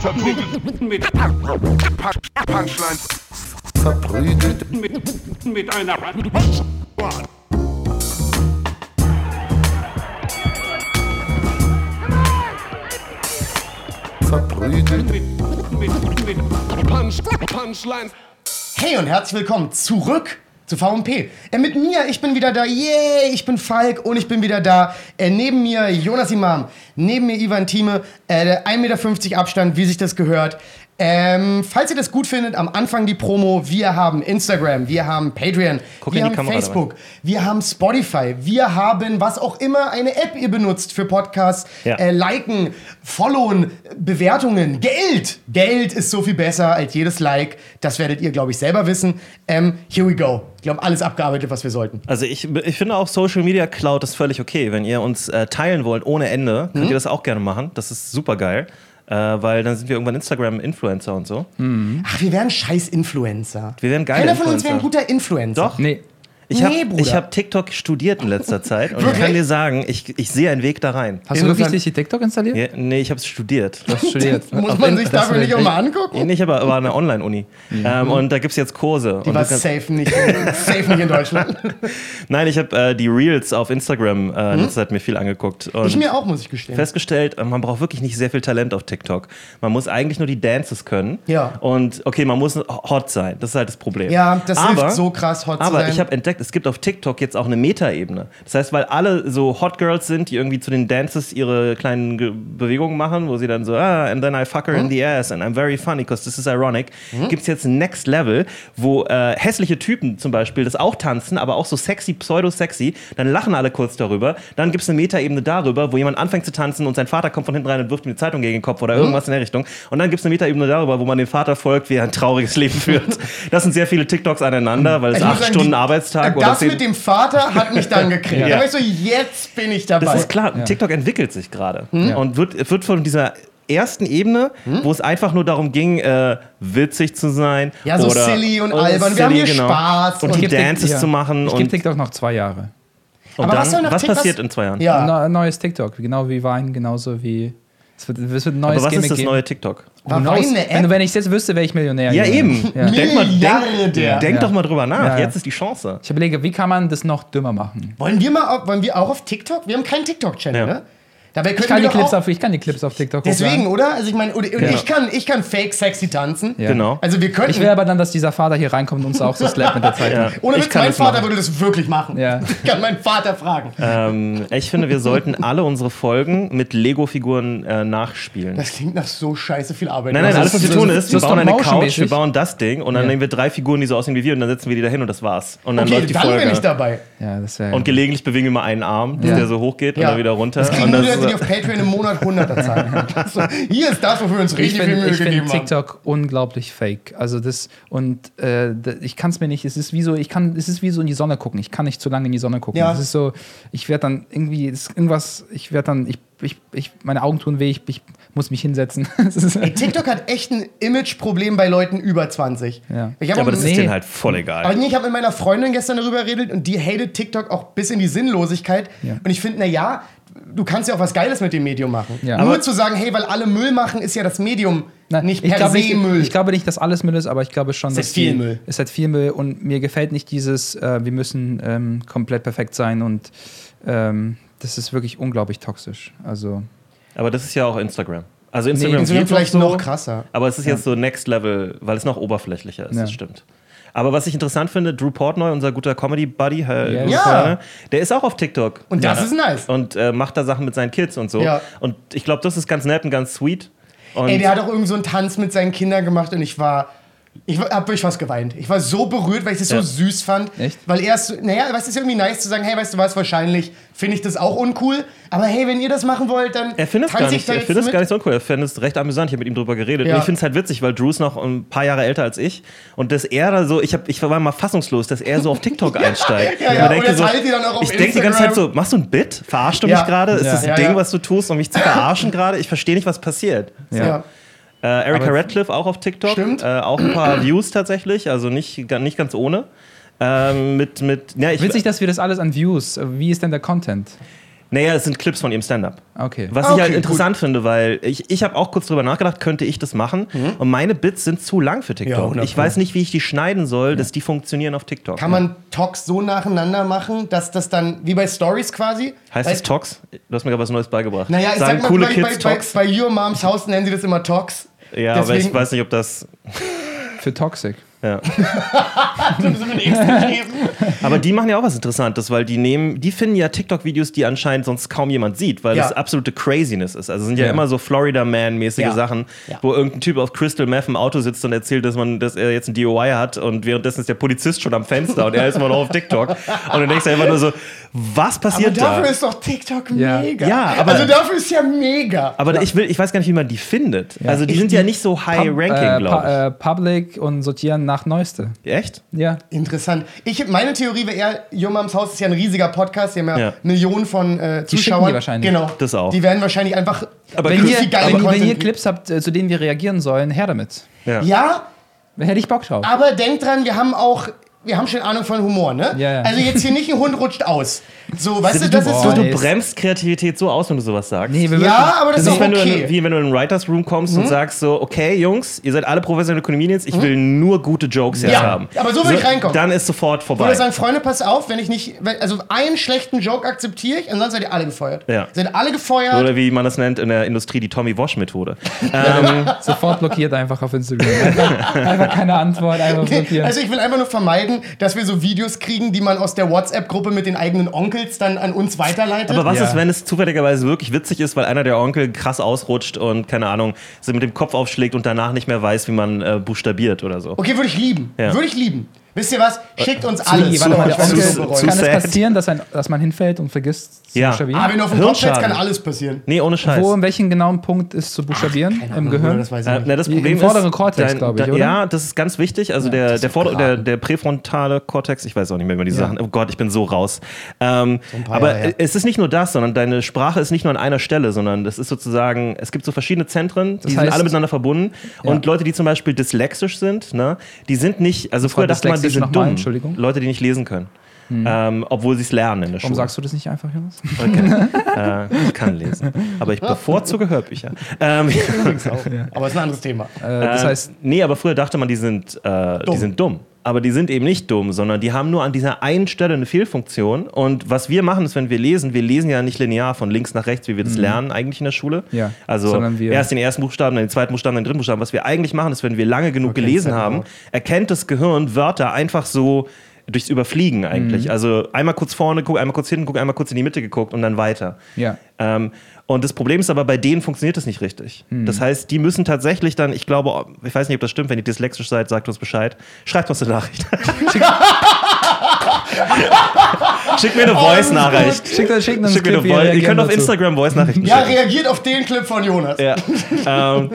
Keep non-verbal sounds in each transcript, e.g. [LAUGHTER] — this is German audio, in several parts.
Verprügelt mit Punchlines. verprügelt Mit, mit einer verprügelt mit, mit, mit Punch, Punchlines. Hey und herzlich willkommen zurück zu VMP. Äh, mit mir, ich bin wieder da. Yay, ich bin Falk und ich bin wieder da. Äh, neben mir Jonas Imam, neben mir Ivan Thieme, äh, 1,50 Meter Abstand, wie sich das gehört. Ähm, falls ihr das gut findet, am Anfang die Promo. Wir haben Instagram, wir haben Patreon, Guck wir haben Kamera Facebook, wir haben Spotify, wir haben was auch immer eine App ihr benutzt für Podcasts. Ja. Äh, liken, followen, Bewertungen, Geld. Geld ist so viel besser als jedes Like. Das werdet ihr, glaube ich, selber wissen. Ähm, here we go. Ich glaube, alles abgearbeitet, was wir sollten. Also ich, ich finde auch Social Media Cloud ist völlig okay. Wenn ihr uns äh, teilen wollt ohne Ende, könnt Mhm. ihr das auch gerne machen. Das ist super geil. Äh, weil dann sind wir irgendwann Instagram-Influencer und so. Ach, wir wären scheiß Influencer. Wir wären geile Keiner von uns wäre ein guter Influencer. Doch. Nee. Ich habe Nee, ich hab TikTok studiert in letzter [LAUGHS] Zeit und ich kann dir sagen, ich, ich sehe einen Weg da rein. Hast du wirklich Insofern- die TikTok installiert? Ja, nee, ich habe es studiert. Du hast studiert. [LAUGHS] Muss man sich das dafür will nicht auch mal angucken? Nee, ich aber war eine Online-Uni. Ähm, und da gibt es jetzt Kurse. Die und war safe nicht, [LAUGHS] safe nicht in Deutschland. Nein, ich habe äh, die Reels auf Instagram äh, in letzter Zeit mir viel angeguckt. Und Hm? Ich mir auch, muss ich gestehen. festgestellt, äh, man braucht wirklich nicht sehr viel Talent auf TikTok. Man muss eigentlich nur die Dances können. Ja. Und okay, man muss hot sein. Das ist halt das Problem. Ja, das aber, hilft so krass, hot zu Aber sein. ich habe entdeckt, es gibt auf TikTok jetzt auch eine Meta-Ebene. Das heißt, weil alle so Hot Girls sind, die irgendwie zu den Dances ihre kleinen Ge Bewegungen machen, wo sie dann so, ah, and then I fuck her Hm? in the ass and I'm very funny because this is ironic, gibt es jetzt ein Next Level, wo äh, hässliche Typen zum Beispiel das auch tanzen, aber auch so sexy, pseudo-sexy. Dann lachen alle kurz darüber. Dann gibt es eine Meta-Ebene darüber, wo jemand anfängt zu tanzen und sein Vater kommt von hinten rein und wirft ihm die Zeitung gegen den Kopf Hm? oder irgendwas in der Richtung. Und dann gibt es eine Meta-Ebene darüber, wo man dem Vater folgt, wie er ein trauriges Leben [LAUGHS] führt. Das sind sehr viele TikToks aneinander, weil es acht sagen, Stunden die- Arbeitstag oder Das zehn mit dem Vater hat mich dann [LAUGHS] gekriegt. Ja. Da war ich so, jetzt bin ich dabei. Das ist klar, TikTok entwickelt sich gerade Hm? und wird, wird von dieser ersten Ebene, wo es einfach nur darum ging, äh, witzig zu sein. Ja, so oder, silly und oder albern. Wir haben hier genau. Spaß Und und die Dances ja. zu machen. Ich und, gebe TikTok noch zwei Jahre. und Aber dann, was soll nach was passiert in zwei Jahren? Ja. Neues TikTok, genau wie Wein, genauso wie. Es wird, es wird ein neues Aber was Gimmick ist das geben. neue TikTok? War wenn, App? wenn ich es jetzt wüsste, wäre ich Millionär. Ja, eben. Ja. Denk, mal, denk, denk Ja. doch mal drüber nach. Ja, ja. Jetzt ist die Chance. Ich überlege, wie kann man das noch dümmer machen? Wollen wir mal, auf, wollen wir auch auf TikTok? Wir haben keinen TikTok-Channel, Ja. ne? Dabei Ich kann, die Clips auch, auf, ich kann die Clips auf TikTok Deswegen, hochladen. oder? Also ich meine, und Ja. ich, kann, ich kann fake sexy tanzen. Ja. Genau. Also wir könnten. Ich will aber dann, dass dieser Vater hier reinkommt und uns auch so slappt mit der Zeit. Ja. ohne Ich Witz, kann mein Vater machen. würde das wirklich machen. Ja. [LAUGHS] Ich kann meinen Vater fragen. Ähm, ich finde, wir sollten alle unsere Folgen mit Lego-Figuren äh, nachspielen. Das klingt nach so scheiße viel Arbeit. Nein, nein, Also alles, was wir so- tun, ist, so wir bauen eine Couch, wir bauen das Ding und dann Ja. nehmen wir drei Figuren, die so aussehen wie wir und dann setzen wir die da hin und das war's. Und dann Okay, läuft die dann Folge. bin ich dabei. Ja, das wäre. Und gelegentlich bewegen wir mal einen Arm, dass der so hoch geht und dann wieder runter. Und das, Leute, die auf Patreon im Monat 100er zahlen. [LAUGHS] So, hier ist das, wofür wir uns ich richtig viel finde Mühe ich find gegeben haben. TikTok unglaublich fake. Also das und äh, ich kann es mir nicht. Es ist wie so, ich kann, es ist wie so in die Sonne gucken. Ich kann nicht zu lange in die Sonne gucken. Ja. Es ist so, ich werde dann irgendwie, es ist irgendwas. Ich werde dann, ich, ich, ich, meine Augen tun weh. Ich, ich muss mich hinsetzen. [LAUGHS] Ey, TikTok hat echt ein Imageproblem bei Leuten über 20. Ja. Ich hab aber das Nee. ist denen halt voll egal. Aber nee, ich habe mit meiner Freundin gestern darüber geredet und die hatet TikTok auch bis in die Sinnlosigkeit. Ja. Und ich finde, na ja, du kannst ja auch was Geiles mit dem Medium machen. Ja. Nur Aber- zu sagen, hey, weil alle Müll machen, ist ja das Medium Na, nicht ich per glaube se nicht, Müll. Ich glaube nicht, dass alles Müll ist, aber ich glaube schon, Es dass ist viel die- Müll. Es hat viel Müll und mir gefällt nicht dieses, äh, wir müssen ähm, komplett perfekt sein und ähm, das ist wirklich unglaublich toxisch. Also Aber das ist ja auch Instagram. Also Instagram, Instagram geht vielleicht so, noch krasser. Aber es ist jetzt so Next Level, weil es noch oberflächlicher ist, Ja. das stimmt. Aber was ich interessant finde, Drew Portnoy, unser guter Comedy-Buddy, Herr Ja. Drew Ja. Der ist auch auf TikTok. Und das ist nice. Und äh, macht da Sachen mit seinen Kids und so. Ja. Und ich glaube, das ist ganz nett und ganz sweet. Und Ey, der hat auch irgend so einen Tanz mit seinen Kindern gemacht und ich war. Ich habe wirklich fast geweint. Ich war so berührt, weil ich das so Ja. süß fand. Echt? Weil er ist, naja, weißt du, ist irgendwie nice zu sagen, hey, weißt du was, wahrscheinlich finde ich das auch uncool. Aber hey, wenn ihr das machen wollt, dann Er findet es gar ich nicht, er findet es gar nicht so uncool. Er findet es recht amüsant. Ich habe mit ihm drüber geredet. Ja. Und ich finde es halt witzig, weil Drew ist noch ein paar Jahre älter als ich. Und dass er da so, ich, hab, ich war mal fassungslos, dass er so auf TikTok [LAUGHS] einsteigt. Ja, Ich ja, mir und denke so, ich denke die ganze Zeit so, machst du ein Bit? Verarschst du Ja. mich gerade? Ist Ja. das ein Ja, Ding, ja. was du tust, um mich zu verarschen [LAUGHS] gerade? Ich verstehe nicht, was passiert. Ja. Äh, Erika Aber- Radcliffe auch auf TikTok. Stimmt. Äh, auch ein paar [CLEARS THROAT] Views tatsächlich, also nicht, nicht ganz ohne. Ähm, mit, mit, ja, ich, witzig, dass wir das alles an Views. Wie ist denn der Content? Naja, es sind Clips von ihrem Stand-up. Okay. Was ich halt okay, interessant finde, weil ich, ich habe auch kurz drüber nachgedacht, könnte ich das machen? Und meine Bits sind zu lang für Ja, TikTok. 100 ich weiß nicht, wie ich die schneiden soll, dass die funktionieren auf TikTok. Kann man Talks so nacheinander machen, dass das dann, wie bei Stories quasi? heißt Weil- das Talks? Du hast mir gerade was Neues beigebracht. Naja, ich Sagen sag mal, coole bei, Kids bei, bei, Talks? bei Your Moms House nennen sie das immer Talks. Ja, aber ich deswegen- weiß nicht, ob das. Für Toxic. Ja. [LAUGHS] Aber die machen ja auch was Interessantes, weil die nehmen, die finden ja TikTok-Videos, die anscheinend sonst kaum jemand sieht, weil Ja. das absolute Craziness ist. Also es sind ja, Ja. immer so Florida Man-mäßige Ja. Sachen, Ja. wo irgendein Typ auf Crystal Meth im Auto sitzt und erzählt, dass man, dass er jetzt ein DOI hat und währenddessen ist der Polizist schon am Fenster und er ist immer noch auf TikTok. [LAUGHS] Und du denkst dir einfach nur so, was Aber passiert dafür da? ist doch TikTok Ja. mega. Ja, aber- also dafür ist ja mega. Aber ich, will, ich weiß gar nicht, wie man die findet. Also die sind ja nicht so high-ranking, äh, glaube pa äh, Public und sortieren nach Neueste. Echt? Ja. Interessant. Ich, meine Theorie wäre eher, Your Moms House ist ja ein riesiger Podcast, die haben ja, Ja. Millionen von äh, Die schicken Zuschauern. die wahrscheinlich. Genau. Das auch. Die werden wahrscheinlich einfach Aber Wenn ihr, geile wenn, ihr Clips habt, äh, zu denen wir reagieren sollen, her damit. Ja. Ja, hätte ich Bock drauf. aber denkt dran, wir haben auch, wir haben schon Ahnung von Humor, ne? Ja, ja. Also jetzt hier nicht ein Hund rutscht aus. So, weißt du, das ist boah, so. Du bremst Kreativität so aus, wenn du sowas sagst. Nee, Ja, aber das Das ist auch wenn du okay. Mhm. in, wie wenn du in den Writers Room kommst und sagst so, okay, Jungs, ihr seid alle professionelle Comedians, ich will nur gute Jokes jetzt Mhm. Ja, haben. aber so will ich reinkommen. Dann ist sofort vorbei. Oder sagen, Freunde, pass auf, wenn ich nicht, wenn, also einen schlechten Joke akzeptiere ich, ansonsten seid ihr alle gefeuert. Ja. Seid alle gefeuert. Oder wie man das nennt in der Industrie, die Tommy Wash Methode. [LAUGHS] ähm, Sofort blockiert einfach auf Instagram. Einfach, einfach keine Antwort, einfach blockieren. Also ich will einfach nur vermeiden, dass wir so Videos kriegen, die man aus der WhatsApp-Gruppe mit den eigenen Onkels dann an uns weiterleitet. aber was Ja. ist, wenn es zufälligerweise wirklich witzig ist, weil einer der Onkel krass ausrutscht und keine Ahnung, so mit dem Kopf aufschlägt und danach nicht mehr weiß, wie man äh, buchstabiert oder so. okay, würde ich lieben. Ja. Würde ich lieben. Wisst ihr was? Schickt uns. Wie, warte mal, zu- so zu- kann es sad. passieren, dass, ein, dass man hinfällt und vergisst zu Ja. buchstabieren? Ah, wenn du auf den Kopf fällst, kann alles passieren. Nee, ohne Scheiß. Wo, in welchem genauen Punkt ist zu buchstabieren im Gehirn? Das weiß ich Äh, nicht. na, das Im Problem vorderen ist, Kortex, glaub ich, oder? Ja, das ist ganz wichtig. Also der, der, Vorder- der, der präfrontale Kortex, ich weiß auch nicht mehr über die Ja. Sachen. Oh Gott, ich bin so raus. Ähm, paar aber Jahre es ist nicht nur das, sondern deine Sprache ist nicht nur an einer Stelle, sondern das ist sozusagen, es gibt so verschiedene Zentren, die sind heißt- alle miteinander verbunden. Und Leute, die zum Beispiel dyslexisch sind, ne, die sind nicht, also früher dachte man, die dyslexisch sind dumm. Entschuldigung. Leute, die nicht lesen können. Ähm, obwohl sie es lernen in der Warum Schule. sagst du das nicht einfach, Jonas? Okay. [LAUGHS] äh, ich kann lesen. Aber ich bevorzuge Hörbücher. Ähm, [LAUGHS] Aber ist ein anderes Thema. Äh, das äh, heißt, nee, aber früher dachte man, die sind, äh, die sind dumm. Aber die sind eben nicht dumm, sondern die haben nur an dieser einen Stelle eine Fehlfunktion. Und was wir machen, ist, wenn wir lesen, wir lesen ja nicht linear von links nach rechts, wie wir das lernen eigentlich in der Schule. Mhm. Ja, Also erst den ersten Buchstaben, dann den zweiten Buchstaben, dann den dritten Buchstaben. Was wir eigentlich machen, ist, wenn wir lange genug gelesen Second haben, erkennt das Gehirn Wörter einfach so durchs Überfliegen eigentlich. Mhm. Also einmal kurz vorne, guck einmal kurz hinten, guck einmal kurz in die Mitte geguckt und dann weiter. ja. Ähm, und das Problem ist aber, bei denen funktioniert das nicht richtig. Hm. Das heißt, die müssen tatsächlich dann, ich glaube, ich weiß nicht, ob das stimmt, wenn ihr dyslexisch seid, sagt uns Bescheid. Schreibt uns eine Nachricht. [LAUGHS] [LAUGHS] Schickt mir eine Voice-Nachricht. Schickt, schickt uns Schickt mir eine Voice. Ihr könnt auf. Instagram Voice-Nachrichten Ja, schicken. reagiert auf den Clip von Jonas. Ja. ähm,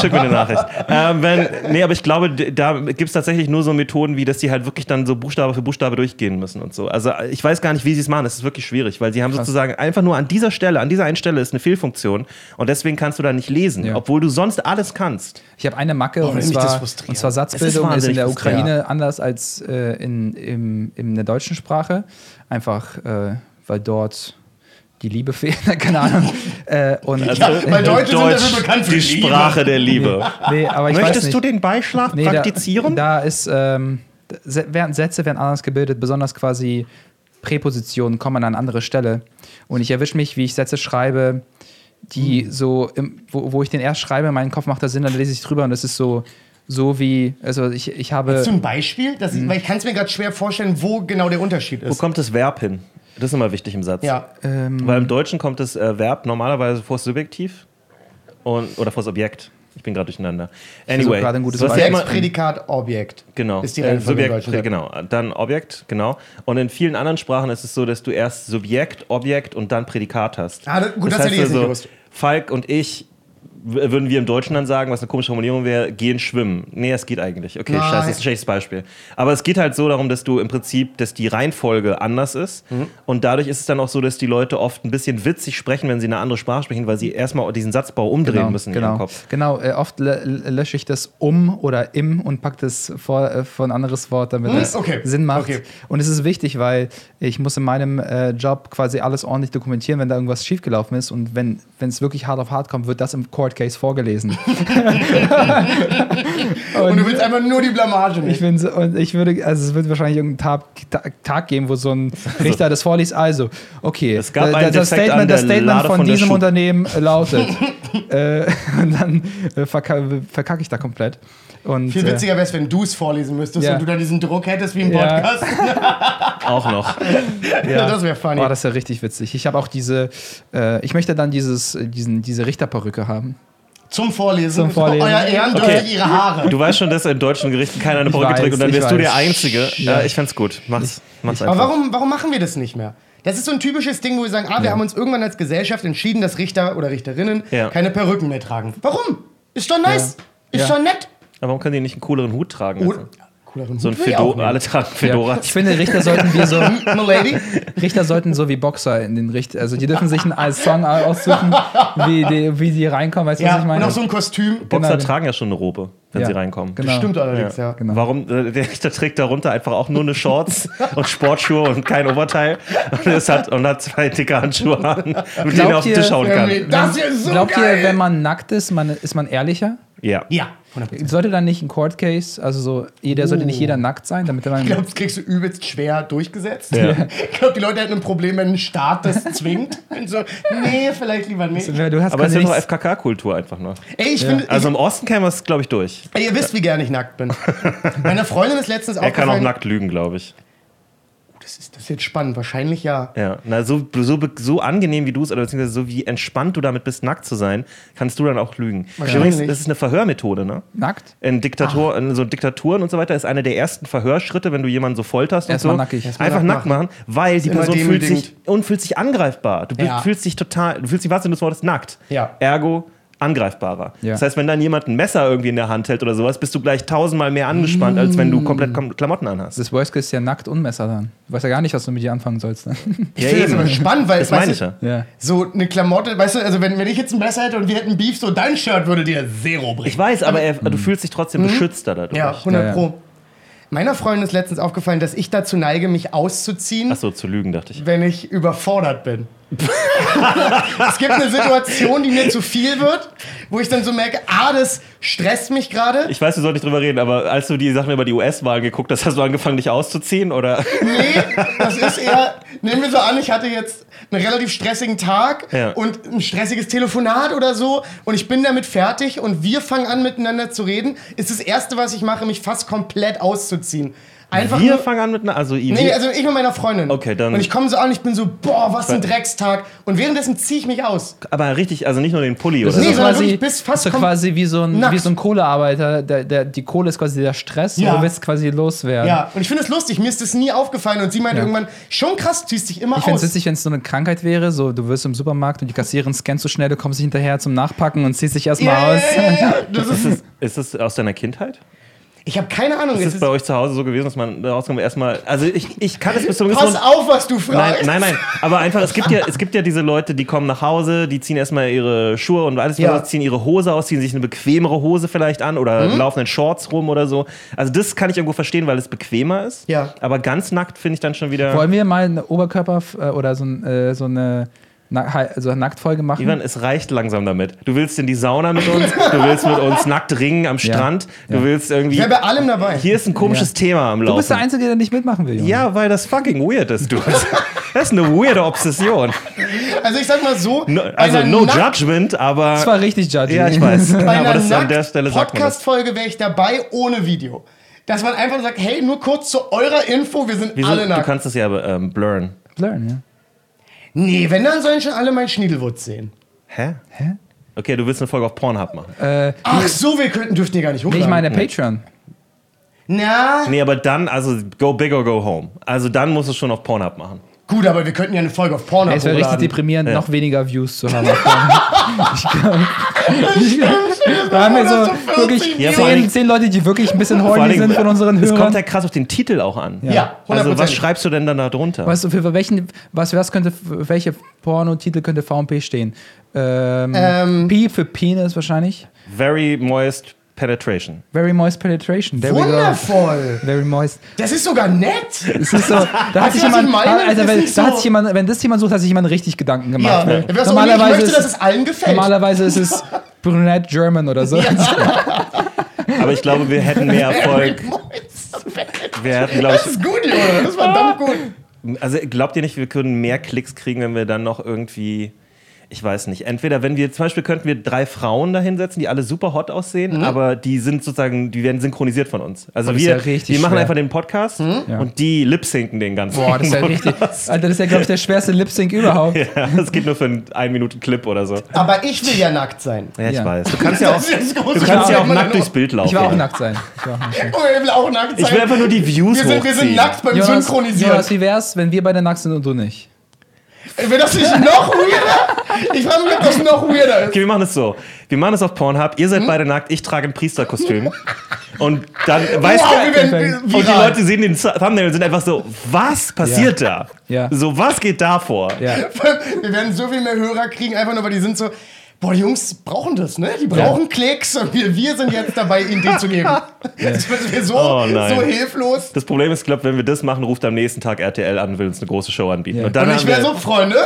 schick mir eine Nachricht. Ähm, wenn, nee, aber ich glaube, da gibt es tatsächlich nur so Methoden, wie dass die halt wirklich dann so Buchstabe für Buchstabe durchgehen müssen und so. Also ich weiß gar nicht, wie sie es machen. Das ist wirklich schwierig, weil sie haben sozusagen einfach nur an dieser Stelle, an dieser einen Stelle ist eine Fehlfunktion und deswegen kannst du da nicht lesen, Ja. obwohl du sonst alles kannst. Ich habe eine Macke und mich das zwar, frustriert. und zwar Es ist Satzbildung ist, in der. Ukraine anders als äh, in, im, in der deutschen Sprache. Einfach, äh, weil dort die Liebe fehlt, [LAUGHS] keine Ahnung. Äh, und Ja, weil Deutsche sind dafür bekannt für die Liebe. Sprache der Liebe. nee, aber ich weiß Möchtest nicht. du den Beischlaf Nee, da- praktizieren? Da, ist, ähm, werden, Sätze werden anders gebildet, besonders quasi Präpositionen kommen an eine andere Stelle. Und ich erwische mich, wie ich Sätze schreibe, die Hm. so, im, wo, wo ich den erst schreibe, mein Kopf macht da Sinn, dann lese ich drüber und das ist so, so wie, also ich, ich habe. Hast du ein Beispiel? Das Hm. ich, weil ich kann es mir gerade schwer vorstellen, wo genau der Unterschied Wo ist. kommt das Verb hin? Das ist immer wichtig im Satz. Ja. ähm, Weil im Deutschen kommt das äh, Verb normalerweise vor das Subjektiv und, oder vor das Objekt. Ich bin gerade durcheinander. Anyway, gerade ein gutes ja Beispiel. immer, Subjekt, Prädikat, Objekt. genau, Ist die äh, Subjekt, ja. genau, dann Objekt, genau. Und in vielen anderen Sprachen ist es so, dass du erst Subjekt, Objekt und dann Prädikat hast. Ah, das- gut, das hätte ich jetzt nicht gewusst. Falk und ich würden wir im Deutschen dann sagen, was eine komische Formulierung wäre, gehen schwimmen. Nee, es geht eigentlich. Okay, Nein. scheiße, das ist ein schlechtes Beispiel. Aber es geht halt so darum, dass du im Prinzip, dass die Reihenfolge anders ist. Mhm. Und dadurch ist es dann auch so, dass die Leute oft ein bisschen witzig sprechen, wenn sie eine andere Sprache sprechen, weil sie erstmal diesen Satzbau umdrehen müssen in genau. ihrem Kopf. Genau, äh, oft lö- lösche ich das um oder im und packe das vor, äh, vor ein anderes Wort, damit es Hm, okay. Sinn macht. Okay. Und es ist wichtig, weil ich muss in meinem äh, Job quasi alles ordentlich dokumentieren, wenn da irgendwas schiefgelaufen ist. Und wenn wenn es wirklich hart auf hart kommt, wird das im Court Case vorgelesen. [LAUGHS] Und du willst einfach nur die Blamage Ich, nicht. bin so, und ich würde, also es wird wahrscheinlich irgendeinen Tag, Ta- Tag geben, wo so ein Richter das vorliest. Also, okay, Es gab äh, das, Defekt Statement, das der Statement von, von diesem Unternehmen äh, lautet. [LAUGHS] äh, [LAUGHS] und dann äh, verka verkacke ich da komplett. Und, Viel äh, witziger wäre es, wenn du es vorlesen müsstest Ja. und du da diesen Druck hättest wie im Ja. Podcast. [LAUGHS] Auch noch. Ja. Das wäre funny. Boah, das wäre richtig witzig. Ich habe auch diese, äh, ich möchte dann dieses, diesen, diese Richterperücke haben. Zum Vorlesen. Zum Vorlesen. Euer Ehren Okay. durch ihre Haare. Du weißt schon, dass in deutschen Gerichten keiner eine Ich weiß, trägt und dann ich wirst du der Einzige. Ja. ich fand's gut. Mach's, mach's einfach. Aber warum, warum machen wir das nicht mehr? Das ist so ein typisches Ding, wo wir sagen, ah, wir haben uns irgendwann als Gesellschaft entschieden, dass Richter oder Richterinnen Ja. keine Perücken mehr tragen. Warum? Ist doch nice. Ist Ja. doch nett. Aber warum können die nicht einen cooleren Hut tragen? Oder, cooleren so ein ich Fedora. Alle tragen Fedoras. Ja. Ich finde, Richter sollten wie so. [LAUGHS] Milady? Richter sollten so wie Boxer in den Richter, also die dürfen sich einen Song aussuchen, wie die, wie die reinkommen, weißt du, was Ja, ich und meine? auch so ein Kostüm. Boxer Genau. tragen ja schon eine Robe, wenn Ja. sie reinkommen. Genau. Stimmt allerdings, ja. Genau. Warum? äh, Der Richter trägt darunter einfach auch nur eine Shorts [LAUGHS] und Sportschuhe und kein Oberteil und, es hat, und hat zwei dicke Handschuhe an, mit denen er auf den Tisch hauen kann. Das ist so Glaubt geil. ihr, wenn man nackt ist, man, ist man ehrlicher? Ja. Ja, 100%. Sollte dann nicht ein Court Case, also so, jeder sollte nicht jeder nackt sein, damit man. Ich glaube, das kriegst du übelst schwer durchgesetzt. Ja. [LAUGHS] Ich glaube, die Leute hätten ein Problem, wenn ein Staat das zwingt. Und [LAUGHS] so, nee, vielleicht lieber nicht. Du hast Aber es ist einfach nichts- FKK-Kultur einfach noch. Ey, ich finde, Also im Osten käme es, glaube ich, durch. ey, ihr wisst, wie gern ich nackt bin. [LAUGHS] Meine Freundin ist letztens Er kann auch nackt lügen, glaube ich. Das ist, das ist jetzt spannend, wahrscheinlich ja. Ja, na, so, so, so angenehm wie du es, oder beziehungsweise so wie entspannt du damit bist, nackt zu sein, kannst du dann auch lügen. Wahrscheinlich. Übrigens, das ist eine Verhörmethode, ne? Nackt? In, Diktatur, in so Diktaturen und so weiter ist einer der ersten Verhörschritte, wenn du jemanden so folterst und Erstmal so. nackig. Erstmal Einfach nackt nackt machen, weil die Person fühlt sich, und fühlt sich angreifbar. Du Ja. fühlst dich total, du fühlst dich was des Wortes nackt. Ja. Ergo angreifbarer. Ja. Das heißt, wenn dann jemand ein Messer irgendwie in der Hand hält oder sowas, bist du gleich tausendmal mehr angespannt, als wenn Mm. du komplett Kom Klamotten anhast. Das Worst Case ist ja nackt und Messer dann. Du weißt ja gar nicht, was du mit dir anfangen sollst. Ne? [LAUGHS] Ich finde das aber spannend, weil Das meine ich ja. ja. so eine Klamotte, weißt du, also wenn, wenn ich jetzt ein Messer hätte und wir hätten Beef, so dein Shirt würde dir Zero bringen. Ich weiß, aber er, du fühlst dich trotzdem beschützter dadurch. Mhm. ja, 100 Ja, ja. Pro. Meiner Freundin ist letztens aufgefallen, dass ich dazu neige, mich auszuziehen, Achso, zu lügen, dachte ich. wenn ich überfordert bin. [LAUGHS] es gibt eine Situation, die mir zu viel wird, wo ich dann so merke, ah, das stresst mich gerade. Ich weiß, wir sollten nicht drüber reden, aber als du die Sachen über die US-Wahl geguckt hast, hast du angefangen, dich auszuziehen? Oder? Nee, das ist eher, nehmen wir so an, ich hatte jetzt einen relativ stressigen Tag Ja. und ein stressiges Telefonat oder so und ich bin damit fertig und wir fangen an miteinander zu reden, ist das Erste, was ich mache, mich fast komplett auszuziehen. Einfach Wir nur, fangen an mit einer. Also, Nee, wir- also ich mit meiner Freundin. Okay, dann- Und ich komme so an, ich bin so, boah, was ein Dreckstag. Und währenddessen ziehe ich mich aus. aber richtig, also nicht nur den Pulli Das oder Nee, ist so. quasi, wirklich bis fast so quasi wie so ein, nackt. wie so ein Kohlearbeiter. Der, der, die Kohle ist quasi der Stress Ja. und du willst quasi loswerden. Ja, und ich finde es lustig, mir ist das nie aufgefallen. Und sie meinte Ja. irgendwann, schon krass, ziehst dich immer Ich finde es aus. witzig, wenn es so eine Krankheit wäre, so du wirst im Supermarkt und die Kassiererin scannt so schnell, du kommst nicht hinterher zum Nachpacken und ziehst dich erstmal Ja, aus. ja, ja. [LAUGHS] Das ist, Ist es, ist es aus deiner Kindheit? Ich habe keine Ahnung. Ist Es es bei euch zu Hause so gewesen, dass man da rauskommt erstmal. Also ich, ich kann es bis zu einem pass gewissen- auf, was du Nein, fragst. nein, nein. Aber einfach, es gibt ja, es gibt ja diese Leute, die kommen nach Hause, die ziehen erstmal ihre Schuhe und alles, Ja. was, ziehen ihre Hose aus, ziehen sich eine bequemere Hose vielleicht an oder Mhm. laufen in Shorts rum oder so. Also das kann ich irgendwo verstehen, weil es bequemer ist. Ja. Aber ganz nackt finde ich dann schon wieder. Wollen wir mal eine Oberkörper äh, oder so, ein, äh, so eine Na also Nacktfolge machen? Ivan, es reicht langsam damit. Du willst in die Sauna mit uns, du willst mit uns nackt ringen am Ja. Strand, du Ja. willst irgendwie. Ich wäre bei allem dabei. Hier ist ein komisches Thema am Laufen. du bist der Einzige, der nicht mitmachen will. Junge. ja, weil das fucking weird ist, du. [LAUGHS] Das ist eine weirde Obsession. Also ich sag mal so, No, also no Nackt- judgment, aber. Das war richtig judgy. Ja, ich weiß. [LAUGHS] Bei aber einer das an der Stelle. Podcast-Folge wäre ich dabei ohne Video. Dass man einfach sagt, hey, nur kurz zu eurer Info, wir sind Wieso? alle Du nackt. kannst das ja ähm, blurren. Blurren, ja. Nee, wenn, dann sollen schon alle mein Schniedelwurz sehen. Hä? Hä? Okay, du willst eine Folge auf Pornhub machen. Äh, Ach so, wir könnten, dürften die gar nicht nee, hochladen. ich meine Patreon. Na, Nee, aber dann, also go big or go home. Also dann musst du es schon auf Pornhub machen. Gut, aber wir könnten ja eine Folge auf Pornhub Es wäre richtig deprimierend, Ja. noch weniger Views zu haben. [LAUGHS] ich glaub, ich glaub, da haben wir so 40 wirklich Ja, zehn, zehn Leute, die wirklich ein bisschen horny sind von unseren Es kommt Hörern. ja krass auf den Titel auch an. Ja, Also was 100%. schreibst du denn dann da drunter? Weißt du, für welchen, was, was könnte, für welche Pornotitel könnte VMP stehen? Ähm, Ähm. P für Penis wahrscheinlich. Very moist penetration. Very moist penetration. There. Wundervoll. Very moist. Das ist sogar nett. Es ist so, da hat Weißt sich jemand, also Das wenn, da hat sich jemand, wenn das jemand sucht, hat sich jemand richtig Gedanken Ja, gemacht. ne? Und ich Normalerweise möchte, dass ist, es allen gefällt. normalerweise ist es [LAUGHS] Brunette German oder so. Aber ich glaube, wir hätten mehr [LAUGHS] Erfolg. Wir hätten, glaube Das ist gut, Junge. Das ist verdammt gut. also glaubt ihr nicht, wir können mehr Klicks kriegen, wenn wir dann noch irgendwie, ich weiß nicht, entweder wenn wir, zum Beispiel könnten wir drei Frauen da hinsetzen, die alle super hot aussehen, Mhm. aber die sind sozusagen, die werden synchronisiert von uns. Also Oh, das ist wir, ja richtig wir machen schwer. einfach den Podcast Mhm. Ja. und die lip-sinken den ganzen. Boah, das ist ja richtig. Alter, das ist ja, glaube ich, der schwerste Lip-Sync überhaupt. [LAUGHS] Ja, das geht nur für einen 1 Minuten Clip oder so. Aber ich will ja nackt sein. Ja, ich Ja. weiß. Du [LAUGHS] kannst ja auch, du kannst ja auch nackt durchs Bild laufen. Ich will auch nackt sein. Ich will auch nackt sein. Oh, ich will auch nackt sein. Ich will einfach nur die Views wir, sind, wir sind hochziehen. nackt beim Jonas, Synchronisieren. Jonas, wie wär's, wenn wir beide nackt sind und du nicht? Wäre das nicht noch weirder? Ich frage mich, ob das noch weirder ist. Okay, wir machen es so. Wir machen es auf Pornhub. Ihr Hm? seid beide nackt, ich trage ein Priesterkostüm. Und dann weiß Wow, wir werden. Und die. Leute sehen den Thumbnail und sind einfach so, was passiert da? Ja. So, was geht da vor? Ja. Wir werden so viel mehr Hörer kriegen, einfach nur, weil die sind so, boah, die Jungs brauchen das, ne? Die brauchen Klicks und wir, wir sind jetzt dabei, ihnen die zu geben. Jetzt sind wir so, Oh so hilflos. Das Problem ist, ich glaube, wenn wir das machen, ruft am nächsten Tag RTL an und will uns eine große Show anbieten. Ja. Und dann Und ich wäre so, Freunde,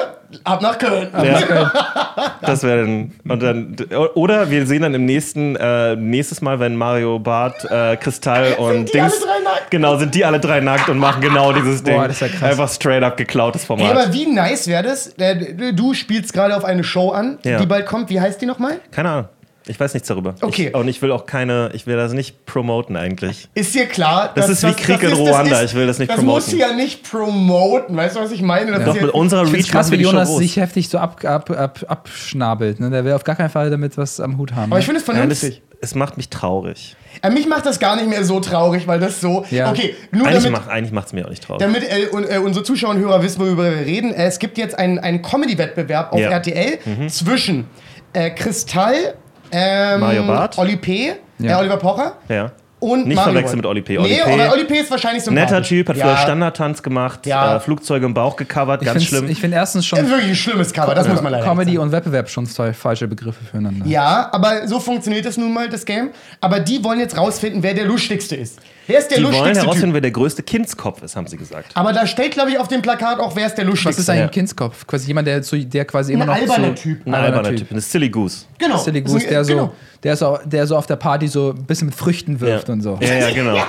ab nach Köln. ja, [LAUGHS] das wäre dann, und dann, oder wir sehen dann im nächsten, äh, nächstes Mal, wenn Mario Bart, äh, Kristall und die alle Dings, drei nackt? genau, sind die alle drei nackt und machen genau dieses Ding. Boah, das ist ja krass. Einfach straight up geklautes Ey, Format. aber wie nice wäre das? Äh, Du spielst gerade auf eine Show an, Ja. die bald kommt. Wie heißt die nochmal? Keine Ahnung. Ich weiß nichts darüber. Okay. Ich, und ich will auch keine, ich will das nicht promoten eigentlich. Ist dir klar? Das dass ist wie Krieg in ist- Ruanda. Ich will das nicht das promoten. musst du ja nicht promoten. Weißt du, was ich meine? Das Doch, ist ja, mit unserer Reach es krass, wie Jonas groß. sich heftig so ab, ab, ab, abschnabelt. Ne? Der will auf gar keinen Fall damit was am Hut haben. aber ich finde es es, vernünftig. es macht mich traurig. Äh, mich macht das gar nicht mehr so traurig, weil das so. Ja. Okay, nur Eigentlich damit, macht eigentlich macht's mir auch nicht traurig. damit äh, un, äh, unsere Zuschauer und Hörer wissen, worüber wir reden. Äh, es gibt jetzt einen, einen Comedy-Wettbewerb auf Ja. Mhm. RTL zwischen äh, Kristall, ähm, Mario Barth. Oli P., Ja. äh, Oliver Pocher ja. und Nicht Mario verwechseln mit Oli P. Oli nee, P. aber Oli P. ist wahrscheinlich so Netter Typ, hat ja. früher Standardtanz gemacht, Ja. äh, Flugzeuge im Bauch gecovert, ich ganz schlimm. Ich finde erstens Das schon ist wirklich ein schlimmes Cover, das muss man leider Comedy sagen. und Wettbewerb schon zwei falsche Begriffe füreinander. Ja, aber so funktioniert das nun mal, das Game. Aber die wollen jetzt rausfinden, wer der lustigste ist. Wer ist der die wollen lustigste herausfinden, Typ? wer der größte Kindskopf ist, haben sie gesagt. Aber da steht, glaube ich, auf dem Plakat auch, wer ist der lustigste. Was ist ein Ja. Kindskopf? Quasi jemand, der, zu, der quasi immer Ein noch alberner so, Typ. Ein alberner Typ. Eine Silly Goose. Genau. Silly Das ist Goose, ein- der so, genau. der, so, der so auf der Party so ein bisschen mit Früchten wirft und so. Ja, ja, genau. [LAUGHS]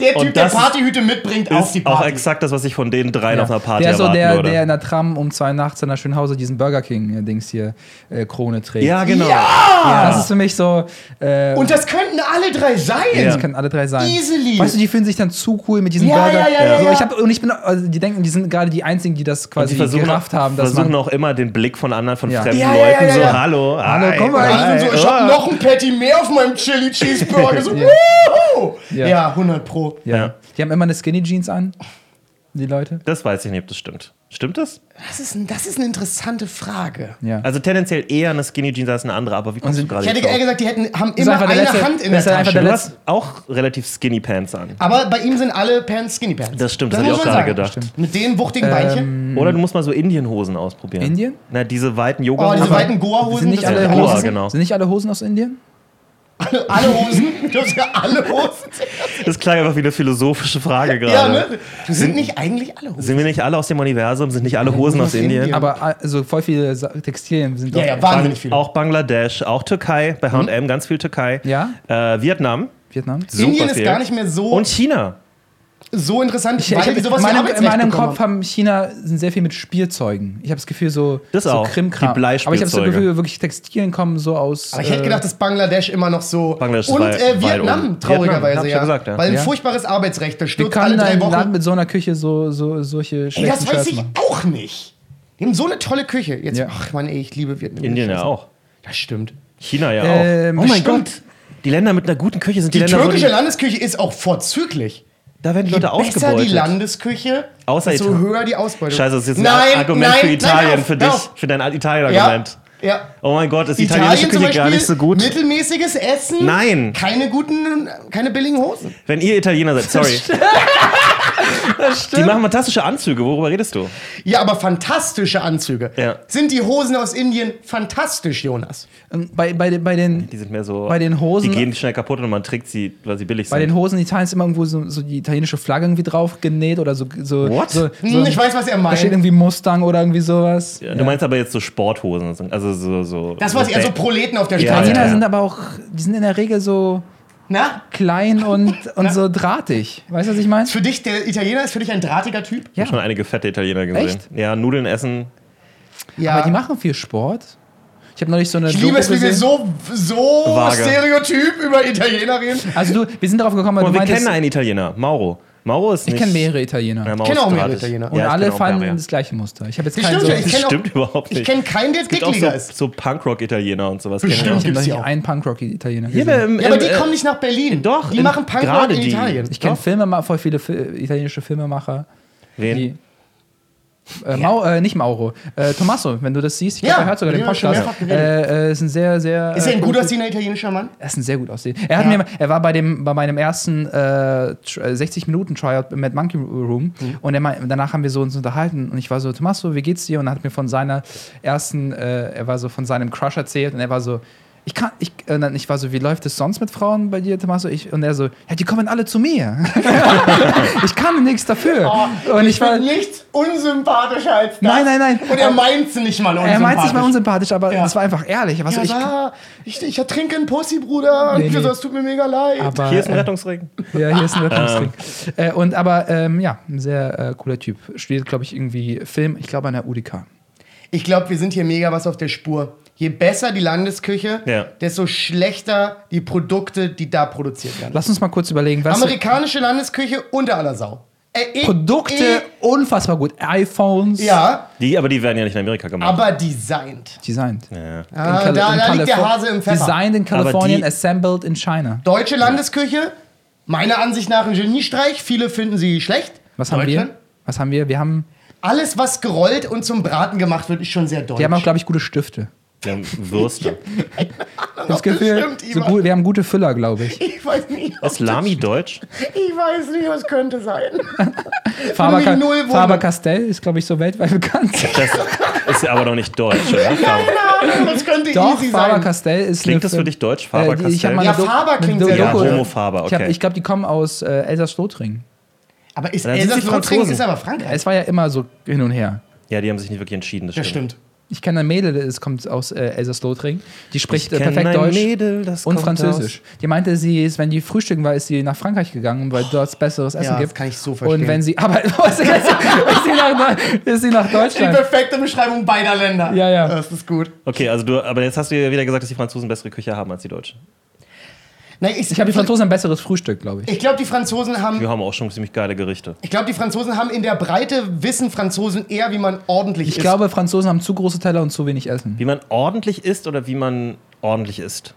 Der Typ, der Partyhüte mitbringt auf die Ist auch Party. exakt das, was ich von den dreien Ja. auf einer Party der so erwarten der, würde. der in der Tram um zwei nachts in der Schönhauser diesen Burger King-Dings hier äh, Krone trägt. ja, genau. Ja! Das ist für mich so. Äh, Und das könnten alle drei sein. Ja. das können alle drei sein. Easily. Weißt du, die fühlen sich dann zu cool mit diesem Ja, Burger. ja, ja, ja, so, ja. ich hab, und ich bin, also die denken, die sind gerade die einzigen, die das Und quasi sie versuchen, gerafft haben, dass versuchen man. auch immer den Blick von anderen, von Ja. fremden Ja, ja, Leuten ja, so, ja. hallo, Hallo, hi, komm mal, Und sind so, ich oh. hab noch ein Patty mehr auf meinem Chili Cheeseburger. So, [LAUGHS] Ja. Ja. Ja, 100 Pro. ja. Ja. Die haben immer eine Skinny Jeans an, die Leute. Das weiß ich nicht, ob das stimmt. Stimmt das? Das ist, ein, das ist eine interessante Frage. Ja. Also tendenziell eher eine Skinny Jeans als eine andere, aber wie kommst du gerade Ich hätte eher gesagt, die hätten, haben immer eine letzte- Hand in das der Tasche. Du der hast auch relativ Skinny Pants an. Aber bei ihm sind alle Pants Skinny Pants. Das stimmt, das, habe ich muss auch man gerade sagen. gedacht. Mit den wuchtigen Beinchen. Oder du musst mal so Indienhosen ausprobieren. Indien? Na, diese weiten Oh, Yoga-Hosen. diese weiten Goa-Hosen. Sind nicht, das alle sind Ja, Hosen, Goa, genau. sind nicht alle Hosen aus Indien? Alle, alle Hosen. Du hast ja alle Hosen. Das klang einfach wie eine philosophische Frage gerade. Ja, ne? Du sind nicht eigentlich alle Hosen. Sind wir nicht alle aus dem Universum? Sind nicht alle Hosen aus Indien? Indien. Aber also voll viele Textilien sind Ja, doch- ja, wahnsinnig viele. Auch Bangladesch, auch Türkei, bei H&M ganz viel Türkei. Ja? Äh, Vietnam, Vietnam. super Indien ist viel. gar nicht mehr so, Und China. So interessant, Ich, ich weil hab, die sowas meinem, in meinem Kopf haben. China sind sehr viel mit Spielzeugen. Ich habe das Gefühl so Das so auch, Krimkram. die Bleispielzeuge. Aber ich habe das Gefühl wirklich Textilien kommen so aus. Aber ich hätte äh, gedacht, dass Bangladesch immer noch so. Bangladesch ist und äh, Vietnam, oben. traurigerweise, Vietnam, ich ja. gesagt, ja. Weil ein Ja. furchtbares Arbeitsrecht, das stürzt alle drei Wochen. Land mit so einer Küche so, so solche Ey, das weiß ich machen? auch nicht. Die haben so eine tolle Küche. Jetzt, Ja. ach man, ey, ich liebe Vietnam. Indien ja auch. Das stimmt. China ja Ähm, auch. Oh mein stimmt. Gott. Die Länder mit einer guten Küche sind die, Die Länder, wo türkische die, Landesküche ist auch vorzüglich. Da werden die Leute besser die ausgebeutet. Landesküche, Außer desto Italien. höher die Ausbeutung. Scheiße, das ist jetzt ein Nein, Argument nein, für nein, Italien, auf, für dich, auf. für dein Ja, Italien-Argument. ja. Oh mein Gott, ist die italienische Italien zum Küche Beispiel, gar nicht so gut? mittelmäßiges Essen. Nein. Keine guten, keine billigen Hosen. Wenn ihr Italiener seid, sorry. [LAUGHS] Die machen fantastische Anzüge, worüber redest du? Ja, aber fantastische Anzüge. Ja. Sind die Hosen aus Indien fantastisch, Jonas? Ähm, Bei, bei, den- bei, den, Die sind mehr so. Bei den Hosen- Die gehen schnell kaputt und man trägt sie, weil sie billig bei sind. den Hosen in Italien ist immer irgendwo so, so die italienische Flagge irgendwie drauf genäht oder so. so, What? so, Hm, so ich weiß, was er Da steht meint. irgendwie Mustang oder irgendwie sowas. Ja, Du meinst aber jetzt so Sporthosen, also so. so Das war eher so Proleten auf der Ja, Straße. Italiener ja. sind aber auch, die sind in der Regel so Na? klein und, und [LAUGHS] so drahtig. Weißt du, was ich meine? Für dich, der Italiener ist für dich ein drahtiger Typ? Ich habe schon einige fette Italiener gesehen. Echt? Ja, Nudeln essen. Ja. Aber die machen viel Sport. Ich habe neulich so eine ich liebe Doku es, wie wir gesehen. so, so Vage. stereotyp über Italiener reden. Also du, wir sind darauf gekommen, weil Und du wir meintest, kennen einen Italiener, Mauro. Mauro ist ich nicht. kenne mehrere Italiener. Ja, Ich kenn ist auch mehrere. Italiener. und Ja, ich alle fanden mehrere. das gleiche Muster. Ich habe jetzt Das keinen stimmt so, ich Das kenn auch- stimmt überhaupt nicht. Ich kenne keinen, der es gibt dickliger so, ist. so Punkrock-Italiener und sowas. Bestimmt. Ich noch die nicht einen Punkrock-Italiener ich. Ja, ähm, Ja, aber die äh, kommen nicht nach Berlin. doch, Die in- machen Punkrock gerade in. Italien. Ich kenne Doch. Filme, voll viele Fi- italienische Filmemacher. Wen? Äh, Mau, äh, nicht Mauro. Äh, Tommaso, wenn du das siehst, ich glaube, Ja, er hört sogar den Podcast. Äh, äh, ist ein sehr, sehr. Ist er ein äh, gut aussehender italienischer Mann? Er ist ein sehr gut aussehen. Er, hat Ja. mir, er war bei, dem, bei meinem ersten äh, tr- äh, 60-Minuten-Tryout im Mad Monkey Room Mhm. und er, danach haben wir so uns unterhalten und ich war so, Tommaso, wie geht's dir? Und er hat mir von seiner ersten, äh, er war so von seinem Crush erzählt und er war so, ich kann, ich, äh, dann, ich war so, wie läuft es sonst mit Frauen bei dir, Tommaso? Ich, und er so, ja, die kommen alle zu mir. [LAUGHS] ich kann nichts dafür. und ich war, bin nichts unsympathischer als das. Nein, nein, nein. Und er meint es nicht mal unsympathisch. er meint sich mal unsympathisch, aber Ja. das war einfach ehrlich. Er war so, Ja, ich, ich, ich ertrinke einen Pussy, Bruder. Nee, und nee. das tut mir mega leid. aber, Hier ist ein äh, Rettungsring. Ja, hier ist ein [LAUGHS] Rettungsring. äh, und aber, ähm, ja, ein sehr äh, cooler Typ. Studiert, glaube ich, irgendwie Film, ich glaube an der UDK. Ich glaube, wir sind hier mega was auf der Spur. Je besser die Landesküche, Ja. desto schlechter die Produkte, die da produziert werden. Lass uns mal kurz überlegen, was Amerikanische Landesküche unter aller Sau. Äh, eh- Produkte eh- unfassbar gut. iPhones. ja, Die, aber die werden ja nicht in Amerika gemacht. aber designt. Designt. ja. Ah, In da da liegt der Hase im Pfeffer. Designed in die- assembled in China. Deutsche Landesküche, meiner Ansicht nach ein Geniestreich. Viele finden sie schlecht. Was haben wir? Was haben wir? Wir haben, Alles, was gerollt und zum Braten gemacht wird, ist schon sehr deutsch. wir haben auch, glaube ich, gute Stifte. Wir haben Würste. Ich hab das Gefühl, stimmt, so gut, wir haben gute Füller, glaube ich. ich weiß nicht. Ist Lami deutsch? das- Ich weiß nicht, was könnte sein. [LAUGHS] Faber, wundern. Faber Castell ist, glaube ich, so weltweit bekannt. Das ist ja aber doch nicht deutsch, oder? Das könnte Doch, easy Faber sein. Castell ist Klingt das für dich deutsch? Äh, Faber ich hab Castell? mal Ja, Doku- Faber klingt sehr Ja. Homo Faber, Ich, okay. ich glaube, die kommen aus äh, Elsass-Lothringen. Aber ist Elsass-Lothringen ist aber Frankreich. Es war ja immer so hin und her. Ja, die haben sich nicht wirklich entschieden, das, Das stimmt. Ich kenne eine Mädel, es kommt aus äh, Elsass-Lothringen. Die spricht äh, perfekt ein Deutsch Mädel, das und Französisch. Die meinte, sie ist, wenn die frühstücken war, ist sie nach Frankreich gegangen, weil dort es besseres Essen Ja, das gibt. kann ich so verstehen. Und wenn sie, aber [LAUGHS] ist, sie nach, ist sie nach Die Deutschland? perfekte Beschreibung beider Länder. Ja, ja. Das ist gut. Okay, also du, aber jetzt hast du ja wieder gesagt, dass die Franzosen bessere Küche haben als die Deutschen. Nein, ich Ich habe die Franzosen ein besseres Frühstück, glaube ich. ich glaube, die Franzosen haben. Wir haben auch schon ziemlich geile Gerichte. Ich glaube, die Franzosen haben in der Breite wissen Franzosen eher, wie man ordentlich Ich ist. glaube, Franzosen haben zu große Teller und zu wenig Essen. Wie man ordentlich isst oder wie man ordentlich isst?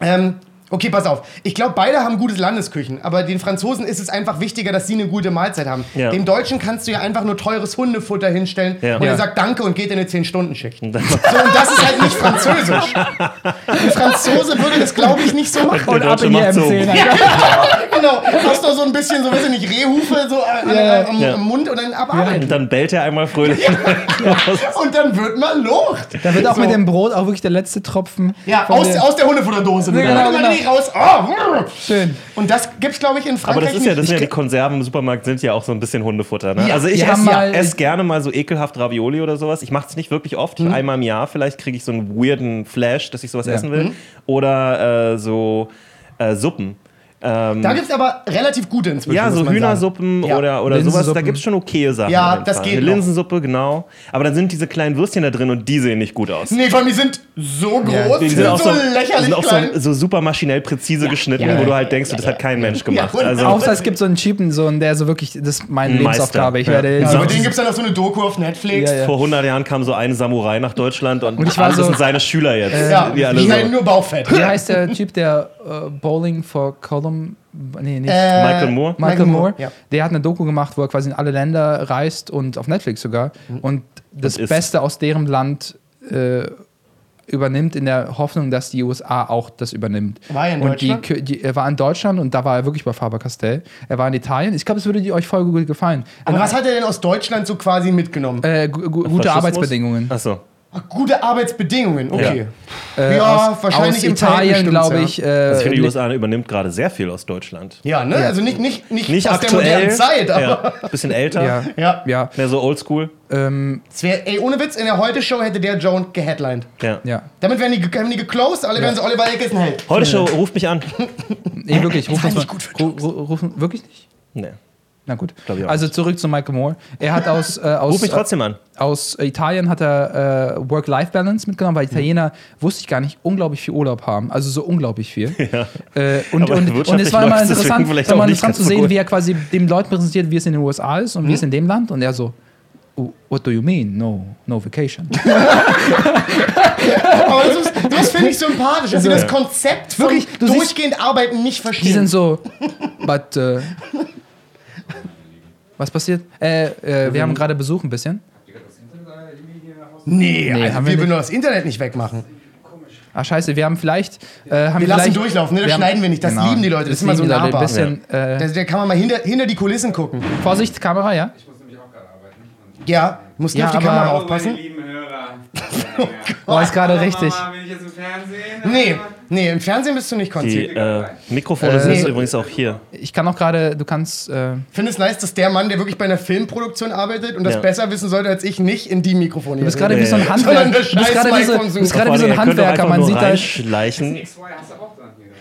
Ähm, okay, pass auf. Ich glaube, beide haben gute Landesküchen, aber den Franzosen ist es einfach wichtiger, dass sie eine gute Mahlzeit haben. Ja. Dem Deutschen kannst du ja einfach nur teures Hundefutter hinstellen Ja. und er sagt Danke und geht in eine 10-Stunden-Schicht. Und [LAUGHS] dann- So, und das ist halt nicht französisch. Ein Franzose würde das, glaube ich, nicht so machen. Der Deutsche macht so. genau, hast du so ein bisschen, so weiß ich nicht, Rehhufe so Ja. am, Ja. am Mund und dann abarbeiten. Und dann bellt er einmal fröhlich. [LAUGHS] Und dann wird man Lucht. Da wird auch So. mit dem Brot auch wirklich der letzte Tropfen. Ja, aus, der- aus der Hundefutterdose. Genau, genau. Nicht raus. Oh, Schön. und das gibt's, glaube ich, in Aber Frankreich das ist ja, das nicht. sind ja die Konserven im Supermarkt sind ja auch so ein bisschen Hundefutter. Ne? Ja, also ich haben esse ja, mal- ess gerne mal so ekelhaft Ravioli oder sowas. Ich mache es nicht wirklich oft. Mhm. Einmal im Jahr vielleicht kriege ich so einen weirden Flash, dass ich sowas essen will. Oder äh, so äh, Suppen. Ähm, Da gibt's aber relativ gute inzwischen. ja, so Hühnersuppen. Ja. oder, oder sowas. Da gibt es schon okaye Sachen. Ja, das Fall. geht Eine noch. Linsensuppe, genau. Aber dann sind diese kleinen Würstchen da drin und die sehen nicht gut aus. Nee, vor allem, die sind so groß, Die die sind auch so, die lächerlich sind auch klein. so, so super maschinell präzise geschnitten, ja, wo du ja, halt denkst, das hat kein Mensch gemacht. und also, Außer es gibt so einen Typen, so der so wirklich, das ist meine Ein Meister. Lebensaufgabe. Ich Ja. werde Ja, Ja, über den gibt's dann noch so eine Doku auf Netflix. Ja, ja. Vor 100 Jahren kam so ein Samurai nach Deutschland und, Und ich war so- sind seine Schüler jetzt. Ja, die halt nur Bauchfett. Wie heißt der Typ, der äh, Bowling for Colo Malcolm, nee, nicht. Äh, Michael Moore? Michael Moore, ja. der hat eine Doku gemacht, wo er quasi in alle Länder reist und auf Netflix sogar und das Und isst. Beste aus deren Land äh, übernimmt in der Hoffnung, dass die USA auch das übernimmt. War er in und die, Deutschland? Kö- die, er war in Deutschland und da war er wirklich bei Faber-Castell. Er war in Italien. Ich glaube, es würde euch voll gut gefallen. Aber was hat er denn aus Deutschland so quasi mitgenommen? Äh, gu- gu- gute Faschismus? Arbeitsbedingungen. Achso. Gute Arbeitsbedingungen, okay. Äh, Ja, aus, wahrscheinlich aus im Italien, glaube ich. Also ich Äh, finde, die USA übernimmt gerade sehr viel aus Deutschland. Ja, ne? Also nicht, nicht, nicht, Nicht aus aktuell. der modernen Zeit, aber. ja. Bisschen älter. ja, Ja. ja, Mehr so oldschool. ähm, wär, ey, ohne Witz, in der Heute-Show hätte der Joan geheadlined. Ja. ja. Damit wären die, die geclosed, alle wären so Oliver Eckes halt. Heute Show ruft mich an. Nee, wirklich. Ruf uns mal. nicht gut für Ru- ru- rufen, wirklich nicht? Nee. Na gut. Also zurück zu Michael Moore. Er hat aus, äh, aus, Ruf mich trotzdem an. aus Italien hat er äh, Work-Life-Balance mitgenommen, weil Italiener, wusste ich gar nicht, unglaublich viel Urlaub haben. Also so unglaublich viel. [LAUGHS] Äh, und, und, und es war immer interessant, war nicht interessant zu so sehen, gut. wie er quasi dem Leuten präsentiert, wie es in den USA ist und wie es in dem Land. Und er so, "Oh, what do you mean? No, no vacation. [LAUGHS] Aber das, das finde ich sympathisch, dass sie das Konzept von Wirklich, durchgehend arbeiten nicht Die verstehen. sind so, but, äh, was passiert? Äh, äh, wir haben gerade Besuch ein bisschen. nee, Nee, also haben wir wir würden doch das Internet nicht wegmachen. Ah, scheiße, wir haben vielleicht. Äh, haben Wir lassen vielleicht, durchlaufen, ne? Das wir haben- schneiden wir nicht. Das Genau. lieben die Leute. Das, ist immer so nahbar. Ein bisschen, äh, Da, da kann man mal hinter, hinter die Kulissen gucken. Vorsicht, Kamera, ja? Ja, musst du Ja, auf die Kamera aufpassen. meine lieben Hörer. Boah, [LAUGHS] ist gerade richtig. Mama, bin ich jetzt im Fernsehen? Nee, nee, im Fernsehen bist du nicht Die Konzi. äh, Mikrofone sind nee. übrigens auch hier. Ich kann auch gerade, du kannst. Äh, Finde es nice, dass der Mann, der wirklich bei einer Filmproduktion arbeitet und das Ja. besser wissen sollte als ich, nicht in die Mikrofone du bist gerade wie redet. so ein. Handwerker. Du das bist gerade wie so, bist wie ein Handwerker. Man sieht da. reinschleichen. X2 hast du auch dran hier drin.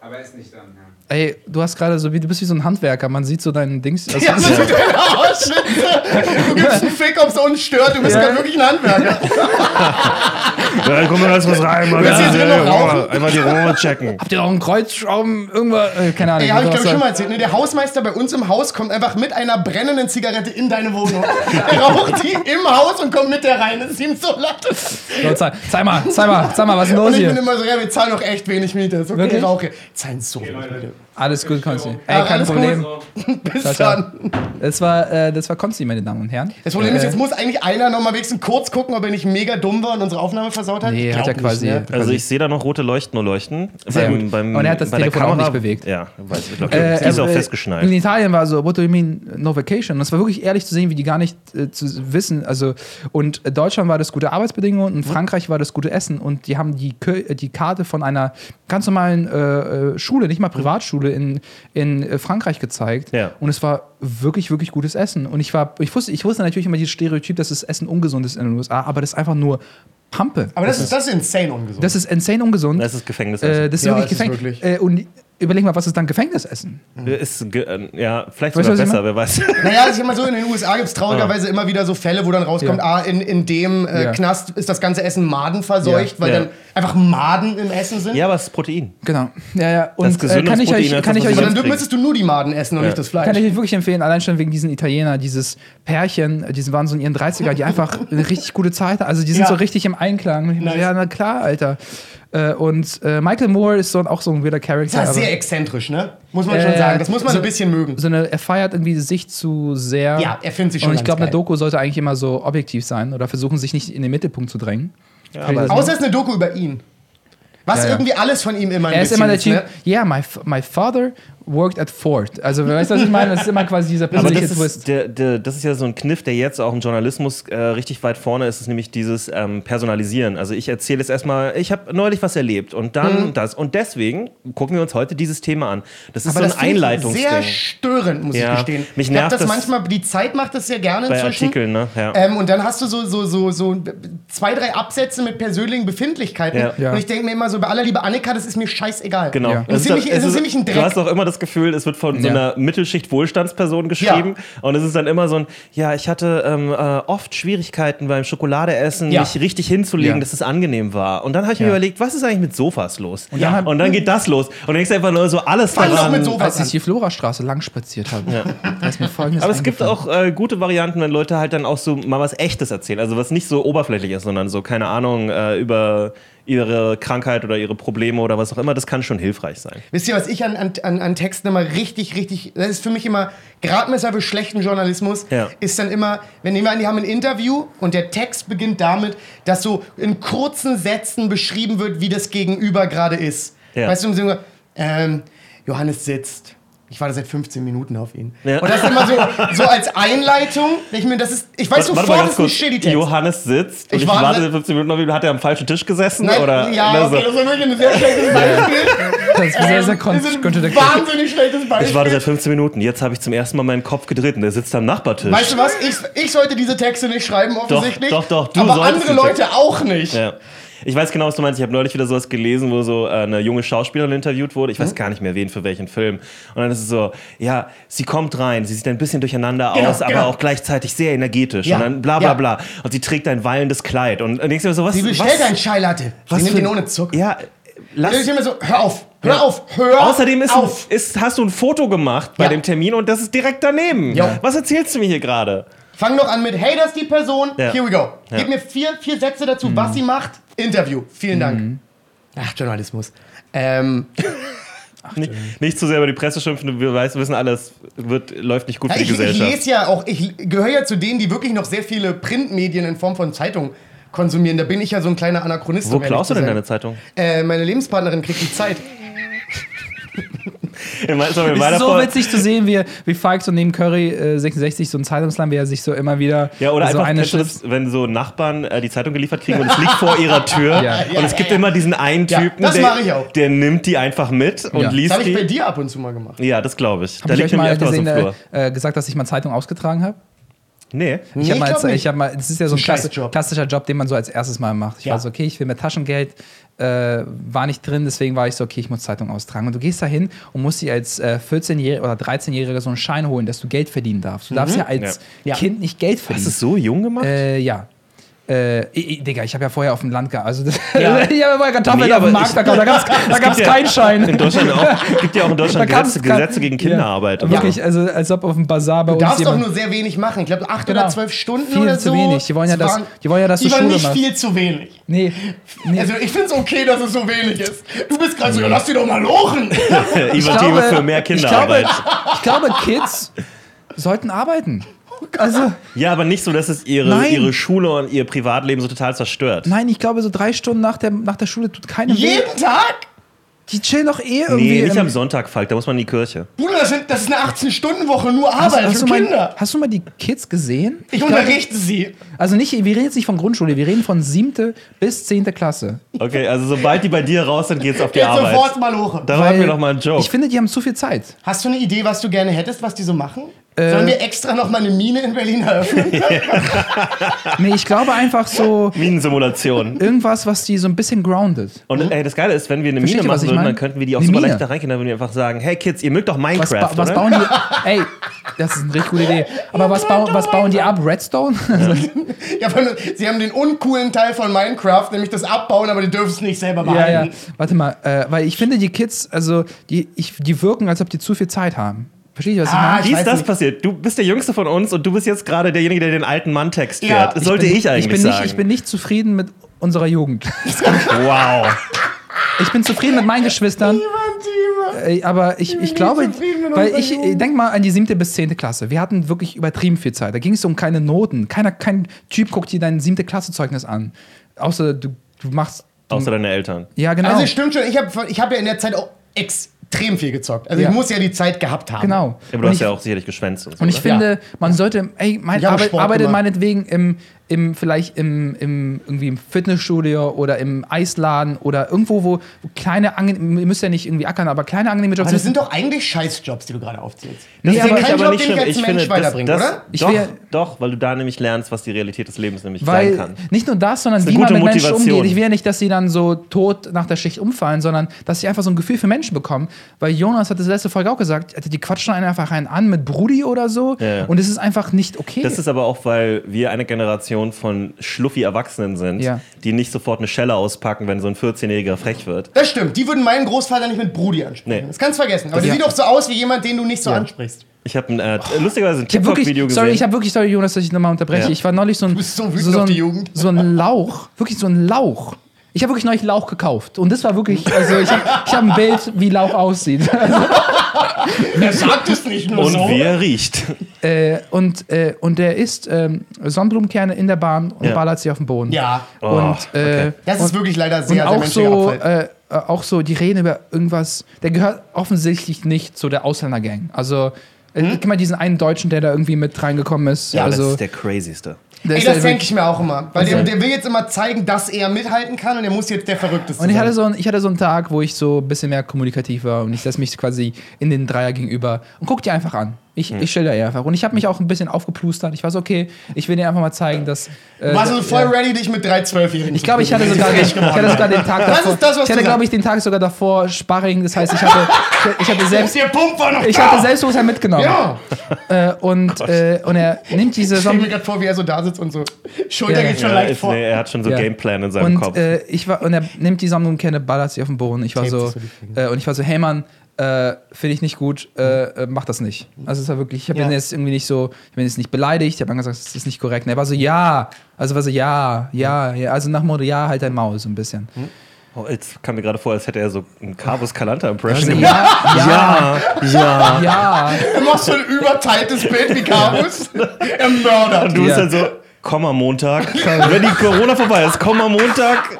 Aber ist nicht dran, ja. Ey, du hast gerade so wie du bist wie so ein Handwerker. Man sieht so deinen Dings. Also, [LAUGHS] Ja, das ist deine Ausschnitte. Du gibst einen Fick, ob es uns stört. Du bist Ja. gerade wirklich ein Handwerker. [LAUGHS] Ja, komm mal alles was rein. Hier drin noch rauchen? Einfach die Rohre checken. Habt ihr auch einen Kreuzschrauben? Irgendwas? Äh, keine Ahnung. Ey, hab ich glaube schon mal erzählt. Ne? Der Hausmeister bei uns im Haus kommt einfach mit einer brennenden Zigarette in deine Wohnung. [LAUGHS] Er raucht die im Haus und kommt mit der rein. Das ist ihm so laut. So, zeig, zeig mal, zeig mal, zeig mal, was ist denn Und los ich bin hier? immer so, ja, wir zahlen doch echt wenig Miete. Ist okay, Wirklich? rauche. Zahlen so wenig Miete. Alles gut, Konsti. Ey, kein Problem. [LAUGHS] Bis Ciao, ciao. dann. Das war, äh, das war Konsti, meine Damen und Herren. Das Problem ist, Äh, jetzt muss eigentlich einer noch mal wenigstens kurz gucken, ob er nicht mega dumm war und unsere Aufnahme versaut hat. Nee, Ich hat er quasi. Nicht, ne? Also ich sehe da noch rote Leuchten nur leuchten. Sehr gut. Und er hat das Telefon auch nicht bewegt. Ja, weiß ich. glaub, Äh, die ist auch äh, In festgeschnallt. Italien war so, what do you mean no vacation? Und es war wirklich ehrlich zu sehen, wie die gar nicht äh, zu wissen. Also, und Deutschland war das gute Arbeitsbedingungen und Frankreich war das gute Essen. Und die haben die, Kö- die Karte von einer ganz normalen äh, äh, Schule, nicht mal Privatschule, in, in äh, Frankreich gezeigt. Ja. Und es war wirklich, wirklich gutes Essen. Und ich war, ich wusste, ich wusste natürlich immer dieses Stereotyp, dass das Essen ungesund ist in den USA, aber das ist einfach nur Pampe. Aber das ist, das ist insane ungesund. Das ist insane ungesund. Das ist Gefängnis. äh, das ist Ja, wirklich Gefängnis. wirklich. Äh, und überleg mal, was ist dann Gefängnisessen? ist ge äh, ja, vielleicht Weißt sogar besser, wer weiß. [LAUGHS] Naja, also ich sag mal so, in den USA gibt es traurigerweise immer wieder so Fälle, wo dann rauskommt, Ja. ah, in, in dem äh, Ja. Knast ist das ganze Essen Maden verseucht, Ja. weil Ja. dann einfach Maden im Essen sind. ja, aber es ist Protein. Genau. Ja, ja. Und äh, Gesündungsprotein kann ich euch, als kann das, ich euch dann kriegen. müsstest du nur die Maden essen und Ja. nicht das Fleisch. Kann ich euch wirklich empfehlen, allein schon wegen diesen Italiener, dieses Pärchen, die waren so in ihren 30er, die einfach [LAUGHS] eine richtig gute Zeit hatten. Also die sind Ja. so richtig im Einklang. Nice. Ja, na klar, Alter. Äh, und äh, Michael Moore ist so, auch so ein weirder das Charakter. ist aber- sehr exzentrisch, ne? Muss man Äh, schon sagen. Das muss man so- ein bisschen mögen. so eine, er feiert irgendwie sich zu sehr. Ja, er findet sich schon Und ich glaube, eine. Doku sollte eigentlich immer so objektiv sein oder versuchen, sich nicht in den Mittelpunkt zu drängen. aber- Außer es ist eine Doku über ihn. Was Ja, ja. irgendwie alles von ihm immer ein Er ist bisschen immer der Typ, ne? yeah, my, my father worked at Ford. Also, weißt du, was ich meine? Das ist immer quasi dieser [LAUGHS] Aber persönliche das Twist. ist, der, der, das ist ja so ein Kniff, der jetzt auch im Journalismus äh, richtig weit vorne ist, ist nämlich dieses ähm, Personalisieren. Also ich erzähle jetzt erstmal, ich habe neulich was erlebt und dann das. Und deswegen gucken wir uns heute dieses Thema an. Das ist Mhm. Aber so das ein ich Einleitungsding. sehr störend, muss Ja, ich gestehen. mich ich glaube, nervt das manchmal, die Zeit macht das sehr gerne Bei inzwischen. Artikeln, ne? Ja. Ähm, und dann hast du so, so, so, so zwei, drei Absätze mit persönlichen Befindlichkeiten. Ja. Und ich denke mir immer so, bei aller Liebe Annika, das ist mir scheißegal. Genau. Ja. Es ist ziemlich- es ist ziemlich ein Dreck. Du hast auch immer das Gefühl, es wird von so Ja. einer Mittelschicht-Wohlstandsperson geschrieben. Und es ist dann immer so ein, ja, ich hatte ähm, äh, oft Schwierigkeiten beim Schokoladeessen, Ja. mich richtig hinzulegen, Ja. dass es angenehm war. Und dann habe ich mir Ja. überlegt, was ist eigentlich mit Sofas los? Und dann dann, hab- geht das los. Und dann denkst du einfach nur so alles daran. mit Sofas Als ich die Florastraße lang spaziert habe, da ist mir folgendes Aber es gibt auch äh, gute Varianten, wenn Leute halt dann auch so mal was Echtes erzählen. Also was nicht so oberflächlich ist, sondern so, keine Ahnung, äh, über ihre Krankheit oder ihre Probleme oder was auch immer, das kann schon hilfreich sein. Wisst ihr, was ich an, an, an Texten immer richtig, richtig, das ist für mich immer Gradmesser für schlechten Journalismus, Ja. ist dann immer, wenn nehmen wir an, die haben ein Interview und der Text beginnt damit, dass so in kurzen Sätzen beschrieben wird, wie das Gegenüber gerade ist. Ja. Weißt du, so, ähm, Johannes sitzt. Ich warte seit 15 Minuten auf ihn. Ja. Und das ist immer so, so als Einleitung. Ich, mir, das ist, ich weiß Warte sofort, das ist ein shitty Text. Johannes sitzt und Ich ich, warte- warte 15 Minuten auf ihn. Hat er am falschen Tisch gesessen? Nein, oder ja, okay, so? das ist wirklich ein sehr schlechtes Beispiel. Das ist sehr, sehr Ähm, kon- das ist ein wahnsinnig schlechtes Beispiel. Ich warte seit 15 Minuten. Jetzt habe ich zum ersten Mal meinen Kopf gedreht und der sitzt am Nachbartisch. Weißt du was? Ich, ich sollte diese Texte nicht schreiben, offensichtlich. doch, doch, du Aber andere Leute auch nicht. Ja. Ich weiß genau, was du meinst. Ich habe neulich wieder sowas gelesen, wo so äh, eine junge Schauspielerin interviewt wurde. Mhm. Ich weiß gar nicht mehr, wen für welchen Film. Und dann ist es so, ja, sie kommt rein, sie sieht ein bisschen durcheinander Genau, aus, aber genau. auch gleichzeitig sehr energetisch. Ja, Und dann bla bla ja. bla. Und sie trägt ein wallendes Kleid. Und dann denkst du dir so, was Sie bestellt was, einen Chai Latte. was Sie nimmt ihn ohne Zucker. Ja, lass, Ich immer so, hör auf, hör Ja. auf, hör Außerdem ist, auf. ist, hast du ein Foto gemacht bei Ja. dem Termin und das ist direkt daneben. Jo. Was erzählst du mir hier gerade? Fang noch an mit, hey, das ist die Person. Ja. Here we go. Ja. Gib mir vier, vier Sätze dazu, was sie macht. Interview. Vielen Dank. Ach, Journalismus. Ähm, [LAUGHS] Nicht, nicht zu sehr über die Presse schimpfen, wir wissen alles, wird, läuft nicht gut ja, für die ich, ich Gesellschaft. lese ja auch, ich gehöre ja zu denen, die wirklich noch sehr viele Printmedien in Form von Zeitung konsumieren. Da bin ich ja so ein kleiner Anachronist. Wo um klaust du denn deine Zeitung? Äh, meine Lebenspartnerin kriegt die Zeit. In, me- sorry, in Es ist so witzig zu sehen, wie, wie Falk so neben Curry äh, 66 so ein Zeitungsland, wie er sich so immer wieder Ja, oder so einfach, eine Schrift. das, wenn so Nachbarn äh, die Zeitung geliefert kriegen und es liegt vor ihrer Tür [LAUGHS] Ja. und es gibt immer diesen einen Ja, Typen, das ich der, auch. der nimmt die einfach mit und Ja. Das liest habe ich bei die. dir ab und zu mal gemacht. Ja, das glaube ich. Habe Da ich liegt euch mal gesehen, im äh, äh, gesagt, dass ich mal Zeitung ausgetragen habe? Nee. Ich Nee, habe mal, als- ich hab mal, das ist ja so ein ein scheiße klassi Job. klassischer Job, den man so als erstes Mal macht. Ich Ja. war so, okay, ich will mehr Taschengeld, äh, war nicht drin, deswegen war ich so, okay, ich muss Zeitung austragen. Und du gehst da hin und musst dir als äh, 14-Jähriger oder 13-Jähriger so einen Schein holen, dass du Geld verdienen darfst. Du darfst ja als Mhm. Ja. Kind nicht Geld Hast verdienen. du es so jung gemacht? Äh, ja. Äh, ich, ich- Digga, ich habe ja vorher auf dem Land gearbeitet. Also, Ja. [LAUGHS] ich habe vorher Kartoffeln Nee, auf dem aber Markt ich- verkauft. Da gab [LAUGHS] es da gab's ja- keinen Schein. in Deutschland auch. [LAUGHS] gibt ja auch in Deutschland Gesetze, Gesetze gegen Kinderarbeit. Ja. Wirklich, also als ob auf dem Bazar bei Du uns darfst doch nur sehr wenig machen. Ich glaube, acht Genau. oder zwölf Stunden Viel oder zu so. wenig. Die wollen ja, Das waren- die wollen ja, dass du Die waren Schule nicht machst. viel zu wenig. Nee, nee. Also ich finde es okay, dass es so wenig ist. Du bist gerade so, ja, lass die doch mal lochen. Ivative für mehr Kinderarbeit. Ich glaube, ich glaube, Kids sollten arbeiten. Also, Ja, aber nicht so, dass es ihre, Nein. ihre Schule und ihr Privatleben so total zerstört. nein, ich glaube, so drei Stunden nach der, nach der Schule tut keinem weh. Jeden Tag? Die chillen doch eh irgendwie. Nee, nicht am Sonntag, Falk, da muss man in die Kirche. Bruder, das, sind, das ist eine 18-Stunden-Woche, nur hast, Arbeit hast, für du mal, Kinder. hast du mal die Kids gesehen? Ich glaube- unterrichte sie. Also nicht, wir reden jetzt nicht von Grundschule, wir reden von siebte bis zehnte Klasse. Okay, also sobald die bei dir raus sind, geht's auf die Jetzt Arbeit. sofort mal lochen. Da haben wir doch mal einen Joke. Ich finde, die haben zu viel Zeit. Hast du eine Idee, was du gerne hättest, was die so machen? Äh. Sollen wir extra noch mal eine Mine in Berlin eröffnen? [LAUGHS] Nee, ich glaube einfach so Minensimulation. irgendwas, was die so ein bisschen groundet. Und ey, das Geile ist, wenn wir eine Versteht Mine was machen ich würden, mein? dann könnten wir die auch Eine super Mine. leicht da reingehen. Dann würden wir einfach sagen, hey Kids, ihr mögt doch Was, Minecraft, ba was bauen die? Ey, das ist eine richtig gute Idee. Aber was, bauen was bauen die ab? Redstone? ja, [LAUGHS] sie haben den uncoolen Teil von Minecraft, nämlich das Abbauen, aber die dürfen es nicht selber ja, behalten. ja. Warte mal, äh, weil ich finde, die Kids, also, die, ich, die wirken, als ob die zu viel Zeit haben. Versteht ihr, was ich Ah, meine? ich Wie ist das nicht. passiert? Du bist der Jüngste von uns und du bist jetzt gerade derjenige, der den alten Mann-Text Ja, fährt. Das sollte ich, bin, eigentlich ich bin sagen. Nicht, ich bin nicht zufrieden mit unserer Jugend. [LAUGHS] wow. Ich bin zufrieden mit meinen Geschwistern. Äh, aber ich, ich glaube, zufrieden mit weil ich Jugend. denk mal an die siebte bis zehnte Klasse. Wir hatten wirklich übertrieben viel Zeit. Da ging es um keine Noten. Keiner, kein Typ guckt dir dein siebte Klassezeugnis an. Außer du, du machst. Du, Außer deine Eltern. ja, genau. Also es stimmt schon, ich habe ich hab ja in der Zeit auch extrem viel gezockt. Also Ja. ich muss ja die Zeit gehabt haben. genau. Aber Und du hast ich- ja auch sicherlich geschwänzt und so. Und ich oder? finde, man sollte, ey, mein, arbeit, arbeitet gemacht. meinetwegen im, im vielleicht im, im, irgendwie im Fitnessstudio oder im Eisladen oder irgendwo, wo, wo kleine, angenehm, ihr müsst ja nicht irgendwie ackern, aber kleine angenehme Jobs Aber das sind. doch eigentlich Scheißjobs, die du gerade aufzählst. Nee, das aber- ist kein Job, den ich als Ich Mensch das, weiterbringe, das, oder? Ich doch, will- doch, weil du da nämlich lernst, was die Realität des Lebens nämlich Weil sein kann. nicht nur das, sondern eine wie man gute mit Menschen Motivation. umgeht. Ich will ja nicht, dass sie dann so tot nach der Schicht umfallen, sondern dass sie einfach so ein Gefühl für Menschen bekommen. Weil Jonas hat das letzte Folge auch gesagt, Alter, die quatschen einen einfach einen an mit Brudi oder so. Ja, ja. Und es ist einfach nicht okay. Das ist aber auch, weil wir eine Generation von schluffi Erwachsenen sind, Ja. die nicht sofort eine Schelle auspacken, wenn so ein 14-Jähriger frech wird. Das stimmt, die würden meinen Großvater nicht mit Brudi ansprechen. Nee. Das kannst du vergessen. Aber der Ja. sieht doch so aus wie jemand, den du nicht so ansprichst. Ich habe ein, äh, lustigerweise ein TikTok-Video gesehen. sorry, ich habe wirklich, sorry, Jonas, dass ich nochmal unterbreche. Ja. Ich war neulich so ein, bist so wütend so, auf ein, die Jugend. so ein Lauch, wirklich so ein Lauch. Ich habe wirklich neulich Lauch gekauft. Und das war wirklich, also ich habe ich hab ein Bild, wie Lauch aussieht. [LAUGHS] Er sagt es nicht nur Und so. wie er riecht. äh, und, äh, und der isst ähm, Sonnenblumenkerne in der Bahn und Ja. ballert sie auf den Boden. Ja, Oh, Und, äh, okay. das ist wirklich leider und sehr, sehr auch menschlicher so, Abfall. äh, auch so, die reden über irgendwas, der gehört offensichtlich nicht zu der Ausländergang. Also, äh, Hm? guck mal diesen einen Deutschen, der da irgendwie mit reingekommen ist. Ja, also, das ist der crazyste. Der Ey, das denke ich mir auch immer. Weil der, Okay. der will jetzt immer zeigen, dass er mithalten kann und er muss jetzt der Verrückteste Und ich sein. hatte, so einen, ich hatte so einen Tag, wo ich so ein bisschen mehr kommunikativ war und ich setze mich quasi in den Dreier gegenüber und guck dir einfach an. Ich, ich stelle dir einfach. Und ich habe mich auch ein bisschen aufgeplustert. Ich war so, okay, ich will dir einfach mal zeigen, dass. Äh, Warst du voll ja. ready, dich mit drei Zwölfjährigen Ich glaube, ich hatte [LAUGHS] sogar den, ich hatte sogar den Tag Das davor. ist das, was ich hatte, glaube ich, den Tag sogar davor Sparring. Das heißt, ich hatte, ich hatte selbst. Ich da. hatte Selbstbewusstsein mitgenommen. Ja. Äh, und, äh, und er nimmt diese Ich stell mir gerade vor, wie er so da sitzt und so. Schulter Ja. geht schon Ja, leicht ist, vor. nee, er hat schon so Ja. Gameplan in seinem und, Kopf. äh, ich war, und er nimmt die Sonnenblumenkerne, ballert sie auf den Boden. Ich war so, äh, und ich war so, hey Mann, äh, finde ich nicht gut, äh, äh, mach das nicht. Also es war wirklich, ich habe Ja. ihn jetzt irgendwie nicht so, ich bin jetzt nicht beleidigt, ich habe dann gesagt, das ist nicht korrekt. Und er war so, ja, also war so, ja, ja, ja, also nach dem Motto, ja, halt dein Maul so ein bisschen. oh, jetzt kam mir gerade vor, als hätte er so einen Carvus Calanta Impression Also, gemacht. ja, ja, Ja, ja. ja. Er macht so ein überteiltes Bild wie Carus. er mördert. Und du Ja. bist dann so, komm am Montag. [LAUGHS] Wenn die Corona vorbei ist, komm am Montag.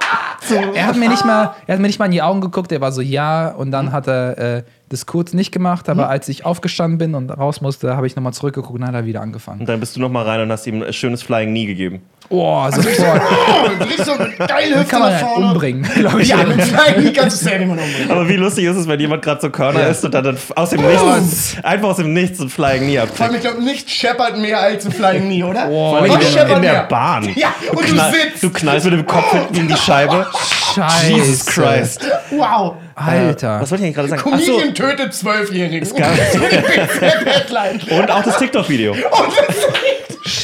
Er hat mir nicht mal, er hat mir nicht mal in die Augen geguckt, er war so, ja, und dann hat er äh, das kurz nicht gemacht, aber als ich aufgestanden bin und raus musste, habe ich nochmal zurückgeguckt und dann hat er wieder angefangen. Und dann bist du noch mal rein und hast ihm ein schönes Flying Knee gegeben. Oh, sofort. Oh, richtig so eine geile Hüfte Kann man nach ja vorne. umbringen, glaube ich. Ja, mit Flying kannst du niemand umbringen. Aber wie lustig ist es, wenn jemand gerade so Körner isst und dann, dann aus dem Nichts, einfach aus dem Nichts ein Flying Knee Vor abzieht. allem, ich glaube, nicht scheppert mehr als ein Flying Knee, oder? Oh, Vor allem Was in, scheppert in der mehr? Bahn. [LAUGHS] Ja, und du knall- sitzt. Du knallst mit dem Kopf hinten in die Scheibe. Scheiße. Jesus Christ. Wow. Alter. Was wollte ich gerade sagen? Ach so, Comedian tötet Zwölfjährigen. [LAUGHS] und auch das TikTok-Video. [LAUGHS]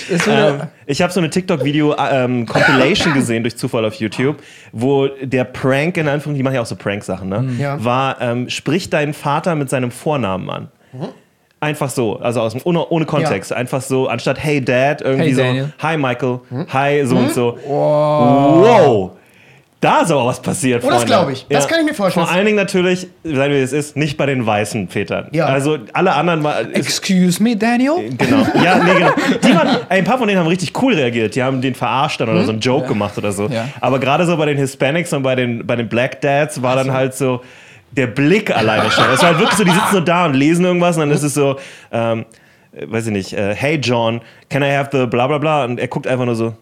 Wurde, Ähm, ich habe so eine TikTok-Video-Compilation [LAUGHS] gesehen durch Zufall auf YouTube, wo der Prank, in Anführungszeichen, die machen ja auch so Prank-Sachen, ne? Ja. War, ähm, sprich deinen Vater mit seinem Vornamen an. Einfach so, also aus ohne, ohne Kontext. Einfach so, anstatt Hey Dad, irgendwie Hey, so. Hi Michael, Hi so und so. Wow. Da ist aber was passiert. Oh, das Freunde. glaub ich. Das kann ich mir vorstellen. Vor allen Dingen natürlich, seien wir wie es ist, nicht bei den weißen Vätern. Ja. Also alle anderen mal. ist- Excuse me, Daniel? Genau. Ja, nee, genau. Die waren, ey, ein paar von denen haben richtig cool reagiert. Die haben den verarscht dann oder so einen Joke gemacht oder so. Ja. Aber gerade so bei den Hispanics und bei den, bei den Black Dads war dann halt so der Blick alleine schon. Es war halt wirklich so, die sitzen so da und lesen irgendwas und dann ist es so, ähm, äh, weiß ich nicht, äh, hey John, can I have the bla bla bla? Und er guckt einfach nur so,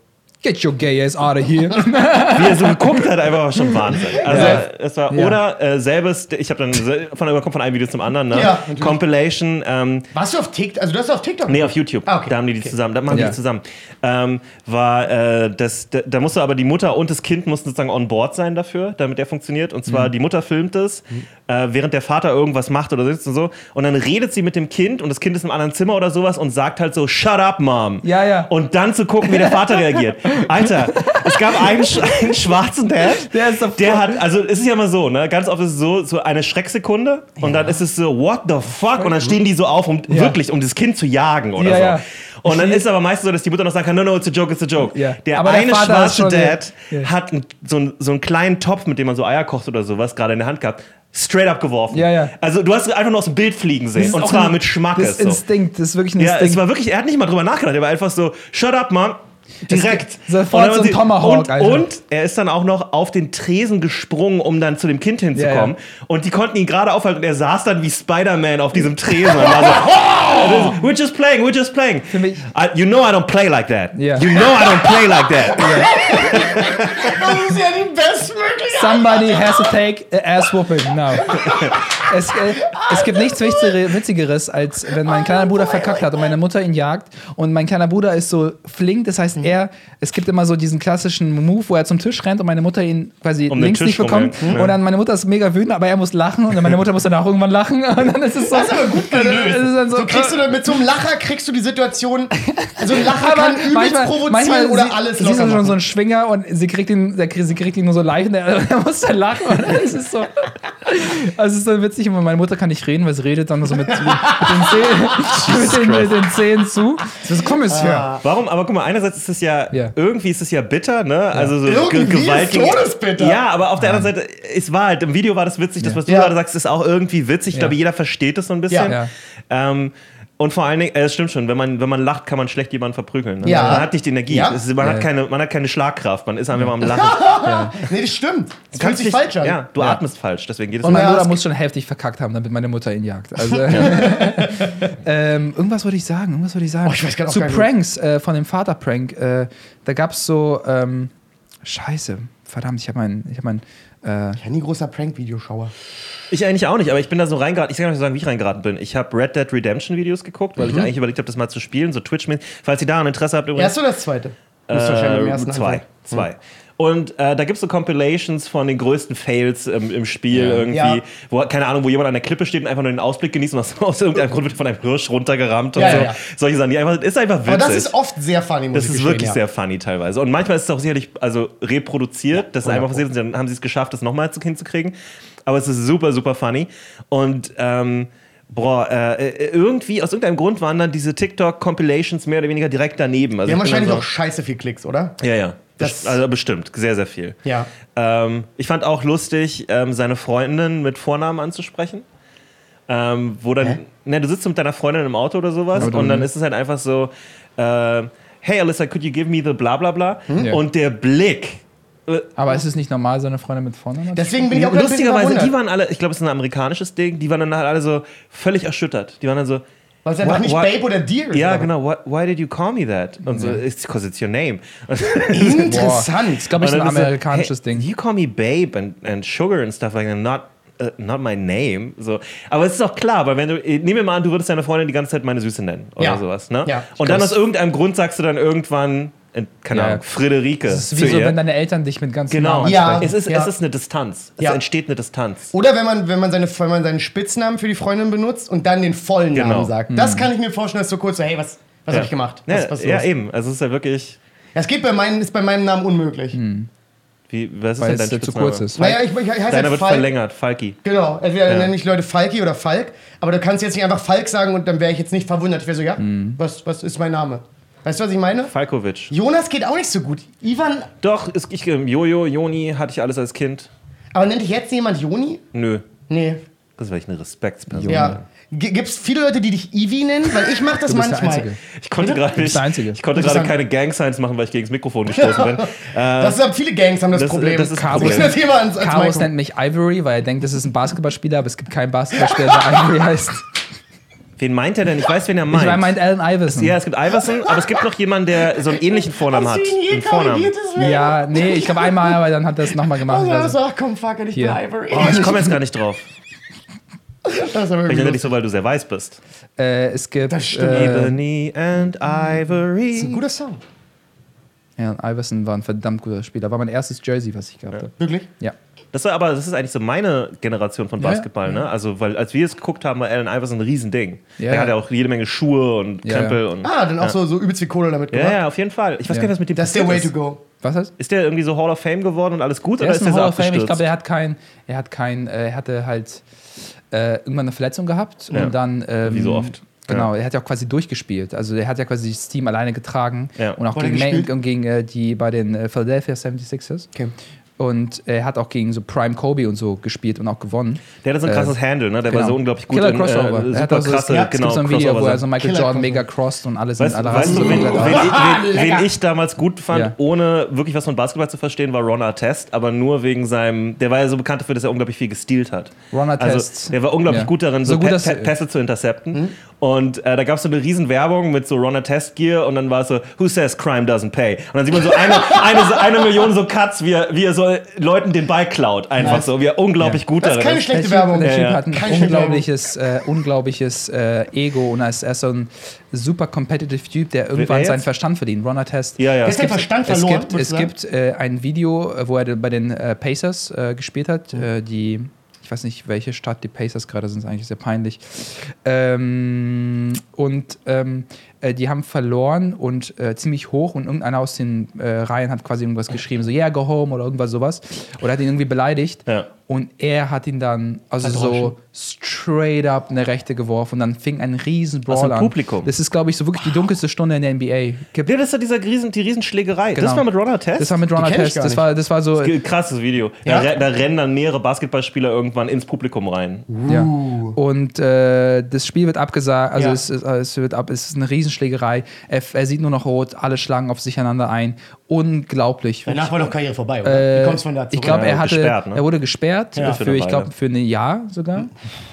Get your gay ass out of here. [LAUGHS] wie er so geguckt hat, einfach war schon Wahnsinn. Also Ja. es war, Ja. oder äh, selbes, ich habe dann von, kommt von einem Video zum anderen, ne? Ja, natürlich. Compilation, ähm, Warst du auf TikTok? Also, du hast auf TikTok? Nee, auf YouTube. Ah, okay. Da haben die die zusammen. Da machen die Ja. die zusammen. Ähm, war äh, das, da, da musste aber die Mutter und das Kind mussten sozusagen on board sein dafür, damit der funktioniert. Und zwar Mhm. die Mutter filmt es, äh, während der Vater irgendwas macht oder sitzt und so. Und dann redet sie mit dem Kind und das Kind ist im anderen Zimmer oder sowas und sagt halt so, Shut up, Mom. Ja, ja. Und dann zu gucken, wie der Vater reagiert. [LAUGHS] Alter, es gab einen, sch- einen schwarzen Dad, Der ist der hat, also es ist ja immer so, ne? Ganz oft ist es so, so eine Schrecksekunde und dann ist es so, what the fuck? Und dann stehen die so auf, um wirklich, um das Kind zu jagen oder Ja, so. ja. Und dann ist aber meistens so, dass die Mutter noch sagen kann, no, no, it's a joke, it's a joke. Ja. Der Aber der eine ist schwarze Dad Ja. hat so, einen, so einen kleinen Topf, mit dem man so Eier kocht oder sowas, gerade in der Hand gehabt, straight up geworfen. Ja, ja. Also du hast einfach nur aus dem Bild fliegen sehen. Und zwar ein- mit Schmackes. Das ist so. Instinkt, das ist wirklich ein Ja, Instinkt. es war wirklich, er hat nicht mal drüber nachgedacht, er war einfach so, shut up, Mom. Direkt. sofort Und dann so ein sie- Tomahawk, und, Alter. und er ist dann auch noch auf den Tresen gesprungen, um dann zu dem Kind hinzukommen. Ja, Und die konnten ihn gerade aufhalten und er saß dann wie Spider-Man auf diesem Tresen und war so, [LAUGHS] we're just playing, we're just playing. mich- I, you know I don't play like that. Ja. You know I don't play like that. [LAUGHS] Das ist ja die bestmögliche. Somebody has to take a ass whooping now. [LAUGHS] es, äh, es gibt nichts Witzigere- Witzigeres, als wenn mein kleiner Bruder verkackt hat und meine Mutter ihn jagt. Und mein kleiner Bruder ist so flink, das heißt, er, es gibt immer so diesen klassischen Move, wo er zum Tisch rennt und meine Mutter ihn quasi Um links nicht bekommt. rum, ja. Und dann meine Mutter ist mega wütend, aber er muss lachen und dann meine Mutter muss dann auch irgendwann lachen. [LAUGHS] Und dann ist es so. Das ist aber gut gelöst. Es ist dann so, So kriegst du dann mit so einem Lacher kriegst du die Situation. Also ein Lacher aber kann übelst provozieren oder sie, alles sie ist locker schon so ein Schwinger und sie kriegt ihn, sie kriegt ihn nur so leicht und er, er [LAUGHS] muss dann lachen. Es ist so. Also es ist so witzig, und meine Mutter kann nicht reden, weil sie redet dann so mit, mit, den, Zähnen, [LAUGHS] mit, den, mit den Zähnen zu. Das ist Kommissar. Warum? Aber guck mal, einerseits ist es ja, Ja. irgendwie ist es ja bitter, ne? Also so Irgendwie Ge- Gewalt ist gegen- todesbitter. Ja, aber auf der anderen Seite, es war halt, im Video war das witzig, das, was du Ja. gerade sagst, ist auch irgendwie witzig. Ich Ja. glaube, jeder versteht es so ein bisschen. Ja. Ähm, und vor allen Dingen, äh, es stimmt schon, wenn man, wenn man lacht, kann man schlecht jemanden verprügeln. Ne? Ja. Man hat nicht die Energie. Ja. Es ist, man, Ja. hat keine, man hat keine Schlagkraft, man ist einfach mal am Lachen. [LAUGHS] Nee, das stimmt. Das fühlt kannst sich falsch an. Ja, du atmest falsch, deswegen jedes Und Mal. mein Ja, Bruder es muss schon heftig verkackt haben, damit meine Mutter ihn jagt. Also, [LAUGHS] ähm, irgendwas wollte ich sagen, irgendwas wollte ich sagen. Oh, ich weiß auch Zu gar. Pranks äh, von dem Vater-Prank, äh, da gab es so, ähm, scheiße, verdammt, ich habe mein, ich habe mein, äh, Ich war nie großer Prank-Videoschauer. Ich eigentlich auch nicht, aber ich bin da so reingeraten. Ich kann nicht sagen, wie ich reingeraten bin. Ich habe Red Dead Redemption Videos geguckt, weil ich eigentlich überlegt habe, das mal zu spielen, so twitch -mäßig. Falls ihr daran Interesse habt, übrigens. Erst oder das zweite? Äh, ersten zwei. anfangen. Zwei. Und äh, da gibt es so Compilations von den größten Fails im, im Spiel irgendwie, Ja. wo, keine Ahnung, wo jemand an der Klippe steht und einfach nur den Ausblick genießt und aus, [LAUGHS] aus irgendeinem Grund wird von einem Hirsch runtergerammt und Ja, so. ja, ja. Solche Sachen, die einfach, ist einfach witzig. Aber das ist oft sehr funny, muss Das ich ist wirklich ja. sehr funny teilweise. Und manchmal ist es auch sicherlich also reproduziert. das ist einfach passiert und dann haben sie es geschafft, das nochmal zu- hinzukriegen. Aber es ist super, super funny. Und ähm, boah, äh, äh, irgendwie, aus irgendeinem Grund waren dann diese TikTok-Compilations mehr oder weniger direkt daneben. Also Die haben wahrscheinlich dann auch scheiße viel Klicks, oder? so, Ja, ja. Das- also bestimmt, sehr, sehr viel. Ja. Ähm, ich fand auch lustig, ähm, seine Freundin mit Vornamen anzusprechen. Ähm, wo dann, Hä? ne, du sitzt mit deiner Freundin im Auto oder sowas Oder- und dann ist es halt einfach so, äh, hey Alyssa, could you give me the bla bla bla? Ja. Und der Blick. äh, aber ist es nicht normal, seine Freundin mit Vornamen? zu Deswegen bin ich auch Lustigerweise, die waren alle, ich glaube, es ist ein amerikanisches Ding, die waren dann halt alle so völlig erschüttert. Die waren dann so, Weil es einfach nicht what- Babe oder Dear ist. ja, genau, what, why did you call me that? Und so, it's because it's your name. [LAUGHS] Interessant. Ich glaube, ist Und ein dann so, amerikanisches hey, Ding. You call me babe and, and sugar and stuff like that, not, uh, not my name. So. Aber es ist auch klar, weil wenn du, äh, nehmen wir mal an, du würdest deine Freundin die ganze Zeit meine Süße nennen oder Ja. sowas. Ne? Ja. Und dann aus irgendeinem Grund sagst du dann irgendwann, keine Ja. Ahnung, Friederike. Das ist zu wie so, ihr. wenn deine Eltern dich mit ganzen Genau, Namen Ja. ansprechen. es, ist, Ja. es ist eine Distanz. Es Ja. entsteht eine Distanz. Oder wenn man, wenn man, seine, wenn man seinen Spitznamen für die Freundin benutzt und dann den vollen Genau. Namen sagt. Das kann ich mir vorstellen, ist so kurz so, hey, was, was habe ich gemacht? Was, Ja, was ist ja, eben. Also es ist ja wirklich. Das geht bei meinem, ist bei meinem Namen unmöglich. Wie, was ist weil denn dein es äh, zu Spitzname? kurz ist. Naja, ich, ich, ich heiße Deiner halt wird Falk. verlängert, Falki. Genau, entweder Ja. nenne ich Leute Falki oder Falk, aber du kannst jetzt nicht einfach Falk sagen und dann wäre ich jetzt nicht verwundert. Ich wäre so, ja, Mhm. was, was ist mein Name? Weißt du, was ich meine? Falkovic. Jonas geht auch nicht so gut. Ivan, Doch, ist, ich, ähm, Jojo, Joni hatte ich alles als Kind. aber nennt dich jetzt jemand Joni? Nö. Nee. Das war ich eine Respektsperson. Ja. Gibt es viele Leute, die dich Ivi nennen? Weil ich mache [LAUGHS] das Du bist der manchmal. Ich konnte gerade nicht, der Einzige. ich konnte gerade keine Gang-Signs machen, weil ich gegen das Mikrofon gestoßen bin. [LAUGHS] Äh, Das haben viele Gangs haben das, Das- Problem. das ist Problem. das Thema ans Chaos Mikro. nennt mich Ivory, weil er denkt, das ist ein Basketballspieler, aber es gibt keinen Basketballspieler, der Ivory heißt. Wen meint er denn? Ich weiß, wen er Ich meint. meine, meint Allen Iverson. ja, es gibt Iverson, aber es gibt noch jemanden, der so einen ähnlichen Vornamen hat. Einen Vornamen. Das Ja, nee, ich glaube einmal, aber dann hat er es nochmal gemacht. Also, ach komm, fuck it, ich bin Ivory. Oh, ich komme jetzt gar nicht drauf. das ist aber dich lustig. so, weil du sehr weiß bist. äh, es gibt. Das stimmt. Äh, Ebony and Ivory. Ein guter Song. ja, Iverson war ein verdammt guter Spieler. War mein erstes Jersey, was ich gehabt habe. Wirklich? Ja. Das war aber, das ist eigentlich so meine Generation von Ja, ja. Basketball, ne? Also, weil als wir es geguckt haben, war Allen Iverson ein Riesending. Ja, der ja. hat ja auch jede Menge Schuhe und Ja, Krempel ja. und. Ah, dann auch ja. so, so übelst viel Kohle damit Ja, gemacht. ja, auf jeden Fall. Ich weiß Ja. gar nicht, was mit dem Das ist der Way to go. Was heißt? Ist der irgendwie so Hall of Fame geworden und alles gut Er oder ist ist der so Hall of Fame. Ich glaube, er hat kein, er hat kein, äh, er hatte halt äh, irgendwann eine Verletzung gehabt Ja. und dann. Ähm, Wie so oft. Genau, er hat ja auch quasi durchgespielt. Also er hat ja quasi das Team alleine getragen Ja. und auch er gegen, gespielt? und gegen äh, die bei den äh, Philadelphia 76ers. Okay. Und er hat auch gegen so Prime Kobe und so gespielt und auch gewonnen. Der hatte so ein Äh, krasses Handle, ne? Der war genau. so unglaublich gut Killer in Crossover. Äh, Er hat super also- krasse, ja, Es genau, gibt so ein Video, wo er so Michael Killer Jordan mega crossed und alle sind Weißt, alle weißt du, wen, wen, wen, [LAUGHS] wen ich damals gut fand, Ja. ohne wirklich was von Basketball zu verstehen, war Ron Artest, aber nur wegen seinem, der war ja so bekannt dafür, dass er unglaublich viel gestealt hat. Ron Artest. Also, der war unglaublich Ja. gut darin, so, So gut, Pässe zu intercepten. Und äh, da gab es so eine riesen Werbung mit so Ron Artest Gear und dann war es so, who says crime doesn't pay? Und dann sieht man so eine, eine, so eine Million so Cuts, wie er, wie er so Leuten den Ball klaut. Einfach Nice. so, wie er unglaublich gut Das ist darin keine ist. schlechte Der Typ, Werbung. der Ja, Typ ja. hat ein unglaubliches, äh, unglaubliches äh, Ego und er ist, er ist so ein super competitive Typ, der irgendwann seinen Verstand verdient. Ron Artest. Ja, ja. Der ist den Verstand Es verloren. gibt, es gibt äh, ein Video, äh, wo er bei den äh, Pacers äh, gespielt hat. Äh, die, ich weiß nicht, welche Stadt die Pacers gerade sind, ist eigentlich sehr peinlich. Ähm, und ähm, äh, die haben verloren und äh, ziemlich hoch und irgendeiner aus den äh, Reihen hat quasi irgendwas geschrieben, so yeah, go home oder irgendwas sowas. Oder hat ihn irgendwie beleidigt. Ja. Und er hat ihn dann, also so straight up eine Rechte geworfen und dann fing ein riesen Brawl Aus dem an. Publikum? Das ist, glaube ich, so wirklich die dunkelste Stunde in der NBA. Gibt- Ja, das ist ja dieser Riesen, die Riesenschlägerei. Das Genau. war mit Ron Artest? Das war mit Ron Die kenn ich Artest. gar Das war, das war so. Krasses Video. Ja? Da, da rennen dann mehrere Basketballspieler irgendwann ins Publikum rein. Ja. Und äh, das Spiel wird abgesagt, also Ja. es, ist- es wird ab, es ist eine Riesenschlägerei. Er, er sieht nur noch rot, alle schlagen auf sich einander ein. Unglaublich. Danach war doch Karriere vorbei, oder? Wie kommst du von da zurück? Ich glaube, er hatte, gesperrt, ne? er wurde gesperrt Ja. für, ich glaube, für ein Jahr sogar.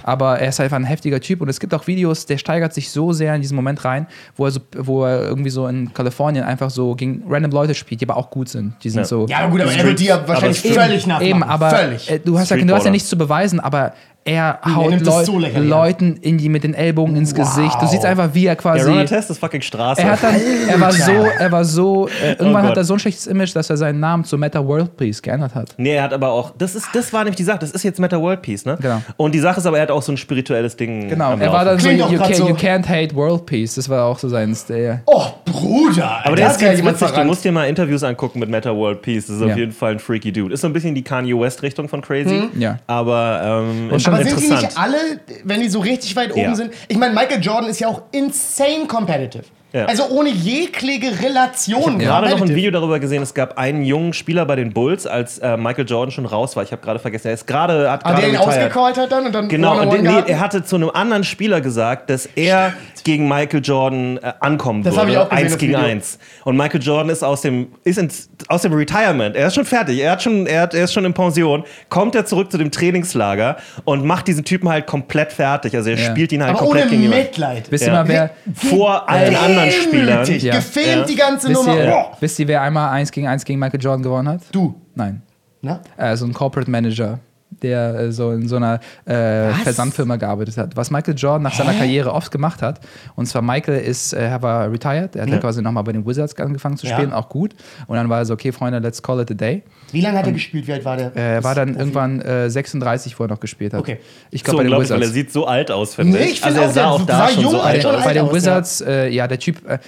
Aber er ist einfach ein heftiger Typ und es gibt auch Videos, der steigert sich so sehr in diesen Moment rein, wo er, so, wo er irgendwie so in Kalifornien einfach so gegen random Leute spielt, die aber auch gut sind. Die sind Ja. so. ja, aber gut, aber er wird die ja wahrscheinlich aber- völlig nachmachen. Eben, aber Völlig. äh, du, hast ja, du hast ja nichts zu beweisen, aber er haut nimmt das Leu so. Leuten in die, mit den Ellbogen ins Gesicht. Du siehst einfach, wie er quasi. Ron Artest ist fucking Straße. er, hat dann, er war so, er war so, äh, irgendwann Gott. hat er so ein schlechtes Image, dass er seinen Namen zu Meta World Peace geändert hat. Nee, er hat aber auch, das, ist, das war nämlich die Sache, das ist jetzt Meta World Peace, ne? Genau. Und die Sache ist aber, er hat auch so ein spirituelles Ding. Genau, er war dann so, you, grad can, so. you can't hate World Peace. Das war auch so sein Stil. oh, Bruder. Aber der hat ist ganz witzig, du musst dir mal Interviews angucken mit Meta World Peace. Das ist auf Ja. jeden Fall ein freaky Dude. Ist so ein bisschen die Kanye West-Richtung von Crazy. Ja. Aber, ähm, Aber sind die nicht alle, wenn die so richtig weit oben Ja. sind? Ich meine, Michael Jordan ist ja auch insane competitive. Ja. Also ohne jegliche Relation. gerade noch ein. Video darüber gesehen, es gab einen jungen Spieler bei den Bulls, als äh, Michael Jordan schon raus war. Ich habe gerade vergessen, er ist gerade hat Ah, gerade der ihn ausgecallt hat dann und dann Genau, und den, nee, er hatte zu einem anderen Spieler gesagt, dass er gegen Michael Jordan äh, ankommen Das würde. ich auch gesehen, eins das gegen Video. eins. Und Michael Jordan ist aus dem, ist ins, aus dem Retirement. Er ist schon fertig. Er, hat schon, er, hat, er ist schon in Pension. Kommt er zurück zu dem Trainingslager und macht diesen Typen halt komplett fertig. Also er Ja. spielt ihn halt Aber ohne komplett gegen jemanden. Mitleid. Wisst Ja. ihr mal, wer, Vor allen anderen Spielern. Demütig, Ja. Gefilmt die ganze wisst Nummer. ihr, wisst ihr, wer einmal 1 gegen 1 gegen Michael Jordan gewonnen hat? Du. Nein. Na? Äh, so ein Corporate Manager, der äh, so in so einer äh, Versandfirma gearbeitet hat. Was Michael Jordan nach seiner Karriere oft gemacht hat. Und zwar Michael ist, äh, er war retired, er hat ja. quasi nochmal bei den Wizards angefangen zu Ja. spielen, auch gut. Und dann war er so, okay, Freunde, let's call it a day. Wie lange hat er gespielt? Wie alt war der? Äh, Er war dann Profi? irgendwann äh, 36, wo er noch gespielt hat. Okay. Ich So glaube bei den unglaublich, weil er Wizards. sieht so alt aus, finde Nee, ich. ich also finde er auch, sah der auch da sah schon jung so aus. alt aus. bei den aus, Wizards, äh, ja, der Typ, äh,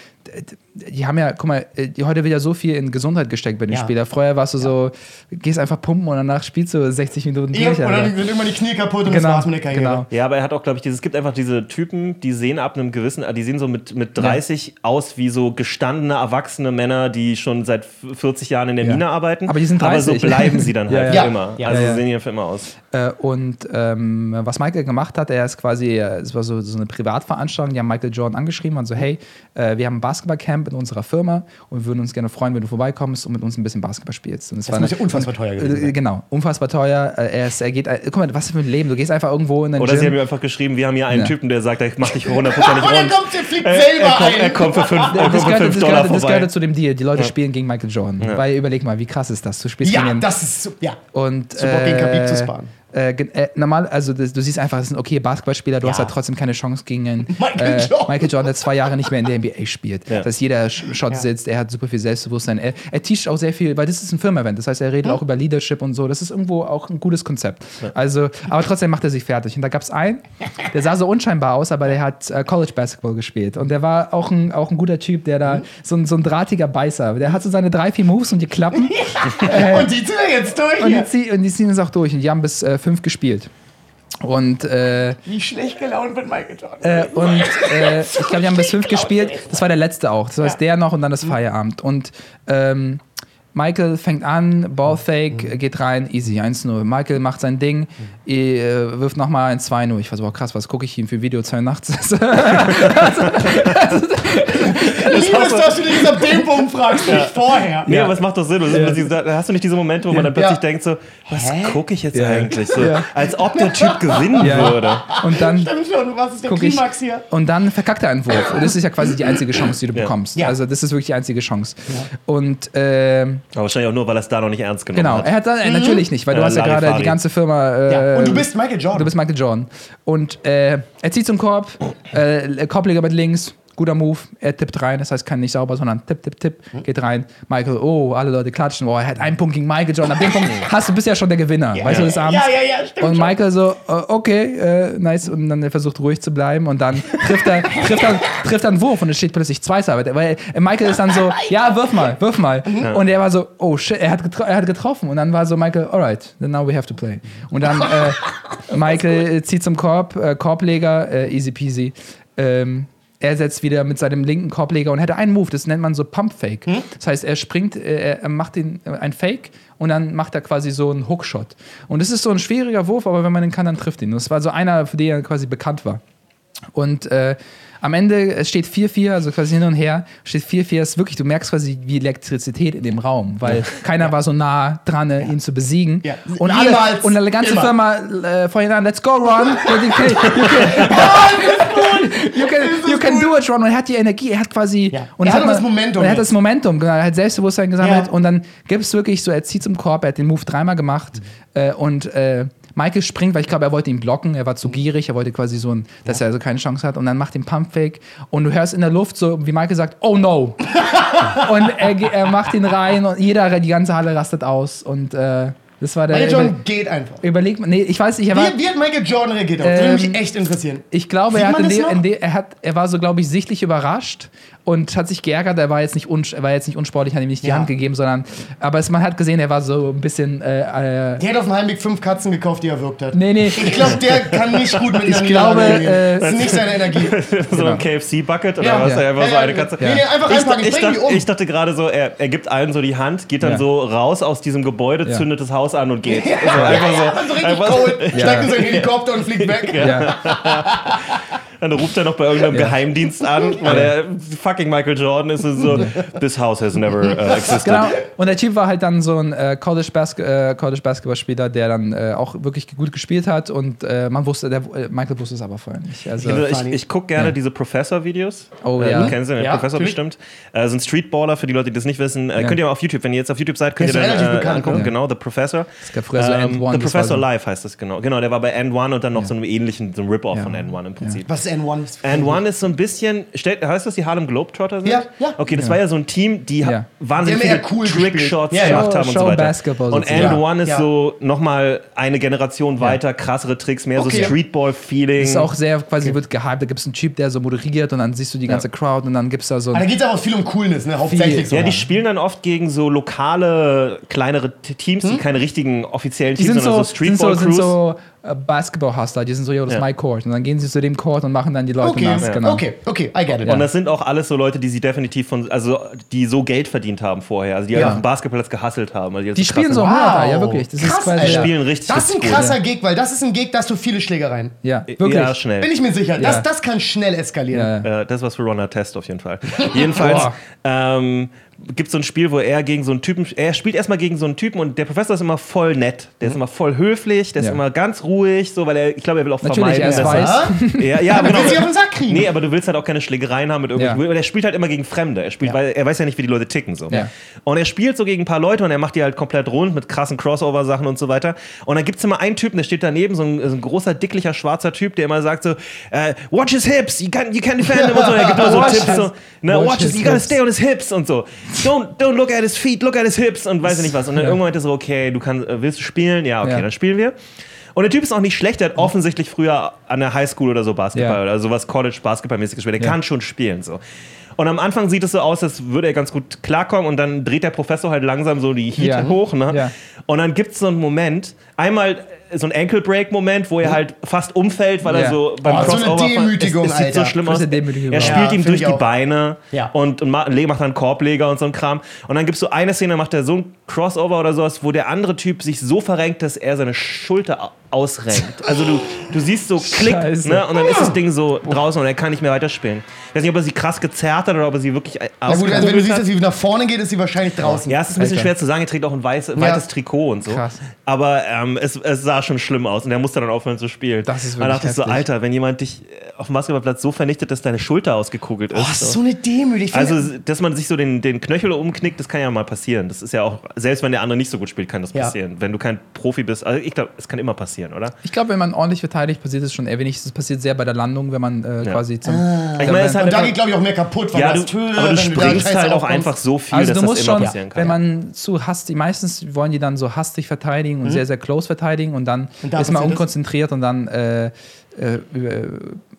die, haben ja, guck mal, äh, die, heute wird ja so viel in Gesundheit gesteckt bei den Ja. Spielern. Vorher warst du so, gehst einfach pumpen und danach spielst du 60 Minuten Ja, durch. und Alter. dann sind immer die Knie kaputt und das Genau, war's mit der Karriere. genau. Ja, aber er hat auch, glaube ich, dieses, es gibt einfach diese Typen, die sehen ab einem gewissen, die sehen so mit, mit 30 aus wie so gestandene, erwachsene Männer, die schon seit 40 Jahren in der Ja. Mine arbeiten. Aber die sind Aber so 30. bleiben sie dann [LAUGHS] halt Ja, ja. immer. Ja. Also Ja, ja. sehen die für immer aus. Äh, und ähm, was Michael gemacht hat, er ist quasi, äh, es war so, so eine Privatveranstaltung, die haben Michael Jordan angeschrieben und so, hey, wir haben ein Basketballcamp in unserer Firma und wir würden uns gerne freuen, wenn du vorbeikommst und mit uns ein bisschen Basketball spielst. Und es Das muss ja unfassbar teuer gewesen Äh, sein. Genau, unfassbar teuer. Äh, Er, ist, er geht, äh, guck mal, was für ein Leben. Du gehst einfach irgendwo in den Oder sie haben Gym. mir einfach geschrieben, wir haben hier einen Ja. Typen, der sagt, ich mach dich für hundertprozentig Und dann rund. kommt der fliegt Er, selber er, kommt, er für 5 Das Dollar gehörte, das, gehörte, das vorbei. gehörte zu dem Deal. Die Leute spielen gegen Michael Jordan. Weil überleg mal, wie krass ist das? Du spielst Ja, gegen das ist so, ja. Und, Super, gegen Khabib zu sparen. Äh, äh, normal, also das, du siehst einfach, das sind okay Basketballspieler, du Ja. hast halt trotzdem keine Chance gegen einen [LAUGHS] Michael äh, Jordan. Michael Jordan, der zwei Jahre nicht mehr in der NBA spielt. [LAUGHS] Ja. Dass jeder Shot sitzt, er hat super viel Selbstbewusstsein. Er, er teacht auch sehr viel, weil das ist ein Firmen-Event. Das heißt, er redet auch über Leadership und so. Das ist irgendwo auch ein gutes Konzept. Also, aber trotzdem macht er sich fertig. Und da gab es einen, der sah so unscheinbar aus, aber der hat äh, College Basketball gespielt. Und der war auch ein, auch ein guter Typ, der da so ein, so ein drahtiger Beißer. Der hat so seine drei, vier Moves und die klappen. [LAUGHS] Und die ziehen wir jetzt durch Und die, hier. zieh, und die ziehen es auch durch. Und die haben bis äh, fünf gespielt. Und, äh, Wie schlecht gelaunt wird Michael Jordan. äh, und äh, ich glaube, die haben bis fünf gespielt. Das war der letzte auch. Das heißt, der noch und dann das Feierabend. Und ähm, Michael fängt an, Ballfake, geht rein, easy, 1-0. Michael macht sein Ding, äh, wirft nochmal ein 2-0. Ich war so, wow, krass, was gucke ich ihm für Video 2 nachts? Ich liebe es, dass du dich jetzt ab dem Punkt fragst, nicht vorher. Nee, aber es macht doch Sinn. Das Da hast du nicht diese Momente, wo man dann plötzlich Ja. denkt so, was gucke ich jetzt Ja. eigentlich? So, Ja. Als ob der Typ gewinnen Ja. würde. Und dann Stimmt schon, was ist der gucke ich. Klimax hier? Und dann verkackt er einen Wurf. Und das ist ja quasi die einzige Chance, die du Ja. bekommst. Ja. Also, das ist wirklich die einzige Chance. Und ähm, Aber wahrscheinlich auch nur, weil er es da noch nicht ernst genommen Genau, hat. er hat dann, äh, natürlich nicht, weil du Ja, hast ja gerade die ganze Firma. Äh, Ja. Und du bist Michael Jordan. Du bist Michael Jordan. Und äh, er zieht zum Korb, äh, Korbleger mit links, guter Move. Er tippt rein, das heißt, kann nicht sauber, sondern tipp, tipp, tipp, geht rein. Michael, oh, alle Leute klatschen. Oh, er hat einen Punkt gegen Michael Jordan. Ab dem Punkt hast du bist ja schon der Gewinner. weißt du, des Abends. Ja, ja, ja, stimmt Und schon. Michael so, äh, okay, äh, nice. Und dann er versucht ruhig zu bleiben. Und dann trifft er, [LAUGHS] trifft er, trifft er einen Wurf und es steht plötzlich 2 Weil äh, Michael ist dann so, [LAUGHS] ja, wirf mal, wirf mal. Und er war so, oh shit, er hat, er hat getroffen. Und dann war so Michael, alright, then now we have to play. Und dann äh, [LAUGHS] Michael äh, zieht zum Korb, äh, Korbleger, äh, easy peasy. Ähm, er setzt wieder mit seinem linken Korbleger und hätte einen Move, das nennt man so Pump Fake. Das heißt, er springt, äh, er macht den, äh, ein Fake und dann macht er quasi so einen Hookshot. Und das ist so ein schwieriger Wurf, aber wenn man den kann, dann trifft ihn. Das war so einer, für den er quasi bekannt war. Und äh, am Ende, es steht 4-4, also quasi hin und her, steht 4-4, ist wirklich, du merkst quasi wie Elektrizität in dem Raum, weil keiner war so nah dran, äh, ihn zu besiegen. Ja. Und, alle, und alle ganze Immer. Firma äh, vorhin an, let's go, Ron! [LAUGHS] You [LAUGHS] [LAUGHS] can, you can, you can do it, Ron. Und er hat die Energie, er hat quasi. Ja. Und Er hat das Momentum er hat das Momentum, genau. Er hat Selbstbewusstsein gesammelt. Ja. Und dann gibt es wirklich so, er zieht zum Korb, er hat den Move dreimal gemacht. Äh, und äh, Michael springt, weil ich glaube, er wollte ihn blocken. Er war zu gierig, er wollte quasi so ein, dass er also keine Chance hat. Und dann macht den Pumpfake. Und du hörst in der Luft so, wie Michael sagt, oh no. [LAUGHS] und er, er macht ihn rein und jeder, die ganze Halle rastet aus. Und äh, das war der. Michael Jordan geht einfach. überleg mal, nee, ich weiß nicht, er war. Wie, wie hat Michael Jordan reagiert? Das würde Ähm, mich echt interessieren. Ich glaube, Sieht er, hat in de, in de, er, hat, er war so, glaube ich, sichtlich überrascht und hat sich geärgert. Er war jetzt nicht, er war jetzt nicht unsportlich, hat ihm nicht die Ja. Hand gegeben, sondern. Aber es, man hat gesehen, er war so ein bisschen. Äh, äh, Der hat auf dem Heimweg fünf Katzen gekauft, die er wirkt hat. nee, nee. Ich glaube, der kann nicht gut mit Ich glaube, äh, das ist nicht seine Energie. [LAUGHS] so ein KFC-Bucket oder Ja. was? Ja. Er einfach so Ja, eine ja. Katze. Nee, nee, einfach ich, reinpacken, ich, bring die dachte, um. ich dachte gerade so, er, er gibt allen so die Hand, geht dann Ja. so raus aus diesem Gebäude, Ja. zündet das Haus an und geht. [LAUGHS] Also einfach so, Also richtig einfach, cold. Steigt in seinen Helikopter und fliegt weg. [LAUGHS] Dann ruft er noch bei irgendeinem Ja. Geheimdienst an, weil er fucking Michael Jordan ist und so, this house has never uh, [LAUGHS] existed. Genau. Und der Typ war halt dann so ein äh, College, Bas äh, College Basketballspieler, der dann äh, auch wirklich gut gespielt hat und äh, man wusste, der, äh, Michael wusste es aber vorher nicht. Also, Ich, funny. ich gucke gerne Ja. diese Professor-Videos. Oh, äh, ja. Du kennst den, Ja, Professor natürlich. bestimmt. Äh, so ein Streetballer, für die Leute, die das nicht wissen. Äh, Ja. Könnt ihr mal auf YouTube, wenn ihr jetzt auf YouTube seid, könnt ihr dann relativ äh, bekannt, angucken. ja. Genau, The Professor. es gab früher so Ähm, End One. The Professor so- Live heißt das genau. Genau, der war bei End One und dann noch Ja. so einem ähnlichen, so einem Rip-Off Ja. von End One im Prinzip. Was ist N1? And One ist so ein bisschen, stellt, heißt das, die Harlem Globetrotter sind? Ja, ja. Okay, das war ja so ein Team, die Ja. wahnsinnig viele cool Trickshots. Ja, gemacht haben und so Show weiter. Basketball und sozusagen. And One ist Ja. so nochmal eine Generation weiter, krassere Tricks, mehr Okay. so Streetball-Feeling. Das ist auch sehr quasi wird gehypt. Da gibt es einen Typ, der so moderiert und dann siehst du die ganze Crowd und dann gibt es da so Aber da geht es aber auch viel um Coolness, ne? Hauptsächlich so. ja, die spielen dann oft gegen so lokale, kleinere Teams, die keine richtigen offiziellen Die Teams, sind sondern so, so, Streetball-Crews. Äh, Basketball-Hustler, die sind so, yo, das ist Ja. my court. Und dann gehen sie zu dem Court und machen dann die Leute Okay, nass. Genau. okay, okay, I get it. Und das sind auch alles so Leute, die sie definitiv von, also die so Geld verdient haben vorher, also die Ja. auf dem Basketballplatz gehasselt haben. Also Die spielen so Wow. hart, ja wirklich. Das ist Krass, quasi, Alter. ja. spielen richtig, Das ist ein krasser Ja. Gig, weil das ist ein Gig, da hast du viele Schlägereien. Ja, gut. wirklich. Ja, schnell. Bin ich mir sicher. Ja. Das, das kann schnell eskalieren. Ja, ja. Äh, das ist was für Ron Test auf jeden Fall. [LAUGHS] Jedenfalls ähm, gibt es so ein Spiel, wo er gegen so einen Typen, er spielt erstmal gegen so einen Typen und der Professor ist immer voll nett. Der ist immer voll höflich, der Ja. ist immer ganz ruhig, so, weil er, ich glaube, er will auch Natürlich, vermeiden, er weiß. [LAUGHS] Ja, ja, Aber genau. will sie auf den Sack kriegen. Nee, aber du willst halt auch keine Schlägereien haben mit irgendwie. Ja. Weil er spielt halt immer gegen Fremde. Er spielt, Ja. weil er weiß ja nicht, wie die Leute ticken. So. Ja. Und er spielt so gegen ein paar Leute und er macht die halt komplett rund mit krassen Crossover-Sachen und so weiter. Und dann gibt es immer einen Typen, der steht daneben, so ein, so ein großer, dicklicher, schwarzer Typ, der immer sagt so, äh, watch his hips, you can, you can defend him und so. Er gibt immer so Watch Tipps his- so, ne, watch watch his, his you gotta stay on his hips und so. Don't, don't look at his feet, look at his hips und weiß ich nicht was. Und dann Ja. irgendwann meinte er so, okay, du kannst, äh, willst du spielen? Ja, okay, Ja. dann spielen wir. Und der Typ ist auch nicht schlecht, der hat offensichtlich früher an der Highschool oder so Basketball Ja. oder sowas College Basketballmäßig gespielt. Der kann schon spielen so. Und am Anfang sieht es so aus, als würde er ganz gut klarkommen und dann dreht der Professor halt langsam so die Heat hoch. Ne? Und dann gibt es so einen Moment, einmal äh, so ein Ankle-Break-Moment, wo er halt fast umfällt, weil Ja. er so beim Oh, so eine Crossover Demütigung, es, es sieht so schlimm aus. Er Ja, spielt ihm find durch die auch. Beine Ja. und, und ma- macht dann Korbleger und so ein Kram. Und dann gibt es so eine Szene, da macht er so ein Crossover oder sowas, wo der andere Typ sich so verrenkt, dass er seine Schulter au- ausrenkt. Also du, du siehst so Klick, ne? und dann ist das Ding so draußen und er kann nicht mehr weiterspielen. Ich weiß nicht, ob er sie krass gezerrt hat oder ob er sie wirklich Na gut, also wenn du siehst, dass sie nach vorne geht, ist sie wahrscheinlich draußen. Ja, es ist ein bisschen Alter. schwer zu sagen. Er trägt auch ein weiß, weites Trikot und so. Krass. Aber ähm, es, es sah schon schlimm aus und er musste dann aufhören zu spielen. Das ist Da wirklich dachte ich so, heftig. Alter, wenn jemand dich äh, auf dem Basketballplatz so vernichtet, dass deine Schulter ausgekugelt ist. Oh, das ist so eine Demütig. Ich finde- also, dass man sich so den, den Knöchel umknickt, das kann ja mal passieren. Das ist ja auch, selbst wenn der andere nicht so gut spielt, kann das Ja. passieren. Wenn du kein Profi bist, also ich glaube, es kann immer passieren, oder? Ich glaube, wenn man ordentlich verteidigt, passiert es schon eher wenig. Das passiert sehr bei der Landung, wenn man äh, quasi zum. Ich meine, es halt Und da einfach- geht, glaube ich, auch mehr kaputt, weil ja, das du, Höhe, aber du da springst scheiße halt auch aufkommst. einfach so viel, Also dass du musst das immer schon, passieren kann. wenn man zu hastig, meistens wollen die dann so hastig verteidigen und sehr, sehr close verteidigen und dann Und da ist man unkonzentriert und dann äh, äh,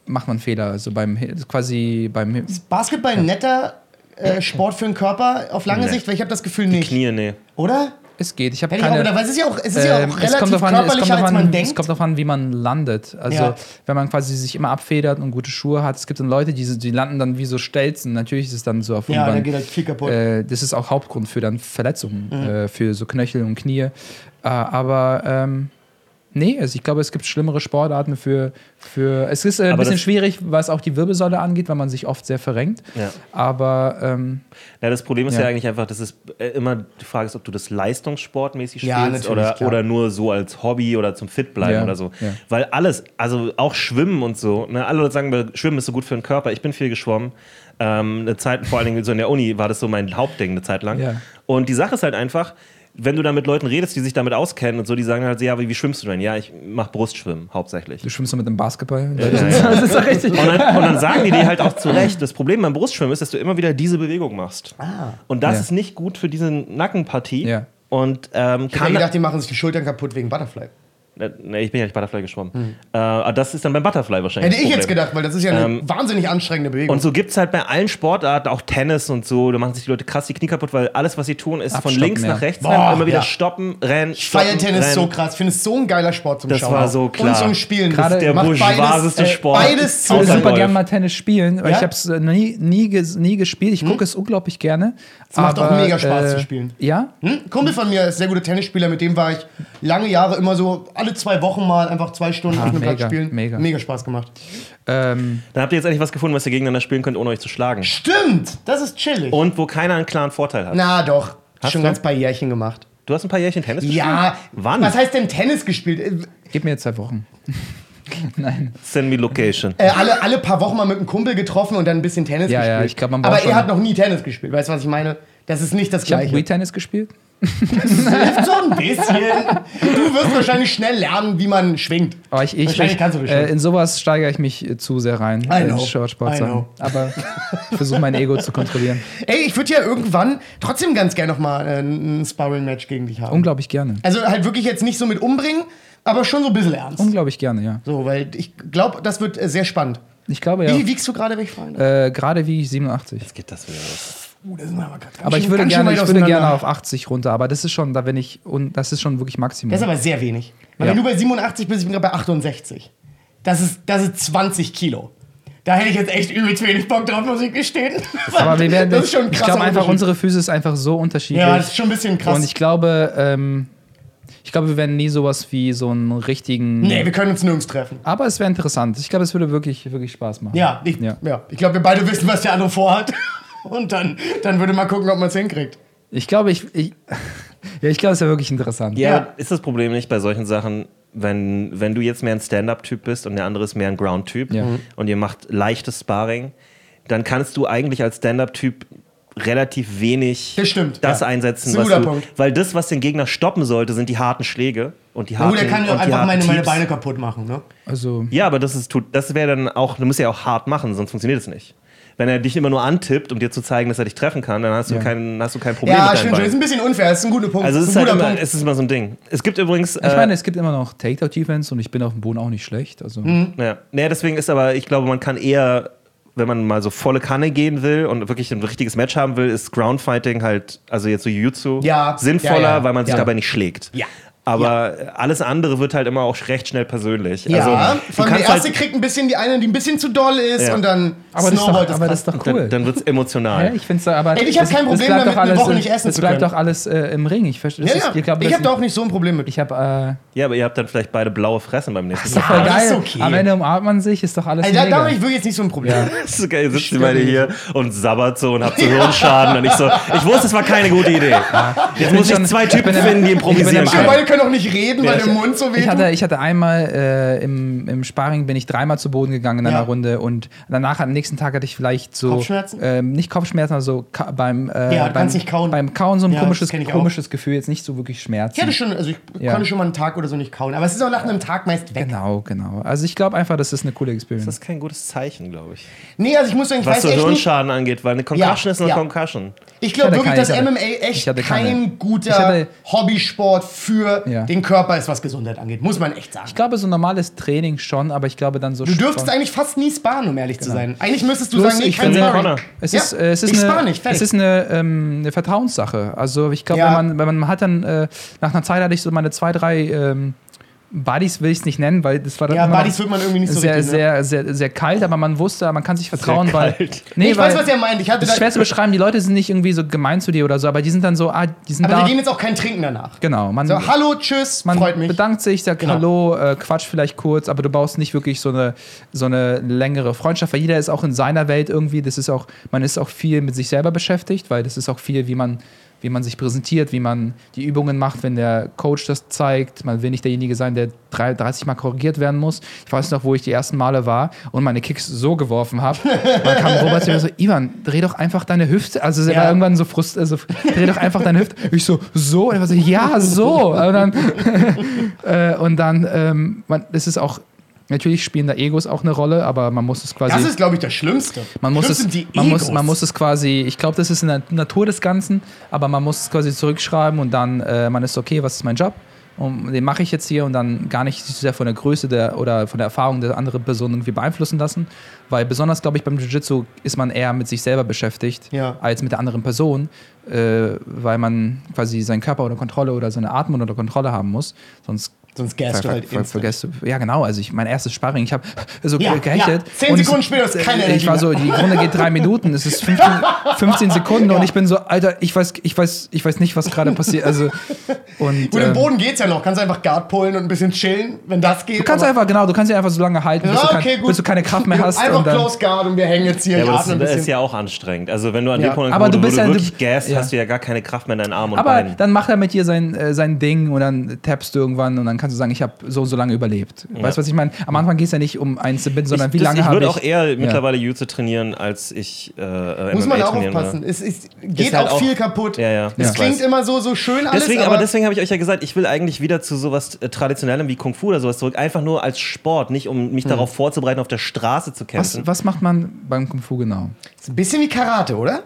macht man Fehler. Also beim quasi beim Basketball ein netter äh, Sport für den Körper auf lange Nee. Sicht, weil ich habe das Gefühl nicht. Knie, nee. Oder? Es geht. Ich habe Hätte ich auch keine. weil es ist ja auch, es ist ja Ähm, auch es relativ kommt darauf an, es körperlicher, darauf als man an, denkt. es kommt darauf an, wie man landet. Also, Ja. wenn man quasi sich immer abfedert und gute Schuhe hat, es gibt dann Leute, die, die landen dann wie so Stelzen. Natürlich ist es dann so auf ja, da irgendwann- geht halt viel kaputt. äh, das ist auch Hauptgrund für dann Verletzungen, Mhm. äh, für so Knöchel und Knie. Äh, aber ähm, nee, also ich glaube, es gibt schlimmere Sportarten für. für es ist äh, ein Aber bisschen schwierig, was auch die Wirbelsäule angeht, weil man sich oft sehr verrenkt. Ja. Aber ähm, Ja, das Problem ist ja, Ja. eigentlich einfach, dass es äh, immer die Frage ist, ob du das leistungssportmäßig Ja, spielst oder, klar. oder nur so als Hobby oder zum Fit bleiben Ja, oder so. ja. Weil alles, also auch Schwimmen und so, ne, alle Leute sagen, Schwimmen ist so gut für den Körper. Ich bin viel geschwommen. Ähm, eine Zeit, vor allen Dingen so in der Uni war das so mein Hauptding eine Zeit lang. Ja. Und die Sache ist halt einfach, wenn du da mit Leuten redest, die sich damit auskennen und so, die sagen halt, so, ja, wie, wie schwimmst du denn? Ja, ich mach Brustschwimmen hauptsächlich. du schwimmst so mit dem Basketball. ja. [LAUGHS] Das ist doch richtig. Und dann, und dann sagen die dir halt auch zu Recht, das Problem beim Brustschwimmen ist, dass du immer wieder diese Bewegung machst. Und das Ja. ist nicht gut für diese Nackenpartie. Ja. Und ähm, ich hätte kann. gedacht, die machen sich die Schultern kaputt wegen Butterfly. Äh, nee, ich bin ja nicht Butterfly geschwommen. Äh, aber das ist dann beim Butterfly wahrscheinlich. Hätte ich das jetzt gedacht, weil das ist ja eine Ähm, wahnsinnig anstrengende Bewegung. Und so gibt es halt bei allen Sportarten, auch Tennis und so, da machen sich die Leute krass die Knie kaputt, weil alles, was sie tun, ist von Abstoppen, links ja. nach rechts Boah, rennen, immer wieder ja. stoppen, rennen, ich stoppen, feiere Tennis rennen. so krass. Ich finde es so ein geiler Sport zum Das Schauen. war so klar. Und zum Spielen. Gerade Das der macht bourgeoiseste beides, äh, Sport. Beides Ich zu würde Außer super gerne mal Tennis spielen, weil Ja? ich habe es nie, nie, ges- nie gespielt. Ich gucke es unglaublich gerne. Es macht auch mega Spaß äh, zu spielen. Ja? Hm? Ein Kumpel von mir ist sehr guter Tennisspieler, mit dem war ich lange Jahre immer so alle zwei Wochen mal einfach zwei Stunden auf einem mega, Platz spielen. mega. mega Spaß gemacht. Ähm, Dann habt ihr jetzt endlich was gefunden, was ihr gegeneinander spielen könnt, ohne euch zu schlagen. Stimmt, das ist chillig. Und wo keiner einen klaren Vorteil hat. Na doch, Hast schon du? ganz paar Jährchen gemacht. Du hast ein paar Jährchen Tennis gespielt? Ja, Wann? was heißt denn Tennis gespielt? Äh, gib mir jetzt zwei Wochen. [LAUGHS] Nein. Send me location. Äh, alle, alle paar Wochen mal mit einem Kumpel getroffen und dann ein bisschen Tennis Ja, ja, gespielt. ich glaub, man Aber braucht er schon- hat noch nie Tennis gespielt. Weißt du, was ich meine? Das ist nicht das Ich habe Gleiche. Wii-Tennis gespielt. Hilft so ein bisschen. Du wirst wahrscheinlich schnell lernen, wie man schwingt. Aber ich, ich, Wahrscheinlich ich kannst du das äh, in sowas steigere ich mich äh, zu sehr rein. I äh, know. Shortsportsachen. I know. Aber ich versuche mein Ego zu kontrollieren. Ey, ich würde ja irgendwann trotzdem ganz gerne noch mal äh, ein Sparring-Match gegen dich haben. Unglaublich gerne. Also halt wirklich jetzt nicht so mit umbringen, aber schon so ein bisschen ernst. Unglaublich gerne, ja. So, weil ich glaube, das wird äh, sehr spannend. Ich glaube Wie ja. wiegst du gerade, wenn ich fragen darf? Äh, Gerade wie ich 87. Jetzt geht das wieder los. Uh, das sind wir aber Aber ich würde gerne, ich würde gerne auf 80 runter, aber das ist schon, da bin ich, und das ist schon wirklich Maximum. Das ist aber sehr wenig. Weil Ja. wenn du bei 87 bist, ich bin gerade bei 68. Das ist, das ist 20 Kilo. Da hätte ich jetzt echt übelst wenig Bock drauf, muss ich gestehen. aber wir werden, [LAUGHS] das ist schon ein ich glaube einfach, unsere Füße ist einfach so unterschiedlich. Ja, das ist schon ein bisschen krass. Und ich glaube, ähm, ich glaube, wir werden nie sowas wie so einen richtigen. nee, wir können uns nirgends treffen. aber es wäre interessant. Ich glaube, es würde wirklich, wirklich Spaß machen. Ja, ich, ja. Ja. ich glaube, wir beide wissen, was der andere vorhat. [LAUGHS] Und dann, dann würde man gucken, ob man es hinkriegt. Ich glaube, ich, ich, ja, ich glaube, es wäre wirklich interessant. Ja, Ja. ist das Problem nicht bei solchen Sachen, wenn, wenn du jetzt mehr ein Stand-Up-Typ bist und der andere ist mehr ein Ground-Typ Ja. Mhm. und ihr macht leichtes Sparring, dann kannst du eigentlich als Stand-Up-Typ relativ wenig Das stimmt, das ja. einsetzen, Das ist ein was guter du, Punkt. weil das, was den Gegner stoppen sollte, sind die harten Schläge und die harten gut, der kann ja und auch die einfach meine, meine. Beine kaputt machen, ne? Also, Ja, aber das ist tut, das wäre dann auch, du musst ja auch hart machen, sonst funktioniert es nicht. Wenn er dich immer nur antippt, um dir zu zeigen, dass er dich treffen kann, dann hast du, Ja. kein, hast du kein Problem Ja, mit stimmt schon. Beinen. Ist ein bisschen unfair. Das ist ein guter Punkt. Also es ist, ein halt guter immer, Punkt. es ist immer so ein Ding. Es gibt übrigens. ich äh, meine, es gibt immer noch Takedown-Defense und ich bin auf dem Boden auch nicht schlecht. Also, Mhm. Ja. Naja, deswegen ist aber, ich glaube, man kann eher, wenn man mal so volle Kanne gehen will und wirklich ein richtiges Match haben will, ist Groundfighting halt, also jetzt so Jiu-Jitsu, Ja, sinnvoller, ja, ja. weil man sich Ja. dabei nicht schlägt. Ja. Aber alles andere wird halt immer auch recht schnell persönlich. Ja, also, von der kannst erste halt, kriegt ein bisschen die eine, die ein bisschen zu doll ist Ja. und dann aber, das ist, doch, aber das ist doch cool. dann, dann wird es emotional. Ja, ich finde es aber. Ey, ich hab das- kein das Problem bleibt damit, doch eine alles, Woche nicht essen Das zu bleibt können. doch alles äh, im Ring. Ich verstehe. Ja, das ja. ist- Ich, ich das habe da auch nicht so ein Problem mit. Ich habe. Äh, Ja, aber ihr habt dann vielleicht beide blaue Fressen beim nächsten Mal. voll Ja, das geil. ist okay. Am Ende umarmt man sich, ist doch alles Ey, da, da mega. habe ich wirklich nicht so ein Problem. [LAUGHS] Das ist geil, sitzt ihr beide hier und sabbert so und habt so Hirnschaden und ich so, ich wusste, es war keine gute Idee. Jetzt muss ich schon- zwei Typen finden, die improvisieren können. Können auch nicht reden, weil der Mund so Ich wehtut. hatte, ich hatte einmal äh, im, im Sparring bin ich dreimal zu Boden gegangen in einer Ja. Runde und danach am nächsten Tag hatte ich vielleicht so Kopfschmerzen? Ähm, nicht Kopfschmerzen, aber so ka beim äh, Ja, beim, kauen. beim Kauen so ein Ja, komisches, ich komisches Gefühl, jetzt nicht so wirklich Schmerzen. Ich hatte schon, also ich Ja. konnte schon mal einen Tag oder so nicht kauen. Aber es ist auch nach einem Tag meist weg. Genau, genau. Also ich glaube einfach, das ist eine coole Experience. Das ist kein gutes Zeichen, glaube ich. Nee, also ich muss sagen, ich Was weiß so echt nicht. Hirnschaden angeht, weil eine Concussion Ja, ist eine ja. Concussion. Ich glaube wirklich, keine, dass ich hatte- MMA ich echt kein guter Ich Hobbysport für Ja. den Körper ist, was Gesundheit angeht. Muss man echt sagen. Ich glaube, so normales Training schon, aber ich glaube dann so Du dürftest Sport- eigentlich fast nie sparen, um ehrlich zu sein. Eigentlich müsstest du Bloß, sagen, nee, ich kein Sparring. Connor. Es Ja, ist, äh, es ist ich eine, spare nicht, fertig. es ist eine, ähm, eine Vertrauenssache. Also ich glaube, Ja. wenn, man, wenn man hat dann, äh, nach einer Zeit hatte ich so meine zwei, drei ähm, Buddies, will ich es nicht nennen, weil das war dann Ja, Buddies wird man irgendwie nicht so sehr, richtig, ne? sehr, sehr, sehr kalt, aber man wusste, man kann sich vertrauen, weil. kalt. Nee, ich weil, weiß, was er meint. Ich hatte Das schwer zu beschreiben, die Leute sind nicht irgendwie so gemein zu dir oder so, aber die sind dann so, ah, die sind aber da. wir gehen jetzt auch kein Trinken danach. genau, man, So, hallo, tschüss, man freut mich. bedankt sich, sagt Genau. Hallo, äh, quatscht vielleicht kurz, aber du baust nicht wirklich so eine, so eine längere Freundschaft, weil jeder ist auch in seiner Welt irgendwie, das ist auch, man ist auch viel mit sich selber beschäftigt, weil das ist auch viel, wie man, wie man sich präsentiert, wie man die Übungen macht, wenn der Coach das zeigt. Man will nicht derjenige sein, der drei- 30 Mal korrigiert werden muss. Ich weiß noch, wo ich die ersten Male war und meine Kicks so geworfen habe. Dann kam Robert zu mir so, Ivan, dreh doch einfach deine Hüfte. Also er Ja. war irgendwann so frust, also dreh doch einfach deine Hüfte. Ich so, so? Und er war so, ja, so. Und dann, [LAUGHS] äh, und dann ähm, man, das ist auch, natürlich spielen da Egos auch eine Rolle, aber man muss es quasi. Das ist, glaube ich, das Schlimmste. man muss, Schlimm es, man, muss, Egos. man muss es quasi, ich glaube, das ist in der Natur des Ganzen, aber man muss es quasi zurückschreiben und dann, äh, man ist okay, was ist mein Job? Und den mache ich jetzt hier und dann gar nicht so sehr von der Größe der oder von der Erfahrung der anderen Person irgendwie beeinflussen lassen. Weil besonders, glaube ich, beim Jiu-Jitsu ist man eher mit sich selber beschäftigt Ja. als mit der anderen Person, äh, weil man quasi seinen Körper unter Kontrolle oder seine Atmung unter Kontrolle haben muss. Sonst Sonst gäst du halt ver, ver. Ja, genau. Also ich, mein erstes Sparring, ich habe [LAUGHS] so Ja, gehechtet. ja. Zehn und Sekunden später ist keine Ich Energie war so, die Runde geht drei Minuten, es ist 15, 15 [LAUGHS] Sekunden und ich bin so, Alter, ich weiß, ich weiß, ich weiß nicht, was gerade passiert. Also, und, Gut, im ähm, Boden geht's ja noch. Kannst einfach Guard pullen und ein bisschen chillen, wenn das geht. Du kannst einfach, genau, du kannst sie einfach so lange halten, bis, Ja, du, kein, bis du keine Kraft mehr [LAUGHS] hast. Einfach und dann, Close Guard und wir hängen jetzt hier. Ja, ich aber das ist ja auch anstrengend. Also wenn du an Ja. dem Punkt Aber wo du ja- wirklich gäst, ja. hast du ja gar keine Kraft mehr in deinen Armen und aber Beinen. dann macht er mit dir sein, äh, sein Ding und dann tappst du irgendwann und dann kannst du sagen, ich habe so und so lange überlebt. Weißt du, was ich meine? Am Anfang geht es ja nicht um eins zu binden, sondern ich, wie das- lange ich habe würde ich. auch eher Ja. mittlerweile Jiu-Jitsu trainieren, als ich äh, äh, Muss MMA man auch aufpassen. würde. Es ist, geht Ist halt auch viel kaputt. Ja, ja. Es Ja. klingt Ich immer so, so schön alles, Deswegen, aber, aber deswegen habe ich euch ja gesagt, ich will eigentlich wieder zu sowas äh, Traditionellem wie Kung Fu oder sowas zurück. Einfach nur als Sport, nicht um Hm. mich darauf vorzubereiten, auf der Straße zu was, kämpfen. was macht man beim Kung Fu genau? ist ein bisschen wie Karate, oder?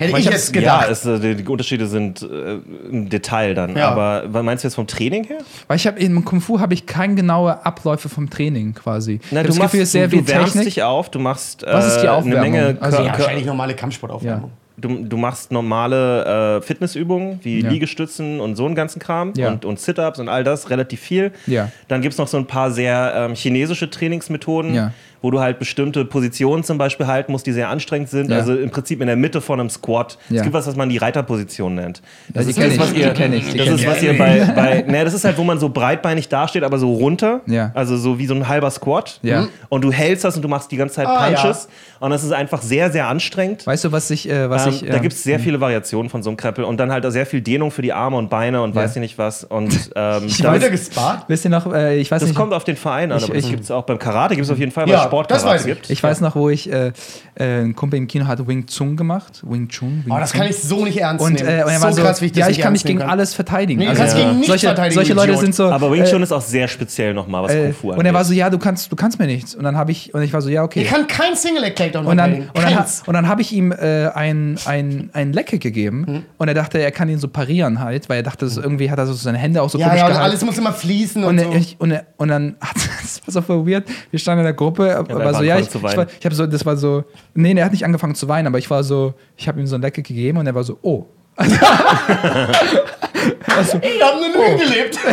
Hätte ich jetzt gedacht. Ja, es, äh, die, die Unterschiede sind äh, im Detail dann. Ja. Aber meinst du jetzt vom Training her? Weil ich habe im Kung Fu habe ich keine genaue Abläufe vom Training quasi. Na, du, hab machst, sehr du, viel du wärmst Technik. dich auf, du machst äh, Was ist die eine? Menge Also- Kör- ja, wahrscheinlich normale Kampfsportaufwärmung. Du, du machst normale äh, Fitnessübungen wie Ja. Liegestützen und so einen ganzen Kram Ja. und, und Sit-Ups und all das, relativ viel. Ja. Dann gibt es noch so ein paar sehr ähm, chinesische Trainingsmethoden, Ja. Wo du halt bestimmte Positionen zum Beispiel halten musst, die sehr anstrengend sind. Ja. Also im Prinzip in der Mitte von einem Squat. Ja. Es gibt was, was man die Reiterposition nennt. Das die ist das, ich, was die ihr, kenn ich, die das ist, ich. was ihr bei, [LAUGHS] bei ne, das ist halt, wo man so breitbeinig dasteht, aber so runter. Ja. Also so wie so ein halber Squat. Ja. Und du hältst das und du machst die ganze Zeit Ah, Punches. Und das ist einfach sehr, sehr anstrengend. Weißt du, was ich, äh, was Ähm, ich. da ähm, gibt es sehr viele Variationen von so einem Krempel und dann halt auch sehr viel Dehnung für die Arme und Beine und Ja. weiß ich nicht was. Und [LAUGHS] ähm, Ich das, weiter gespart? Wisst ihr noch, äh, ich weiß das nicht. kommt auf den Verein an, Ich- aber das ich- gibt es auch beim Karate, gibt es auf jeden Fall, Ja, Sport das weiß ich. gibt. ich weiß noch, wo ich äh, äh, ein Kumpel im Kino hatte Wing Chun gemacht. Wing Chun. Wing Oh, das Chun. kann ich so nicht ernst und, nehmen. äh, und er so war so, krass, wie ich das ja, ich kann nicht gegen kann. alles verteidigen. Nee, du Also, kannst gegen nichts solche, verteidigen, solche Leute sind so. aber Wing äh, Chun ist auch sehr speziell nochmal, was äh, Kung Fu angeht. und er war so, ja, du kannst, du kannst mir nichts. Und dann habe ich, und ich war so, ja, okay. Ich kann kein Single Leg Takedown Und dann, und dann, und dann habe ich ihm äh, ein, ein, ein Lecke gegeben Mhm. und er dachte, er kann ihn so parieren halt, weil er dachte, so irgendwie hat er so seine Hände auch so Ja, ja, gehalten. alles muss immer fließen und, Und, so. ich, und, und dann [LAUGHS] hat das war so weird. Wir standen in der Gruppe, war so, ja, ich, ich, war, ich habe so, das war so, nee, nee, er hat nicht angefangen zu weinen, aber ich war so, ich habe ihm so ein Lecke gegeben und er war so, oh. [LAUGHS] Wir haben eine Lüge gelebt. [LAUGHS]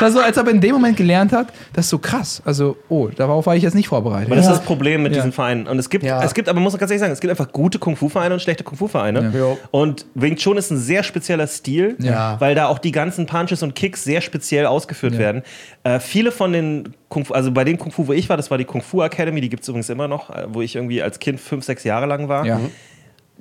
Das war so, als ob er in dem Moment gelernt hat, das ist so krass. Also, oh, darauf war ich jetzt nicht vorbereitet. Aber das ist das Problem mit Ja. diesen Vereinen. Und es gibt, Ja. es gibt, aber man muss ganz ehrlich sagen, es gibt einfach gute Kung-Fu-Vereine und schlechte Kung-Fu-Vereine. Ja. Und Wing Chun ist ein sehr spezieller Stil, Ja. weil da auch die ganzen Punches und Kicks sehr speziell ausgeführt Ja. werden. Äh, viele von den Kung Fu, also bei dem Kung Fu, wo ich war, das war die Kung Fu Academy, die gibt es übrigens immer noch, äh, wo ich irgendwie als Kind fünf, sechs Jahre lang war. ja.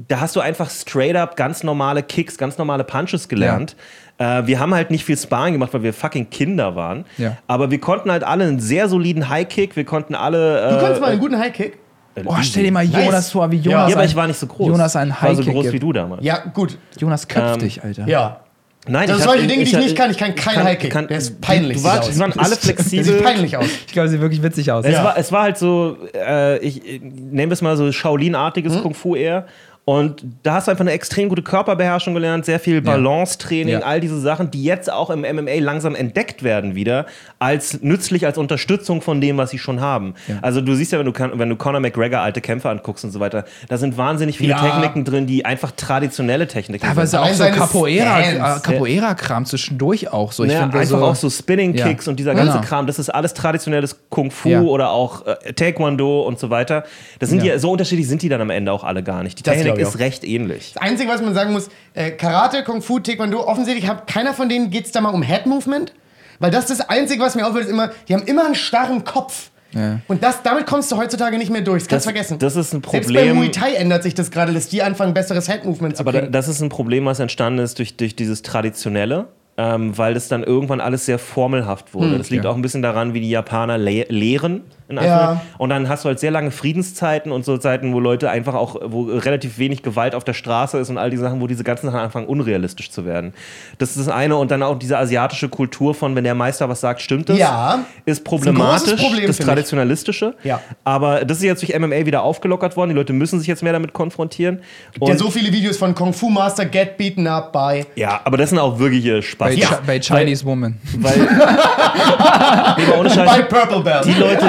da hast du einfach straight up ganz normale Kicks, ganz normale Punches gelernt. Äh, wir haben halt nicht viel Sparring gemacht, weil wir fucking Kinder waren. Ja. Aber wir konnten halt alle einen sehr soliden High-Kick, wir konnten alle. Du äh, konntest mal einen guten Highkick. Oh, stell dir mal Jonas vor, wie Jonas. Ja, aber ein- ich war nicht so groß. Jonas einen Ich war so groß gibt. wie du damals. Ja, gut. Jonas köpft Ähm, dich, Alter. Ja. Nein, Das ich sind solche Dinge, die ich nicht kann. Ich kann keinen kann- Highkick. kann- Der ist peinlich. Du war, sieht die waren alle Der flexibel. sieht peinlich aus. [LAUGHS] Ich glaube, sieht wirklich witzig aus. Es, Ja. war, es war halt so, äh, ich äh, nenne es mal so Shaolin-artiges Hm? Kung Fu eher. Und da hast du einfach eine extrem gute Körperbeherrschung gelernt, sehr viel Balance-Training, Ja. all diese Sachen, die jetzt auch im MMA langsam entdeckt werden wieder, als nützlich, als Unterstützung von dem, was sie schon haben. Also du siehst ja, wenn du, wenn du Conor McGregor alte Kämpfe anguckst und so weiter, da sind wahnsinnig viele Ja. Techniken drin, die einfach traditionelle Techniken Teilweise sind. auch Allein so seine Capoeira, Stance. äh, Capoeira-Kram zwischendurch auch so. Ich Ja, finde einfach so, auch so Spinning-Kicks Ja. und dieser ganze Genau. Kram, das ist alles traditionelles Kung Fu Ja. oder auch äh, Taekwondo und so weiter. Das sind Ja. ja. so unterschiedlich sind die dann am Ende auch alle gar nicht. Die Das Ich ist recht ähnlich. Das Einzige, was man sagen muss, äh, Karate, Kung Fu, Taekwondo, offensichtlich hat keiner von denen geht es da mal um Head Movement. Weil das ist das Einzige, was mir auffällt, ist immer, die haben immer einen starren Kopf. Ja. Und das, damit kommst du heutzutage nicht mehr durch. Das kannst du Das- vergessen. das ist ein Selbst bei Problem. Muay Thai ändert sich das gerade, dass die anfangen, besseres Head Movement zu Aber kriegen. das ist ein Problem, was entstanden ist durch, durch dieses Traditionelle. Ähm, weil das dann irgendwann alles sehr formelhaft wurde. das liegt ja. auch ein bisschen daran, wie die Japaner le lehren. In Ja. Und dann hast du halt sehr lange Friedenszeiten und so Zeiten, wo Leute einfach auch, wo relativ wenig Gewalt auf der Straße ist und all die Sachen, wo diese ganzen Sachen anfangen, unrealistisch zu werden. Das ist das eine. Und dann auch diese asiatische Kultur von, wenn der Meister was sagt, stimmt das. Ja. Ist problematisch, Problem, das finde ich. Traditionalistische. Ja. Aber das ist jetzt durch MMA wieder aufgelockert worden. Die Leute müssen sich jetzt mehr damit konfrontieren. ja, Und- so viele Videos von Kung Fu Master Get Beaten Up by. ja, aber das sind auch wirkliche Spaß. bei, Chi- bei Chinese Woman. Weil, [LAUGHS] nee, By Purple Belt. die Leute,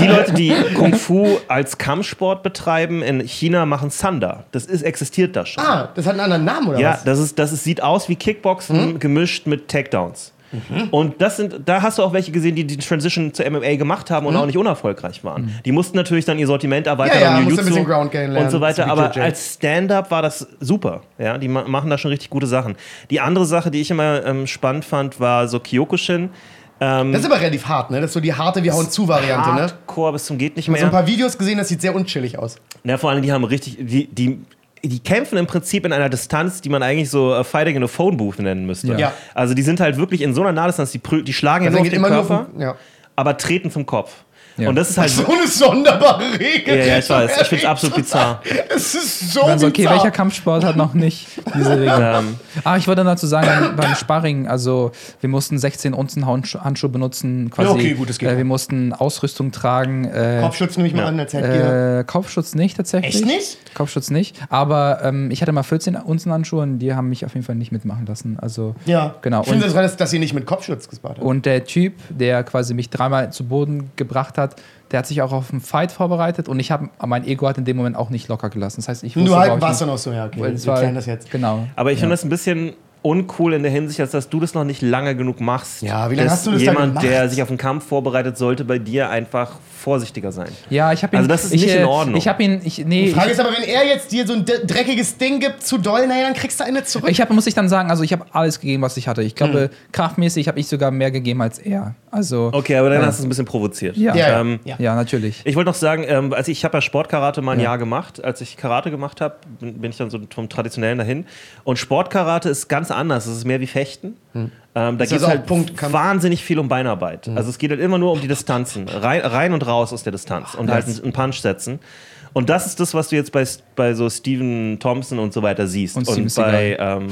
die Leute, die Kung Fu als Kampfsport betreiben in China, machen Sanda. Das ist, existiert da schon. Ah, das hat einen anderen Namen, oder ja, was? das, ist, das ist, sieht aus wie Kickboxen gemischt mit Takedowns. Und das sind, da hast du auch welche gesehen, die die Transition zu MMA gemacht haben und auch nicht unerfolgreich waren. Die mussten natürlich dann ihr Sortiment erweitern, Ja, ja, musste ein Jiu-Jitsu bisschen Ground lernen, und so weiter. Aber als Stand-up war das super. Ja, die ma machen da schon richtig gute Sachen. Die andere Sache, die ich immer ähm, spannend fand, war so Kyokushin. Ähm, Das ist aber relativ hart, ne? Das ist so die harte Wir hauen zu Variante, ne? Hardcore bis zum geht nicht Ich habe so ein mehr. paar Videos gesehen, das sieht sehr unchillig aus. Ja, vor allem, die haben richtig, die, die, die kämpfen im Prinzip in einer Distanz, die man eigentlich so äh, Fighting in a Phone Booth nennen müsste. Ja. Also die sind halt wirklich in so einer Nahdistanz, die, prü- die schlagen Also ja nur auf den Körper, um- ja. aber treten zum Kopf. Ja. Und das ist halt So eine sonderbare Regel. Ja, ja, ich weiß. Ich find's absolut bizarr. Es ist so Also, okay, bizarr. welcher Kampfsport hat noch nicht diese Regel? ähm, Ah, ich wollte dazu sagen, beim Sparring, also wir mussten 16 Unzen Handschuhe benutzen, quasi. Ja, okay, gut, das geht. Äh, wir mussten Ausrüstung tragen. Äh, Kopfschutz nehme ich mal an, als Headgear. äh, Kopfschutz nicht tatsächlich. Echt nicht? Kopfschutz nicht. Aber ähm, ich hatte mal 14 Unzen Handschuhe und die haben mich auf jeden Fall nicht mitmachen lassen. Also Ja. genau. Ich finde das, dass, dass ihr nicht mit Kopfschutz gespart habt. und der Typ, der quasi mich dreimal zu Boden gebracht hat, der hat sich auch auf einen Fight vorbereitet und ich habe mein Ego hat in dem Moment auch nicht locker gelassen. Das heißt, ich wusste, du halt warst dann auch so, ja, okay. wir war, klären das jetzt. Genau. aber ich ja. finde das ein bisschen uncool in der Hinsicht, als dass du das noch nicht lange genug machst. Ja, wie lange hast du das da Jemand, gemacht? der sich auf einen Kampf vorbereitet, sollte bei dir einfach vorsichtiger sein. Ja, ich habe ihn. Also das ist ich, nicht in äh, Ordnung. Ich habe ihn. Ich, nee, Die Frage ich, ist aber, wenn er jetzt dir so ein dreckiges Ding gibt, zu doll, naja, dann kriegst du eine zurück. ich hab, muss ich dann sagen, also ich habe alles gegeben, was ich hatte. Ich glaube, Hm. kraftmäßig habe ich sogar mehr gegeben als er. Also Okay, aber dann Ja. hast du es ein bisschen provoziert. Ja. ja, ja. Ähm, ja. ja, natürlich. Ich wollte noch sagen, ähm, also ich habe ja Sportkarate mal ein Ja. Jahr gemacht. Als ich Karate gemacht habe, bin, bin ich dann so vom Traditionellen dahin. Und Sportkarate ist ganz anders. Es ist mehr wie Fechten. Ähm, da geht es halt Punktkampf? wahnsinnig viel um Beinarbeit. Also es geht halt immer nur um die Distanzen. Rein, rein und raus aus der Distanz. Und halt einen, Punch setzen. Und das ist das, was du jetzt bei, bei so Stephen Thompson und so weiter siehst. Und Und, Steven bei ähm,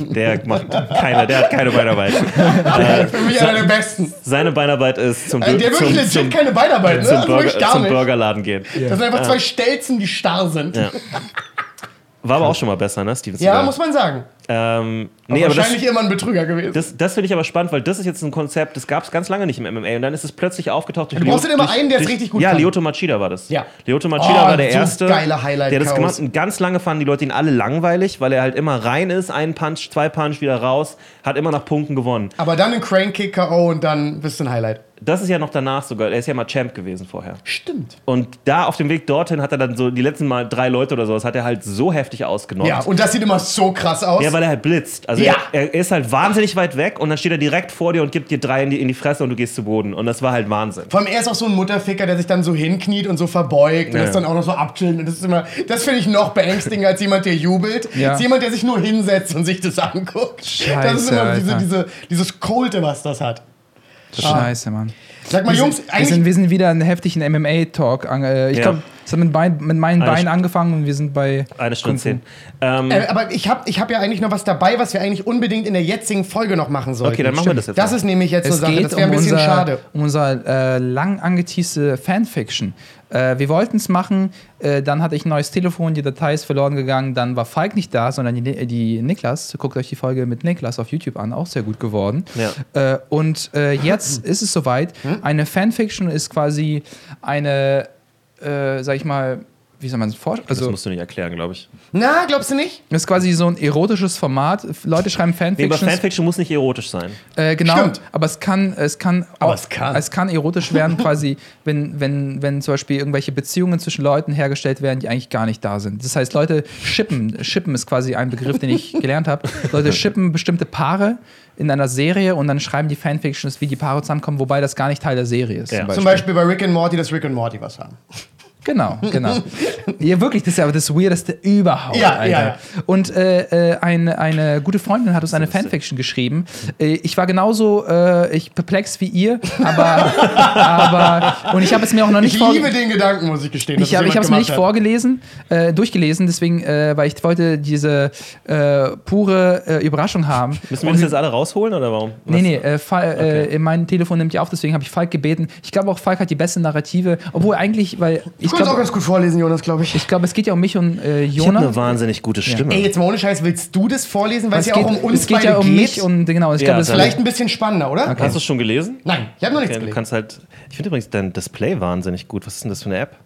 [LAUGHS] der macht keine, der hat keine Beinarbeit. [LAUGHS] Für mich einer der besten. Seine Beinarbeit ist zum, Ey, der zum, wirklich legit zum, keine Beinarbeit, ne? zum, Also Burger, wirklich gar zum. Burgerladen gehen. Das sind einfach zwei Stelzen, die starr sind. Ja. War aber auch schon mal besser, ne, Steven Ja, Seagal? muss man sagen. Ähm, Nee, aber das, wahrscheinlich immer ein Betrüger gewesen. das, das finde ich aber spannend, weil das ist jetzt ein Konzept, das gab es ganz lange nicht im MMA und dann ist es plötzlich aufgetaucht. durch Du brauchst Leo- immer durch- einen, der es richtig gut Ja, kann. Lyoto Machida war das. Ja. Lyoto Machida Oh, war der so erste, geile Highlight- der das gemacht hat. Ganz lange fanden die Leute ihn alle langweilig, weil er halt immer rein ist, einen Punch, zwei Punch, wieder raus, hat immer nach Punkten gewonnen. Aber dann ein Crane Kick K.O. und dann bist du ein Highlight. Das ist ja noch danach sogar, er ist ja mal Champ gewesen vorher. Stimmt. Und da auf dem Weg dorthin hat er dann so die letzten Mal drei Leute oder sowas, hat er halt so heftig ausgenockt. Ja, und das sieht immer so krass aus. Ja, weil er halt blitzt. Also Ja. er, er ist halt wahnsinnig weit weg und dann steht er direkt vor dir und gibt dir drei in die, in die Fresse und du gehst zu Boden. Und das war halt Wahnsinn. Vor allem, er ist auch so ein Mutterficker, der sich dann so hinkniet und so verbeugt und Ja. das dann auch noch so abchillt. Und das ist immer, das finde ich noch beängstigender als jemand, der jubelt. Ja. Als jemand, der sich nur hinsetzt und sich das anguckt. das ist Scheiße, immer diese, diese, dieses Kolte, was das hat. Scheiße, Mann. Sag mal, Wir Jungs, sind, wir, sind, eigentlich. wir sind wieder in heftigen MMA-Talk. Äh, ich Ja. glaube, es hat mit, Bein, mit meinen Eine Beinen angefangen und wir sind bei. Eine Stunde zehn. Ähm, Äh, aber ich habe ich hab ja eigentlich noch was dabei, was wir eigentlich unbedingt in der jetzigen Folge noch machen sollten. Okay, dann machen wir das jetzt Das ist nämlich jetzt eine Es Sache. geht Das wäre ein um bisschen unser, schade. um unser äh, lang angeteaste Fanfiction. Äh, wir wollten es machen, äh, dann hatte ich ein neues Telefon, die Datei ist verloren gegangen, dann war Falk nicht da, sondern die, die Niklas. Guckt euch die Folge mit Niklas auf YouTube an, auch sehr gut geworden. Ja. Äh, und äh, jetzt ist es soweit. Eine Fanfiction ist quasi eine, äh, sag ich mal, wie soll man es vorstellen? das Also, musst du nicht erklären, glaube ich. Na, glaubst du nicht? das ist quasi so ein erotisches Format. Leute schreiben Nee, aber. Fanfiction muss nicht erotisch sein. Äh, genau, Stimmt. aber es kann, es kann, Aber auch- es kann. es kann erotisch werden, quasi, [LAUGHS] wenn, wenn, wenn zum Beispiel irgendwelche Beziehungen zwischen Leuten hergestellt werden, die eigentlich gar nicht da sind. Das heißt, Leute shippen, shippen ist quasi ein Begriff, den ich gelernt habe. Leute shippen bestimmte Paare in einer Serie und dann schreiben die Fanfictions, wie die Paare zusammenkommen, wobei das gar nicht Teil der Serie ist. Ja. Zum Beispiel bei Rick and Morty, dass Rick and Morty was haben. Genau, genau. [LAUGHS] ja, wirklich, das ist ja das Weirdeste überhaupt, Ja, Alter. ja, ja. Und äh, äh, eine, eine gute Freundin hat uns eine Fanfiction geschrieben. Äh, ich war genauso äh, ich perplex wie ihr, aber, [LAUGHS] aber und ich habe es mir auch noch nicht Ich vor- liebe den Gedanken, muss ich gestehen. ich habe ich es mir nicht hat. vorgelesen, äh, durchgelesen, deswegen, äh, weil ich wollte diese äh, pure äh, Überraschung haben. Müssen wir das jetzt alle rausholen oder warum? Nee, nee, äh, Fall, äh, mein Telefon nimmt ja auf, deswegen habe ich Falk gebeten. Ich glaube auch, Falk hat die beste Narrative, obwohl eigentlich, weil Du ich kannst auch glaube, ganz gut vorlesen, Jonas, glaube ich. ich glaube, es geht ja um mich und äh, Ich habe eine wahnsinnig gute Stimme. Ey, jetzt mal ohne Scheiß, willst du das vorlesen? Weil es es ja geht, auch um uns es geht ja um geht. mich und genau, ich Ja, glaube, das dann- Vielleicht ein bisschen spannender, oder? Hast du es schon gelesen? Nein, ich habe noch nichts Okay, du gelesen. kannst halt. Ich finde übrigens dein Display wahnsinnig gut. Was ist denn das für eine App?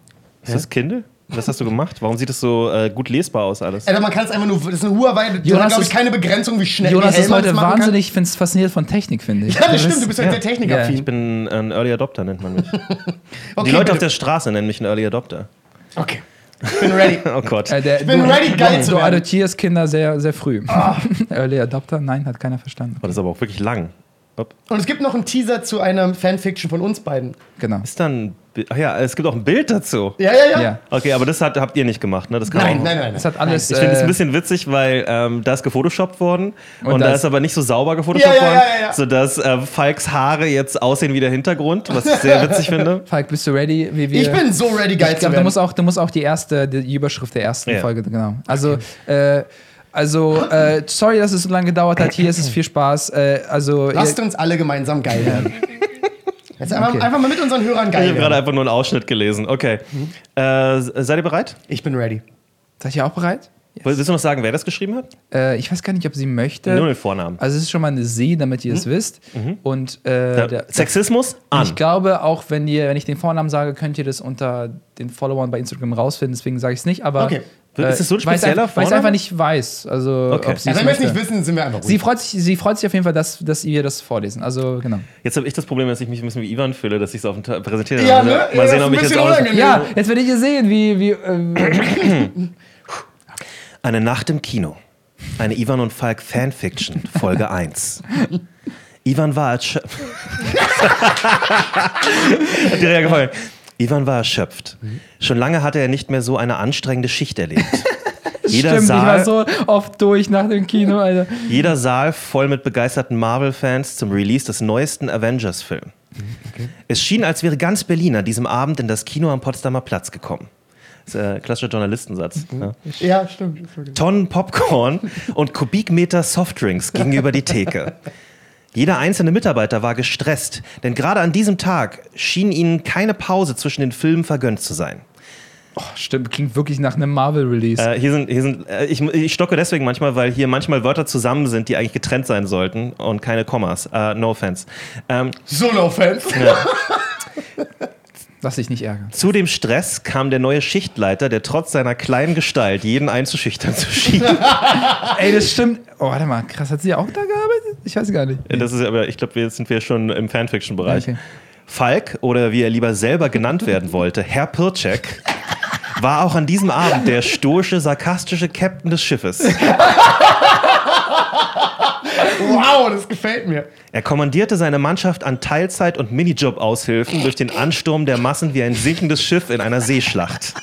Ist das Kindle? Was hast du gemacht? Warum sieht das so äh, gut lesbar aus alles? Alter, man kann es einfach nur, das ist eine Huawei, da Jonas hat, glaube ich, ist- keine Begrenzung, wie schnell Jonas ist heute wahnsinnig, ich es fasziniert von Technik, finde ich. Kann. Ja, das Du stimmt, du bist halt sehr technikaffin. Ich bin ein Early Adopter, nennt man mich. [LAUGHS] okay, Die Leute auf bitte. der Straße nennen mich einen Early Adopter. Okay, ich bin ready. [LAUGHS] Oh Gott. Äh, der, bin du, ready, geil zu Du adoptierst Kinder sehr, sehr früh. [LAUGHS] Early Adopter? Nein, hat keiner verstanden. Oh, das ist aber auch wirklich lang. Upp. Und es gibt noch einen Teaser zu einer Fanfiction von uns beiden. Genau. Ist dann. Ach ja, es gibt auch ein Bild dazu. Ja, ja, ja. Ja. Okay, aber das hat, habt ihr nicht gemacht, ne? Das kann Nein, auch, nein, nein, nein. Das hat alles. Ich finde es äh, ein bisschen witzig, weil ähm, da ist gefotoshoppt worden und, Und da ist aber nicht so sauber gefotoshoppt Ja, ja, worden, ja, ja, ja. sodass äh, Falks Haare jetzt aussehen wie der Hintergrund, was ich sehr witzig finde. [LAUGHS] Falk, bist du ready? Wie wir, Ich bin so ready, geil Ich zu glaube, du werden. musst auch, du musst auch die erste, die Überschrift der ersten Ja. Folge, genau. Also, äh, also, äh, sorry, dass es so lange gedauert hat. Hier ist es viel Spaß. Äh, also, Lasst ihr, uns alle gemeinsam geil werden. [LAUGHS] Jetzt einfach, Okay. einfach mal mit unseren Hörern Ich geil habe gerade einfach nur einen Ausschnitt gelesen. Okay. Äh, seid ihr bereit? Ich bin ready. seid ihr auch bereit? Willst du noch sagen, wer das geschrieben hat? Äh, ich weiß gar nicht, ob sie möchte. Nur den Vornamen. Also, es ist schon mal eine Sie, damit ihr es wisst. Und äh, Ja, der, Sexismus? An. Ich glaube, auch wenn ihr, wenn ich den Vornamen sage, könnt ihr das unter den Followern bei Instagram rausfinden. Deswegen sage ich es nicht. Aber Okay. Ist es so ein ich spezieller einfach- Weil ich Vorname? einfach nicht weiß. Also, Okay. ob sie es wenn wir es nicht wissen, sind wir einfach ruhig. Sie freut, sich, sie freut sich auf jeden Fall, dass, dass wir das vorlesen. Also, genau. Jetzt habe ich das Problem, dass ich mich ein bisschen wie Ivan fühle, dass ich es auf dem präsentiere. Ja, Also, ne? Mal Ja, sehen, das ob ich jetzt unangenehm. Ja, jetzt werdet ihr sehen, wie. wie äh, [CLEARS THROAT] [CLEARS THROAT] Eine Nacht im Kino. Eine Ivan und Falk Fanfiction, Folge 1. Ivan war als [LAUGHS] Hat dir ja gefallen. Ivan war erschöpft. Schon lange hatte er nicht mehr so eine anstrengende Schicht erlebt. [LAUGHS] Jeder stimmt, ich war Saal, so oft durch nach dem Kino, Alter. jeder Saal voll mit begeisterten Marvel-Fans zum Release des neuesten Avengers-Films. Es schien, als wäre ganz Berlin an diesem Abend in das Kino am Potsdamer Platz gekommen. Das ist ein klassischer Journalistensatz. Ja. Ja, stimmt. Tonnen Popcorn und Kubikmeter Softdrinks gegenüber die Theke. Jeder einzelne Mitarbeiter war gestresst, denn gerade an diesem Tag schien ihnen keine Pause zwischen den Filmen vergönnt zu sein. Stimmt, klingt wirklich nach einem Marvel-Release. Äh, hier sind, hier sind, äh, ich, ich stocke deswegen manchmal, weil hier manchmal Wörter zusammen sind, die eigentlich getrennt sein sollten und keine Kommas. Äh, no offense. Ähm, Solo-Fans. [LAUGHS] Lass dich nicht ärgern. zu dem Stress kam der neue Schichtleiter, der trotz seiner kleinen Gestalt jeden einzuschüchtern zu schien. [LAUGHS] Ey, das stimmt. Oh, warte mal, krass, hat sie auch da gearbeitet? Ich weiß gar nicht. Das ist aber, ich glaube, jetzt sind wir schon im Fanfiction-Bereich. Okay. Falk, oder wie er lieber selber genannt werden wollte, Herr Pircek, war auch an diesem Abend der stoische, sarkastische Captain des Schiffes. Wow, das gefällt mir. Er kommandierte seine Mannschaft an Teilzeit- und Minijob-Aushilfen durch den Ansturm der Massen wie ein sinkendes Schiff in einer Seeschlacht.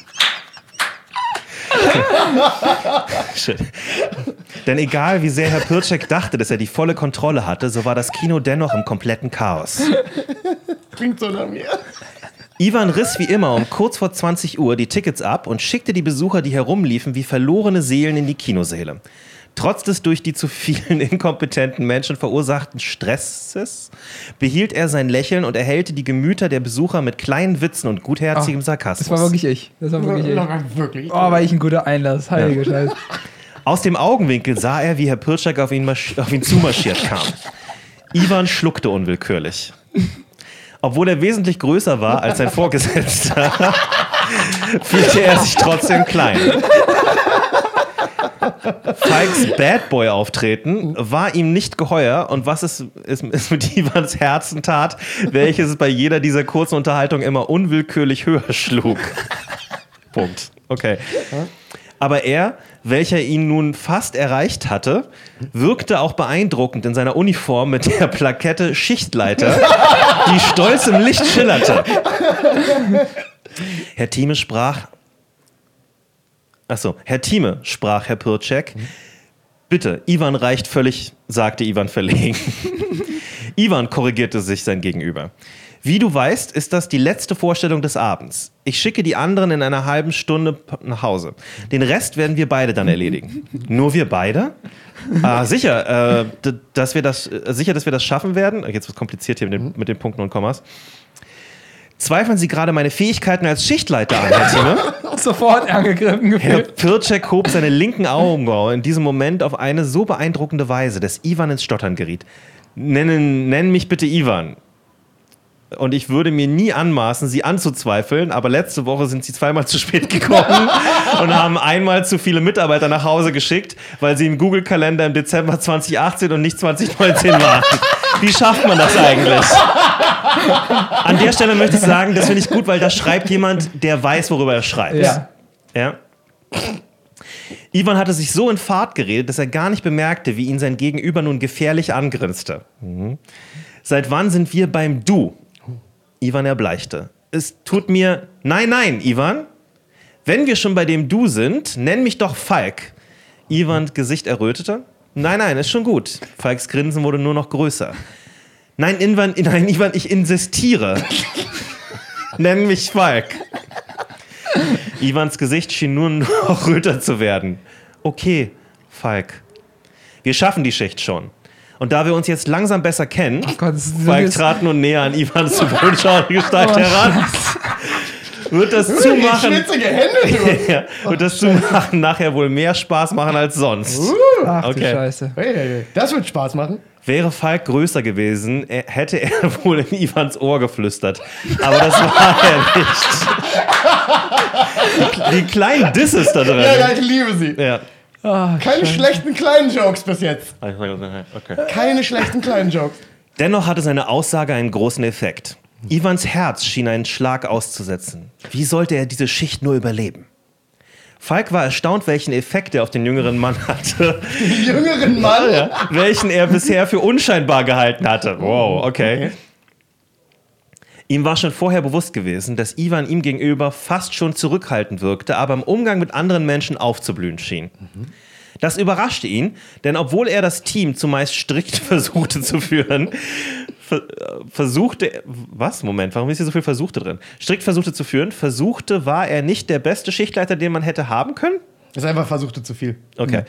[LAUGHS] Denn egal wie sehr Herr Pircek dachte, dass er die volle Kontrolle hatte, so war das Kino dennoch im kompletten Chaos. Klingt so nach mir. Ivan riss wie immer um kurz vor 20 Uhr die Tickets ab und schickte die Besucher, die herumliefen, wie verlorene Seelen in die Kinosäle. Trotz des durch die zu vielen [LAUGHS] inkompetenten Menschen verursachten Stresses behielt er sein Lächeln und erhellte die Gemüter der Besucher mit kleinen Witzen und gutherzigem Das Sarkasmus. war wirklich ich. Das war wirklich ich. Wirklich. Oh, war ich ein guter Einlass. Heilige Scheiße. [LAUGHS] Aus dem Augenwinkel sah er, wie Herr Pirczak auf ihn, auf ihn zumarschiert kam. Ivan schluckte unwillkürlich. Obwohl er wesentlich größer war als sein Vorgesetzter, [LAUGHS] fühlte er sich trotzdem klein. Falks Bad Boy Auftreten war ihm nicht geheuer und was es, es, es mit Ivans Herzen tat, welches bei jeder dieser kurzen Unterhaltungen immer unwillkürlich höher schlug. Punkt. Okay. Aber er, welcher ihn nun fast erreicht hatte, wirkte auch beeindruckend in seiner Uniform mit der Plakette Schichtleiter, die stolz im Licht schillerte. Herr Thieme sprach. Achso, Herr Thieme, sprach Herr Pircek. Bitte, Ivan reicht völlig, sagte Ivan verlegen. Ivan korrigierte sich sein Gegenüber. Wie du weißt, ist das die letzte Vorstellung des Abends. Ich schicke die anderen in einer halben Stunde nach Hause. Den Rest werden wir beide dann erledigen. [LAUGHS] Nur wir beide? Ah, sicher, äh, dass wir das, äh, sicher, dass wir das schaffen werden. Jetzt wird kompliziert hier mit den, mit den Punkten und Kommas. Zweifeln Sie gerade meine Fähigkeiten als Schichtleiter an, Herr Thieme? [LAUGHS] Sofort angegriffen Herr gefühlt. Pircek hob seine linken Augenbraue in diesem Moment auf eine so beeindruckende Weise, dass Ivan ins Stottern geriet. Nennen, nenn mich bitte Ivan. Und ich würde mir nie anmaßen, sie anzuzweifeln, aber letzte Woche sind sie zweimal [LAUGHS] zu spät gekommen und haben einmal zu viele Mitarbeiter nach Hause geschickt, weil sie im Google-Kalender im Dezember 2018 und nicht 2019 waren. Wie schafft man das eigentlich? An der Stelle möchte ich sagen, das finde ich gut, weil da schreibt jemand, der weiß, worüber er schreibt. Ja. Ja. Ivan hatte sich so in Fahrt geredet, dass er gar nicht bemerkte, wie ihn sein Gegenüber nun gefährlich angrinste. Mhm. Seit wann sind wir beim Du? Ivan erbleichte. Es tut mir. Nein, nein, Ivan. Wenn wir schon bei dem Du sind, nenn mich doch Falk. Ivans Gesicht errötete. Nein, nein, ist schon gut. Falks Grinsen wurde nur noch größer. Nein, Ivan, [LAUGHS] nein, Ivan, ich insistiere. [LAUGHS] Nenn mich Falk. Ivans Gesicht schien nur noch [LAUGHS] röter zu werden. Okay, Falk. Wir schaffen die Schicht schon. Und da wir uns jetzt langsam besser kennen, Gott, trat nun näher an Ivans zu [LAUGHS] bodenschauende Gestalt Oh, heran. Wird das Zumachen, du. [LAUGHS] ja, wird das Zumachen nachher wohl mehr Spaß machen als sonst. Ach du Okay. Scheiße. Hey, hey. Das wird Spaß machen. Wäre Falk größer gewesen, er- hätte er [LAUGHS] wohl in Ivans Ohr geflüstert. Aber das war er nicht. Die, die kleinen Disses da drin. Ja, ja, ich liebe sie. Ja. Ah, Keine schlechten kleinen Jokes bis jetzt. Okay. Keine schlechten kleinen Jokes. Dennoch hatte seine Aussage einen großen Effekt. Ivans Herz schien einen Schlag auszusetzen. Wie sollte er diese Schicht nur überleben? Falk war erstaunt, welchen Effekt er auf den jüngeren Mann hatte, Jüngeren Mann. welchen er bisher für unscheinbar gehalten hatte. Wow, okay. Ihm war schon vorher bewusst gewesen, dass Ivan ihm gegenüber fast schon zurückhaltend wirkte, aber im Umgang mit anderen Menschen aufzublühen schien. Das überraschte ihn, denn obwohl er das Team zumeist strikt [LAUGHS] versuchte zu führen, ver äh, versuchte, was? Moment, warum ist hier so viel Versuchte drin? Strikt versuchte zu führen, versuchte, war er nicht der beste Schichtleiter, den man hätte haben können? Ist einfach versuchte zu viel. Okay.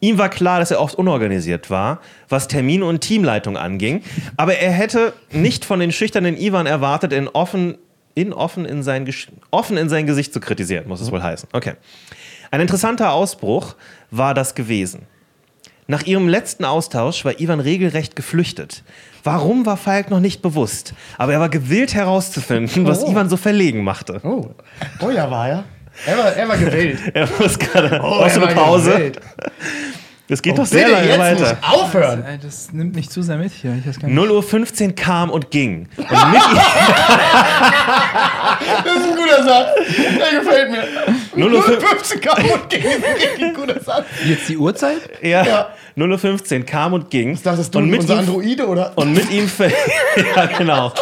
Ihm war klar, dass er oft unorganisiert war, was Termine und Teamleitung anging, aber er hätte nicht von den schüchternen Ivan erwartet, in offen, in offen, in sein, Gesch- offen in sein Gesicht zu kritisieren, muss es wohl heißen. Okay. Ein interessanter Ausbruch war das gewesen. Nach ihrem letzten Austausch war Ivan regelrecht geflüchtet. Warum war Falk noch nicht bewusst? Aber er war gewillt herauszufinden, was Oh. Ivan so verlegen machte. Oh. Oh ja, war er. Er war, er war gewählt. [LAUGHS] Er muss gerade Oh, aus er eine war Pause. gewählt. Es geht Oh, doch sehr bitte lange jetzt weiter. nicht aufhören. Ey, das nimmt mich zu sehr mit hier. Ich weiß gar nicht. 0 Uhr 15 kam und ging. Und [LAUGHS] Das ist ein guter Satz. Der gefällt mir. 015 kam und ging. Das ist ein guter Satz. Jetzt die Uhrzeit? Ja, Ja. 0.15 kam und ging. Das ist du, und mit unser ihm, Androide, oder? Und mit ihm. [LAUGHS] ja, genau.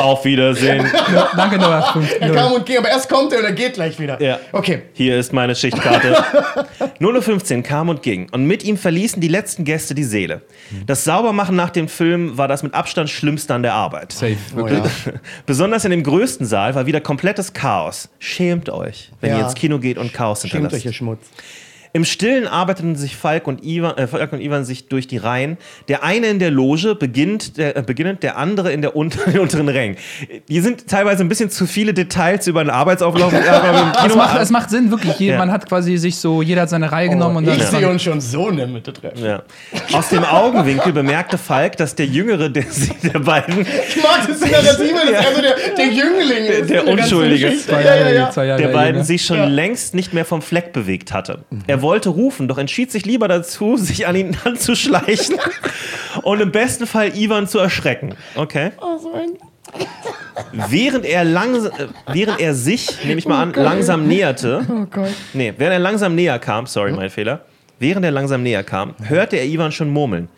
Auf Wiedersehen. Ja, danke, Noah. Fünf- er null. kam und ging, aber erst kommt er und er geht gleich wieder. Ja. Okay. Hier ist meine Schichtkarte. [LAUGHS] 0.15 Uhr kam und ging. Und mit ihm verließen die letzten Gäste die Seele. Das Saubermachen nach dem Film war das mit Abstand Schlimmste an der Arbeit. Safe. Oh, ja. [LAUGHS] Besonders in dem größten Saal war wieder komplettes Chaos. Schämt euch, wenn Ja. ihr ins Kino geht und Chaos Schämt hinterlasst. euch, ihr Schmutz. Im Stillen arbeiteten sich Falk und, Ivan, äh, Falk und Ivan sich durch die Reihen. Der eine in der Loge, beginnt, der, äh, beginnend, der andere in der unter, [LAUGHS] den unteren Rängen. Hier sind teilweise ein bisschen zu viele Details über einen Arbeitsauflauf. [LAUGHS] Es macht, es macht Sinn, wirklich. Je- Ja. Man hat quasi sich so, jeder hat seine Reihe genommen und Oh, ich sehe uns schon so in der Mitte treffen. ja. Aus dem Augenwinkel bemerkte Falk, dass der Jüngere der, [LAUGHS] der beiden, Ich mag das Narrative, das ist also der, der Jüngling ist. Der in ganzen Unschuldige. Zwei Ja, Jahre, ja, ja. zwei Jahre der beiden jünger. sich schon Ja. längst nicht mehr vom Fleck bewegt hatte. Er wollte rufen, doch entschied sich lieber dazu, [LAUGHS] sich an ihn anzuschleichen [LAUGHS] und im besten Fall Ivan zu erschrecken. Okay. Oh, so ein Während er, äh, während er sich, nehme ich mal an, langsam näherte, Oh Gott. nee, während er langsam näher kam, sorry, mein Fehler, während er langsam näher kam, hörte er Ivan schon murmeln.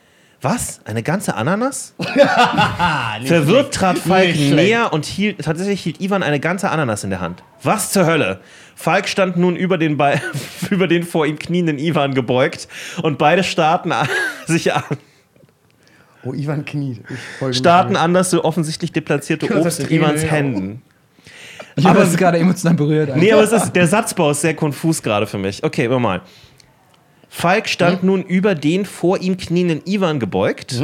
Was? Eine ganze Ananas? [LAUGHS] Verwirrt trat Falk näher und hielt, tatsächlich hielt Ivan eine ganze Ananas in der Hand. Was zur Hölle? Falk stand nun über den, Be [LAUGHS] über den vor ihm knienden Ivan gebeugt und beide starrten [LAUGHS] sich an, Oh, Ivan kniet. Mir. an das so offensichtlich deplatzierte Obst in Ivans. Händen. Ich habe das gerade emotional berührt. Nee, aber es ist, der Satzbau ist sehr konfus gerade für mich. Okay, immer mal. Falk stand nun über den vor ihm knienden Ivan gebeugt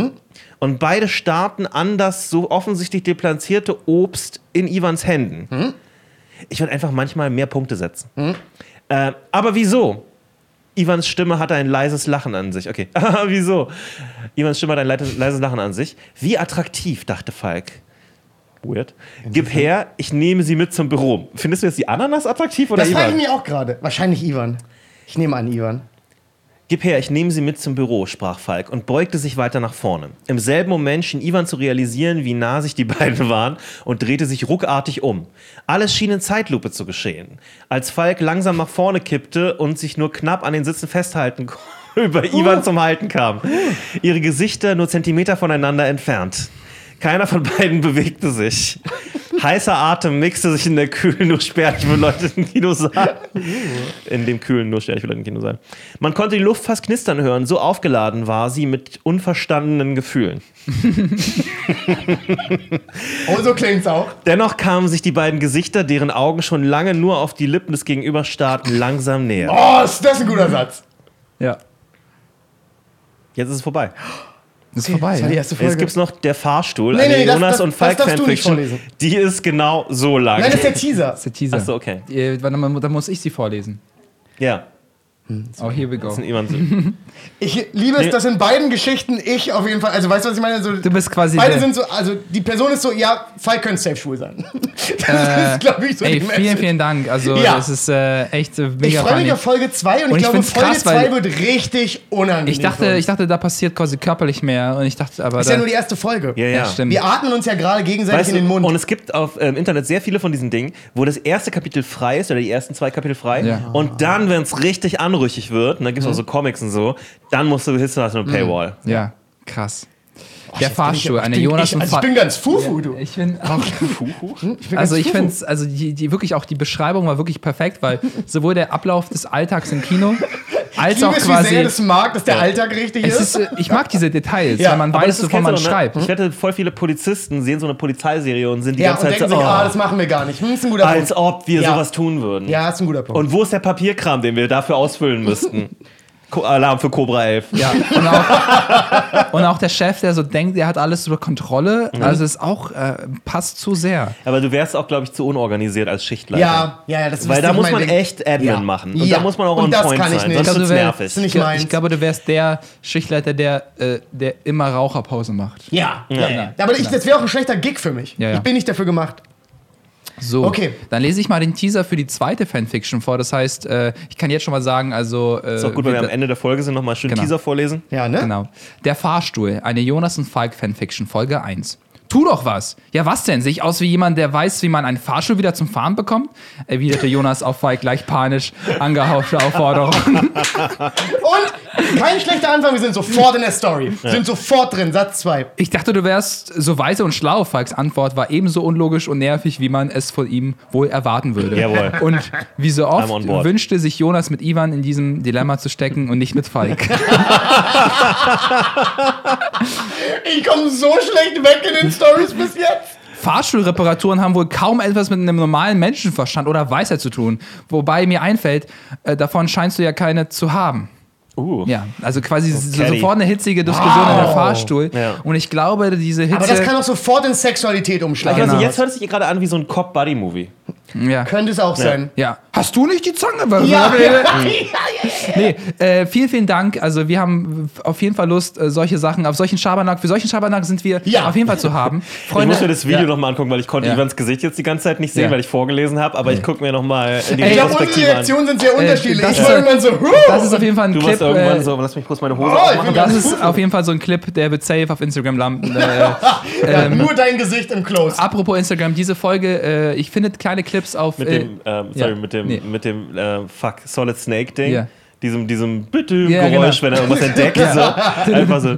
und beide starrten an das so offensichtlich deplatzierte Obst in Ivans Händen. Ich würde einfach manchmal mehr Punkte setzen. Äh, aber wieso? Ivans Stimme hatte ein leises Lachen an sich. Okay, [LAUGHS] wieso? Ivans Stimme hat ein leises leises Lachen an sich. Wie attraktiv, dachte Falk. Weird. Gib her, ich nehme sie mit zum Büro. Findest du jetzt die Ananas attraktiv oder Das frage ich mich auch gerade. Wahrscheinlich Ivan. Ich nehme an, Ivan. Gib her, ich nehme sie mit zum Büro, sprach Falk und beugte sich weiter nach vorne. Im selben Moment schien Ivan zu realisieren, wie nah sich die [LAUGHS] beiden waren und drehte sich ruckartig um. Alles schien in Zeitlupe zu geschehen. Als Falk langsam nach vorne kippte und sich nur knapp an den Sitzen festhalten konnte, [LAUGHS] über Ivan zum Halten kam. Ihre Gesichter nur Zentimeter voneinander entfernt. Keiner von beiden [LAUGHS] bewegte sich. Heißer Atem mixte sich in der kühlen, nur spärlich beleuchteten Kinosaal. In dem kühlen, nur spärlich beleuchteten Kinosaal. Man konnte die Luft fast knistern hören, so aufgeladen war sie mit unverstandenen Gefühlen. [LAUGHS] Oh, so klingt's auch. Dennoch kamen sich die beiden Gesichter, deren Augen schon lange nur auf die Lippen des Gegenüber starrten, langsam näher. Oh, ist das ein guter Satz. Ja. Jetzt ist es vorbei. Das ist vorbei. Das war die ja. erste Folge. Jetzt gibt es noch der Fahrstuhl, Nee, eine nee, Jonas das- und das Falk darfst du nicht Fanfiction. vorlesen. Die ist genau so lang. Nein, das ist der Teaser. Das ist der Teaser. Achso, okay. Dann muss ich sie vorlesen. Ja. Oh, here we go. [LAUGHS] Ich liebe es, dass in beiden Geschichten ich auf jeden Fall, also weißt du, was ich meine? So, Du bist quasi beide sind so, also die Person ist so, ja, Falk könnte safe schwul sein. [LAUGHS] Das Äh, ist, glaube ich, so Ey, die vielen, Message. vielen Dank. Also, Ja. das ist äh, echt äh, Ich mega freue mich auf Folge 2 und, Und ich ich glaube, Folge krass, 2 weil- wird richtig unangenehm. Ich dachte, ich dachte, da passiert quasi körperlich mehr. Und ich dachte, aber. das ist da, ja nur die erste Folge. Ja, ja. Ja, stimmt. Wir atmen uns ja gerade gegenseitig Weißt in den Mund. und es gibt auf ähm, Internet sehr viele von diesen Dingen, wo das erste Kapitel frei ist oder die ersten zwei Kapitel frei. Ja. Und dann, wenn es richtig anrüchig wird, und dann gibt es auch so Comics und so, dann musst du hissen lassen eine Paywall. Ja, krass. Der Jetzt bin Fahrstuhl, eine bin, Jonas ich, und also ich bin ganz fufu, du. Ich finde auch. [LAUGHS] Ich bin Also ich fufu. finde es, also die, die wirklich auch die Beschreibung war wirklich perfekt, weil sowohl der Ablauf des Alltags im Kino [LAUGHS] als Ich auch es, wie sehr quasi. das mag, dass der Alltag richtig ist. ist, äh, ich mag diese Details, Ja, weil man Aber weiß, wovon man ne? schreibt. Ich wette, voll viele Polizisten sehen so eine Polizeiserie und sind die ja, ganze und Zeit denken so, sich, oh, ah, das machen wir gar nicht. Hm, ist ein guter als Punkt. ob wir Ja. sowas tun würden. Ja, ist ein guter Punkt. Und wo ist der Papierkram, den wir dafür ausfüllen müssten? [LAUGHS] Ko Alarm für Cobra 11. Ja, und auch, und auch der Chef, der so denkt, er hat alles unter Kontrolle, Mhm. also ist auch, äh, passt zu sehr. Aber du wärst auch, glaube ich, zu unorganisiert als Schichtleiter. ja, ja, ja, das Weil da muss man Ding. echt Admin Ja. machen. Und Ja. da muss man auch Und on das point kann ich sein. nicht. Sonst Also wär- nervig. ist nicht Ich, glaube, du wärst der Schichtleiter, der, äh, der immer Raucherpause macht. Ja, ja, Ja. ja. Aber ich, das wäre auch ein schlechter Gig für mich. Ja, ja. Ich bin nicht dafür gemacht. So, Okay. dann lese ich mal den Teaser für die zweite Fanfiction vor. Das heißt, äh, ich kann jetzt schon mal sagen, also. Äh, Ist auch gut, wenn wir am Ende der Folge sind, nochmal schön Genau. Teaser vorlesen. Ja, ne? Genau. Der Fahrstuhl, eine Jonas und Falk Fanfiction, Folge 1. Tu doch was. Ja, was denn? Sehe ich aus wie jemand, der weiß, wie man einen Fahrstuhl wieder zum Fahren bekommt? Erwiderte Jonas auf Falk gleich panisch angehauchte Aufforderung. [LAUGHS] Und kein schlechter Anfang, wir sind sofort in der Story. Sind sofort drin, Satz 2. Ich dachte, du wärst so weise und schlau. Falks Antwort war ebenso unlogisch und nervig, wie man es von ihm wohl erwarten würde. Jawohl. Und wie so oft wünschte sich Jonas mit Ivan in diesem Dilemma zu stecken und nicht mit Falk. [LAUGHS] Ich komme so schlecht weg in den Stories bis jetzt. Fahrstuhlreparaturen haben wohl kaum etwas mit einem normalen Menschenverstand oder Weisheit zu tun. Wobei mir einfällt, äh, davon scheinst du ja keine zu haben. Uh. Ja, also quasi so, Caddy. sofort eine hitzige Diskussion in der Fahrstuhl. Ja. Und ich glaube, diese Hitze. Aber das kann auch sofort in Sexualität umschlagen. Also Genau. jetzt hört es sich gerade an wie so ein Cop-Buddy-Movie. Ja. Könnte es auch sein. ja. Hast du nicht die Zange? [LAUGHS] Ja, ja, ja. Nee, äh, vielen, vielen Dank. Also wir haben auf jeden Fall Lust, äh, solche Sachen, auf solchen Schabernack, für solchen Schabernack sind wir Ja. auf jeden Fall zu haben. Ich muss mir das Video ja. nochmal angucken, weil ich konnte Ja. Ivans Gesicht jetzt die ganze Zeit nicht sehen, Ja. weil ich vorgelesen habe, aber ich gucke mir nochmal die Ey, Ich glaube, unsere Retrospektive an. Reaktionen sind sehr unterschiedlich. das ich ist- war irgendwann so, huh. Das ist auf jeden Fall ein Du Clip. warst irgendwann äh, so, lass mich kurz meine Hose Oh, bin Das ist auf jeden Fall so ein Clip, der wird safe auf Instagram landen. Äh, [LAUGHS] ja, nur dein Gesicht im Close. apropos Instagram, diese Folge, äh, ich finde kleine Clips auf. Mit äh, dem, ähm, sorry, ja, mit dem, nee. mit dem äh, Fuck Solid Snake Ding. Ja. Diesem, diesem bitte Ja, Geräusch, genau. wenn er irgendwas entdeckt. [LAUGHS] so. Einfach so.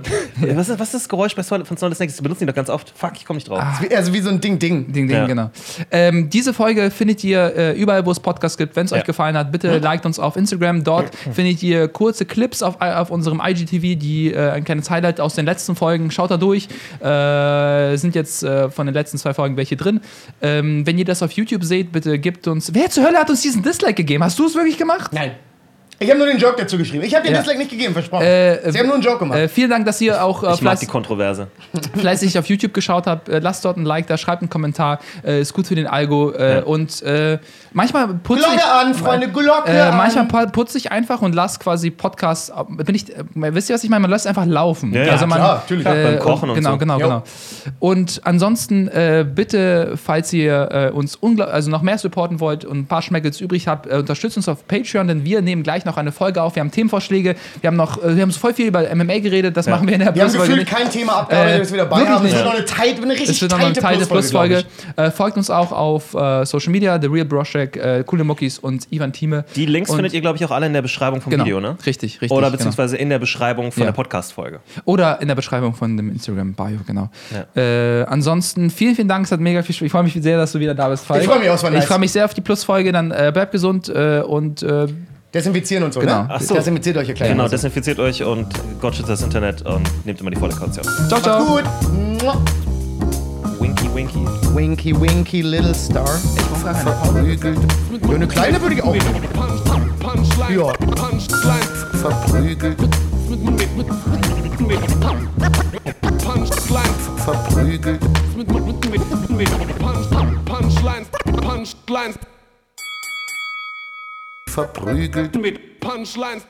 Was ist, was ist das Geräusch bei Solid, von Solid Snake? Das benutzen die doch ganz oft. Fuck, ich komme nicht drauf. Wie- Also wie so ein Ding-Ding. Ding, Ding, Ja. genau. Ähm, diese Folge findet ihr äh, überall, wo es Podcasts gibt. Wenn es Ja. euch gefallen hat, bitte liked uns auf Instagram. Dort findet ihr kurze Clips auf, auf unserem IGTV, die äh, ein kleines Highlight aus den letzten Folgen. Schaut da durch. Äh, sind jetzt äh, von den letzten zwei Folgen welche drin. Ähm, wenn ihr das auf YouTube seht, bitte gebt uns. Wer zur Hölle hat uns diesen Dislike gegeben? Hast du es wirklich gemacht? Nein. Ich habe nur den Joke dazu geschrieben. Ich habe den Ja. Dislike nicht gegeben, versprochen. Äh, Sie haben nur einen Joke gemacht. Äh, vielen Dank, dass ihr auch äh, Ich mag die Kontroverse. [LAUGHS] fleißig auf YouTube geschaut habt. Äh, lasst dort ein Like da, schreibt einen Kommentar. Äh, ist gut für den Algo. Äh, Und äh, manchmal putze ich. Glocke an, Freunde, Glocke Äh, an. manchmal pu- putze ich einfach und lasse quasi Podcasts. Bin ich, äh, wisst ihr, was ich meine? Man lässt einfach laufen. Ja, ja, also man, klar, natürlich. Beim Kochen und genau, so. Genau, Jo. genau. Und ansonsten äh, bitte, falls ihr äh, uns also noch mehr supporten wollt und ein paar Schmeckels übrig habt, äh, unterstützt uns auf Patreon, denn wir nehmen gleich noch eine Folge auf. Wir haben Themenvorschläge. Wir haben noch, äh, wir haben so voll viel über MMA geredet. Das machen wir in der wir haben Plusfolge gefühlt kein Thema abgearbeitet, Äh, das wir dabei wirklich haben. Es wird noch eine, tight, eine richtig Es wird noch eine tighte Teil der Plusfolge, Plusfolge. Äh, folgt uns auch auf äh, Social Media, The Real Broschek, äh, Coole Muckis und Ivan Thieme. Die Links Und- findet ihr, glaube ich, auch alle in der Beschreibung vom Genau, Video, ne? richtig, richtig, Oder genau. beziehungsweise in der Beschreibung von Ja. der Podcast-Folge. Oder in der Beschreibung von dem Instagram-Bio, genau. Äh, ansonsten vielen, vielen Dank, es hat mega viel Spaß. Ich freue mich sehr, dass du wieder da bist, Falk. Ich freu mich auch, nice. Ich freue mich sehr auf die Plusfolge, dann äh, bleibt gesund äh, und äh, Desinfizieren und so, Genau. ne? Ach so. Desinfiziert euch, ihr Kleinen. Genau, desinfiziert euch und Gott schützt das Internet und nehmt immer die volle Kaution. ciao, ciao. Gut. Winky, winky. Winky, winky, little star. verprügelt, Ja, eine kleine würde ich auch. Punch, Punchline, Ja. Punchline, verprügelt, Punchline, verprügelt, mit, mit, mit, mit, mit, Punch, Punchline, Punchline, verprügelt. mit Punchline.